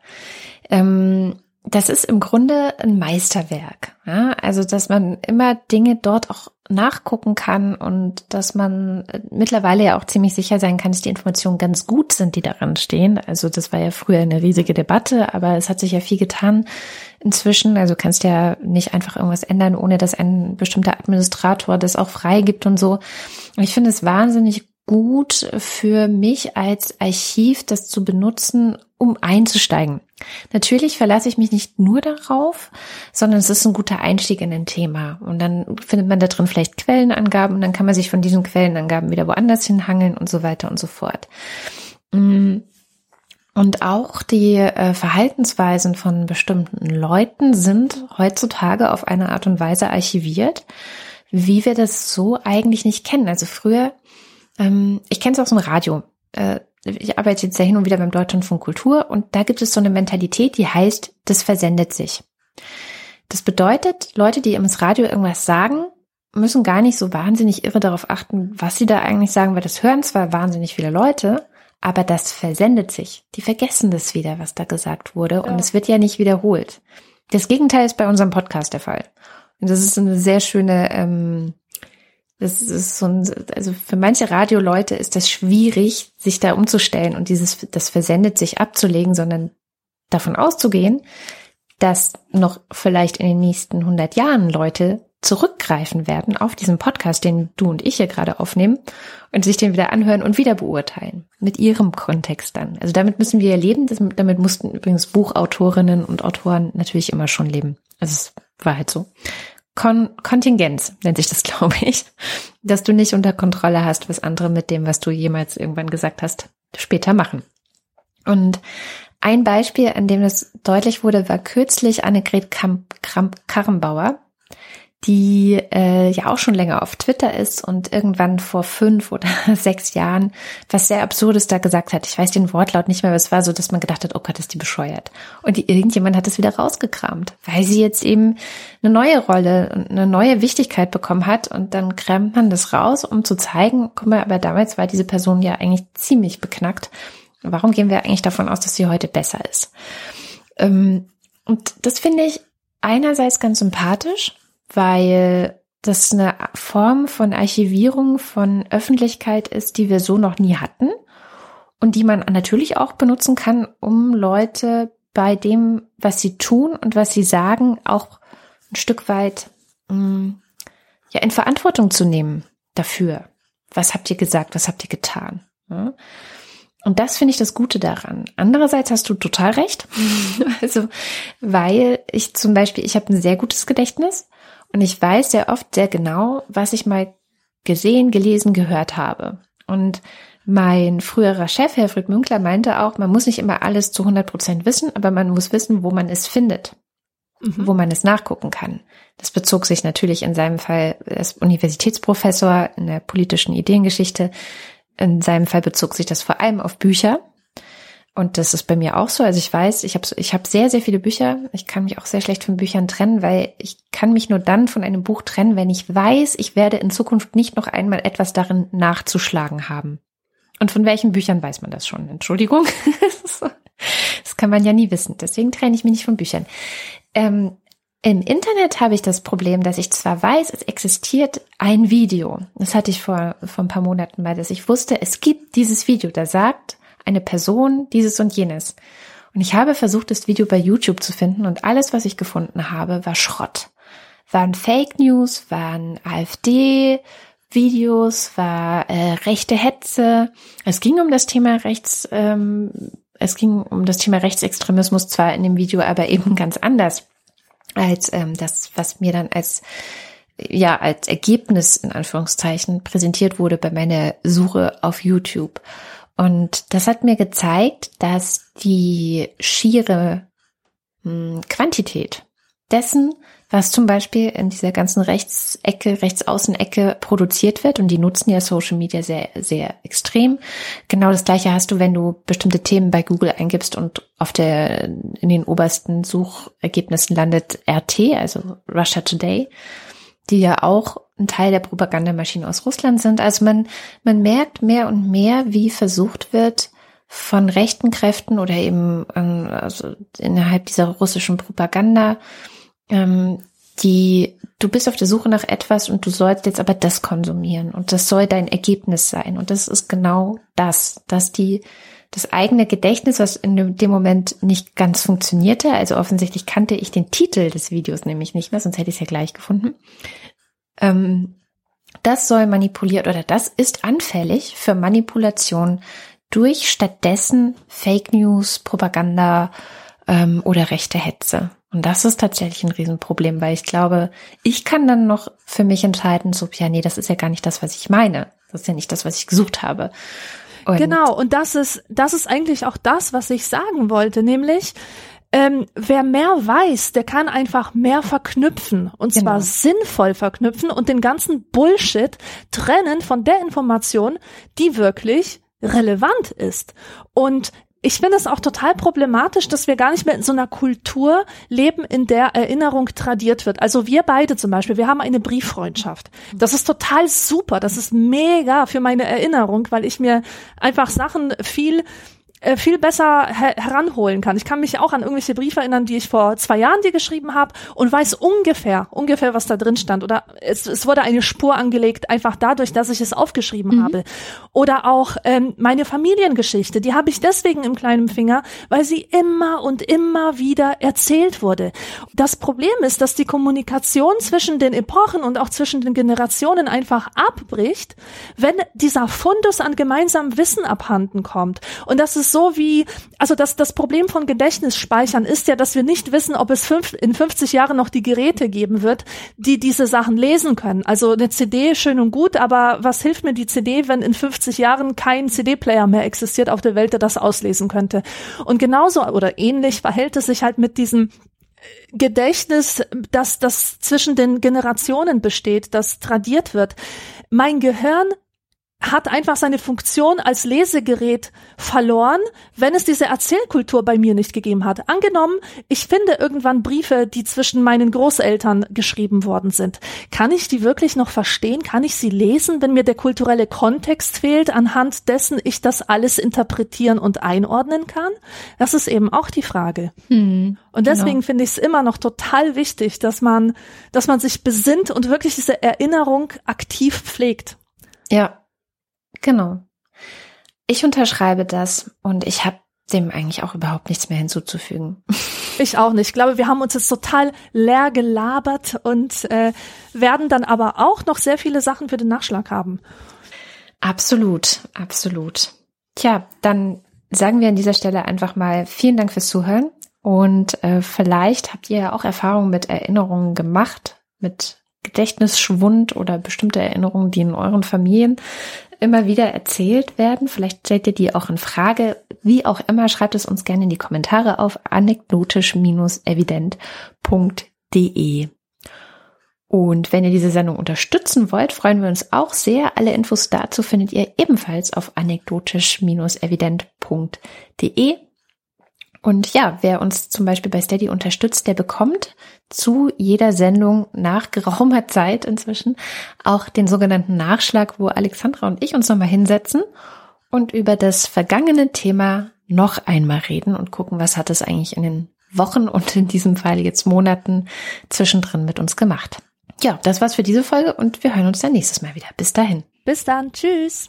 Ähm, das ist im Grunde ein Meisterwerk. Also, dass man immer Dinge dort auch nachgucken kann und dass man mittlerweile ja auch ziemlich sicher sein kann, dass die Informationen ganz gut sind, die daran stehen. Also, das war ja früher eine riesige Debatte, aber es hat sich ja viel getan inzwischen. Also, kannst ja nicht einfach irgendwas ändern, ohne dass ein bestimmter Administrator das auch freigibt und so. Ich finde es wahnsinnig gut für mich als Archiv, das zu benutzen, um einzusteigen. Natürlich verlasse ich mich nicht nur darauf, sondern es ist ein guter Einstieg in ein Thema. Und dann findet man da drin vielleicht Quellenangaben und dann kann man sich von diesen Quellenangaben wieder woanders hinhangeln und so weiter und so fort. Mm. Und auch die äh, Verhaltensweisen von bestimmten Leuten sind heutzutage auf eine Art und Weise archiviert, wie wir das so eigentlich nicht kennen. Also früher ähm, ich kenne es aus dem Radio. Ich arbeite jetzt ja hin und wieder beim Deutschlandfunk Kultur und da gibt es so eine Mentalität, die heißt, das versendet sich. Das bedeutet, Leute, die ins Radio irgendwas sagen, müssen gar nicht so wahnsinnig irre darauf achten, was sie da eigentlich sagen, weil das hören zwar wahnsinnig viele Leute, aber das versendet sich. Die vergessen das wieder, was da gesagt wurde und es wird ja nicht wiederholt. Das Gegenteil ist bei unserem Podcast der Fall. Und das ist eine sehr schöne ähm, das ist so ein, also für manche Radioleute ist das schwierig, sich da umzustellen und dieses, das versendet sich abzulegen, sondern davon auszugehen, dass noch vielleicht in den nächsten 100 Jahren Leute zurückgreifen werden auf diesen Podcast, den du und ich hier gerade aufnehmen und sich den wieder anhören und wieder beurteilen. Mit ihrem Kontext dann. Also damit müssen wir ja leben. Das, damit mussten übrigens Buchautorinnen und Autoren natürlich immer schon leben. Also es war halt so. Kon Kontingenz, nennt sich das, glaube ich, dass du nicht unter Kontrolle hast, was andere mit dem, was du jemals irgendwann gesagt hast, später machen. Und ein Beispiel, an dem das deutlich wurde, war kürzlich Annegret Kramp-Karrenbauer, die äh, ja auch schon länger auf Twitter ist und irgendwann vor fünf oder sechs Jahren was sehr Absurdes da gesagt hat. Ich weiß den Wortlaut nicht mehr, aber es war so, dass man gedacht hat, oh Gott, ist die bescheuert. Und die, irgendjemand hat es wieder rausgekramt, weil sie jetzt eben eine neue Rolle und eine neue Wichtigkeit bekommen hat und dann kramt man das raus, um zu zeigen, guck mal, aber damals war diese Person ja eigentlich ziemlich beknackt. Warum gehen wir eigentlich davon aus, dass sie heute besser ist? Ähm, und das finde ich einerseits ganz sympathisch, weil das eine Form von Archivierung von Öffentlichkeit ist, die wir so noch nie hatten und die man natürlich auch benutzen kann, um Leute bei dem, was sie tun und was sie sagen, auch ein Stück weit mh, mm, ja in Verantwortung zu nehmen dafür. Was habt ihr gesagt? Was habt ihr getan? Ja? Und das finde ich das Gute daran. Andererseits hast du total recht. also, weil ich zum Beispiel, ich habe ein sehr gutes Gedächtnis und ich weiß sehr oft sehr genau, was ich mal gesehen, gelesen, gehört habe. Und mein früherer Chef, Herfried Münkler, meinte auch, man muss nicht immer alles zu 100 Prozent wissen, aber man muss wissen, wo man es findet, mhm. wo man es nachgucken kann. Das bezog sich natürlich in seinem Fall als Universitätsprofessor in der politischen Ideengeschichte. In seinem Fall bezog sich das vor allem auf Bücher. Und das ist bei mir auch so. Also ich weiß, ich habe ich hab sehr, sehr viele Bücher. Ich kann mich auch sehr schlecht von Büchern trennen, weil ich kann mich nur dann von einem Buch trennen, wenn ich weiß, ich werde in Zukunft nicht noch einmal etwas darin nachzuschlagen haben. Und von welchen Büchern weiß man das schon? Entschuldigung. das kann man ja nie wissen. Deswegen trenne ich mich nicht von Büchern. Ähm, Im Internet habe ich das Problem, dass ich zwar weiß, es existiert ein Video. Das hatte ich vor, vor ein paar Monaten mal, dass ich wusste, es gibt dieses Video, da sagt, eine Person, dieses und jenes. Und ich habe versucht, das Video bei YouTube zu finden und alles, was ich gefunden habe, war Schrott. Waren Fake News, waren AfD, Videos, war äh, rechte Hetze. Es ging um das Thema Rechts, ähm, es ging um das Thema Rechtsextremismus zwar in dem Video, aber eben ganz anders als ähm, das, was mir dann als ja als Ergebnis in Anführungszeichen präsentiert wurde bei meiner Suche auf YouTube. Und das hat mir gezeigt, dass die schiere hm, Quantität dessen, was zum Beispiel in dieser ganzen Rechtsecke, Rechtsaußenecke produziert wird, und die nutzen ja Social Media sehr, sehr extrem. Genau das gleiche hast du, wenn du bestimmte Themen bei Google eingibst und auf der, in den obersten Suchergebnissen landet RT, also Russia Today, die ja auch ein Teil der Propagandamaschine aus Russland sind. Also man, man merkt mehr und mehr, wie versucht wird, von rechten Kräften oder eben ähm, also innerhalb dieser russischen Propaganda, ähm, die du bist auf der Suche nach etwas und du sollst jetzt aber das konsumieren und das soll dein Ergebnis sein. Und das ist genau das, dass die das eigene Gedächtnis, was in dem Moment nicht ganz funktionierte, also offensichtlich kannte ich den Titel des Videos nämlich nicht mehr, sonst hätte ich es ja gleich gefunden, ähm, das soll manipuliert oder das ist anfällig für Manipulation durch stattdessen Fake News, Propaganda ähm, oder rechte Hetze. Und das ist tatsächlich ein Riesenproblem, weil ich glaube, ich kann dann noch für mich entscheiden, so, ja, nee, das ist ja gar nicht das, was ich meine. Das ist ja nicht das, was ich gesucht habe. Und genau, und das ist, das ist eigentlich auch das, was ich sagen wollte, nämlich, ähm, wer mehr weiß, der kann einfach mehr verknüpfen und genau. zwar sinnvoll verknüpfen und den ganzen Bullshit trennen von der Information, die wirklich relevant ist. Und ich finde es auch total problematisch, dass wir gar nicht mehr in so einer Kultur leben, in der Erinnerung tradiert wird. Also wir beide zum Beispiel, wir haben eine Brieffreundschaft. Das ist total super. Das ist mega für meine Erinnerung, weil ich mir einfach Sachen viel äh, viel besser her heranholen kann. Ich kann mich auch an irgendwelche Briefe erinnern, die ich vor zwei Jahren dir geschrieben habe und weiß ungefähr, ungefähr, was da drin stand. Oder es, es wurde eine Spur angelegt, einfach dadurch, dass ich es aufgeschrieben mhm. habe. Oder auch ähm, meine Familiengeschichte, die habe ich deswegen im kleinen Finger, weil sie immer und immer wieder erzählt wurde. Das Problem ist, dass die Kommunikation zwischen den Epochen und auch zwischen den Generationen einfach abbricht, wenn dieser Fundus an gemeinsamem Wissen abhanden kommt. Und das ist so wie, also das, das Problem von Gedächtnisspeichern ist ja, dass wir nicht wissen, ob es fünf, in 50 Jahren noch die Geräte geben wird, die diese Sachen lesen können. Also eine CD schön und gut, aber was hilft mir die CD, wenn in 50 Jahren kein CD-Player mehr existiert auf der Welt, der das auslesen könnte? Und genauso oder ähnlich verhält es sich halt mit diesem Gedächtnis, das, das zwischen den Generationen besteht, das tradiert wird. Mein Gehirn hat einfach seine Funktion als Lesegerät verloren, wenn es diese Erzählkultur bei mir nicht gegeben hat. Angenommen, ich finde irgendwann Briefe, die zwischen meinen Großeltern geschrieben worden sind. Kann ich die wirklich noch verstehen? Kann ich sie lesen, wenn mir der kulturelle Kontext fehlt, anhand dessen ich das alles interpretieren und einordnen kann? Das ist eben auch die Frage. Hm, und deswegen genau. finde ich es immer noch total wichtig, dass man, dass man sich besinnt und wirklich diese Erinnerung aktiv pflegt. Ja, Genau. Ich unterschreibe das und ich habe dem eigentlich auch überhaupt nichts mehr hinzuzufügen. Ich auch nicht. Ich glaube, wir haben uns jetzt total leer gelabert und äh, werden dann aber auch noch sehr viele Sachen für den Nachschlag haben. Absolut, absolut. Tja, dann sagen wir an dieser Stelle einfach mal vielen Dank fürs Zuhören und äh, vielleicht habt ihr ja auch Erfahrungen mit Erinnerungen gemacht, mit Gedächtnisschwund oder bestimmte Erinnerungen, die in euren Familien immer wieder erzählt werden. Vielleicht stellt ihr die auch in Frage. Wie auch immer, schreibt es uns gerne in die Kommentare auf anekdotisch-evident.de. Und wenn ihr diese Sendung unterstützen wollt, freuen wir uns auch sehr. Alle Infos dazu findet ihr ebenfalls auf anekdotisch-evident.de. Und ja, wer uns zum Beispiel bei Steady unterstützt, der bekommt zu jeder Sendung nach geraumer Zeit inzwischen auch den sogenannten Nachschlag, wo Alexandra und ich uns nochmal hinsetzen und über das vergangene Thema noch einmal reden und gucken, was hat es eigentlich in den Wochen und in diesem Fall jetzt Monaten zwischendrin mit uns gemacht. Ja, das war's für diese Folge und wir hören uns dann nächstes Mal wieder. Bis dahin. Bis dann. Tschüss.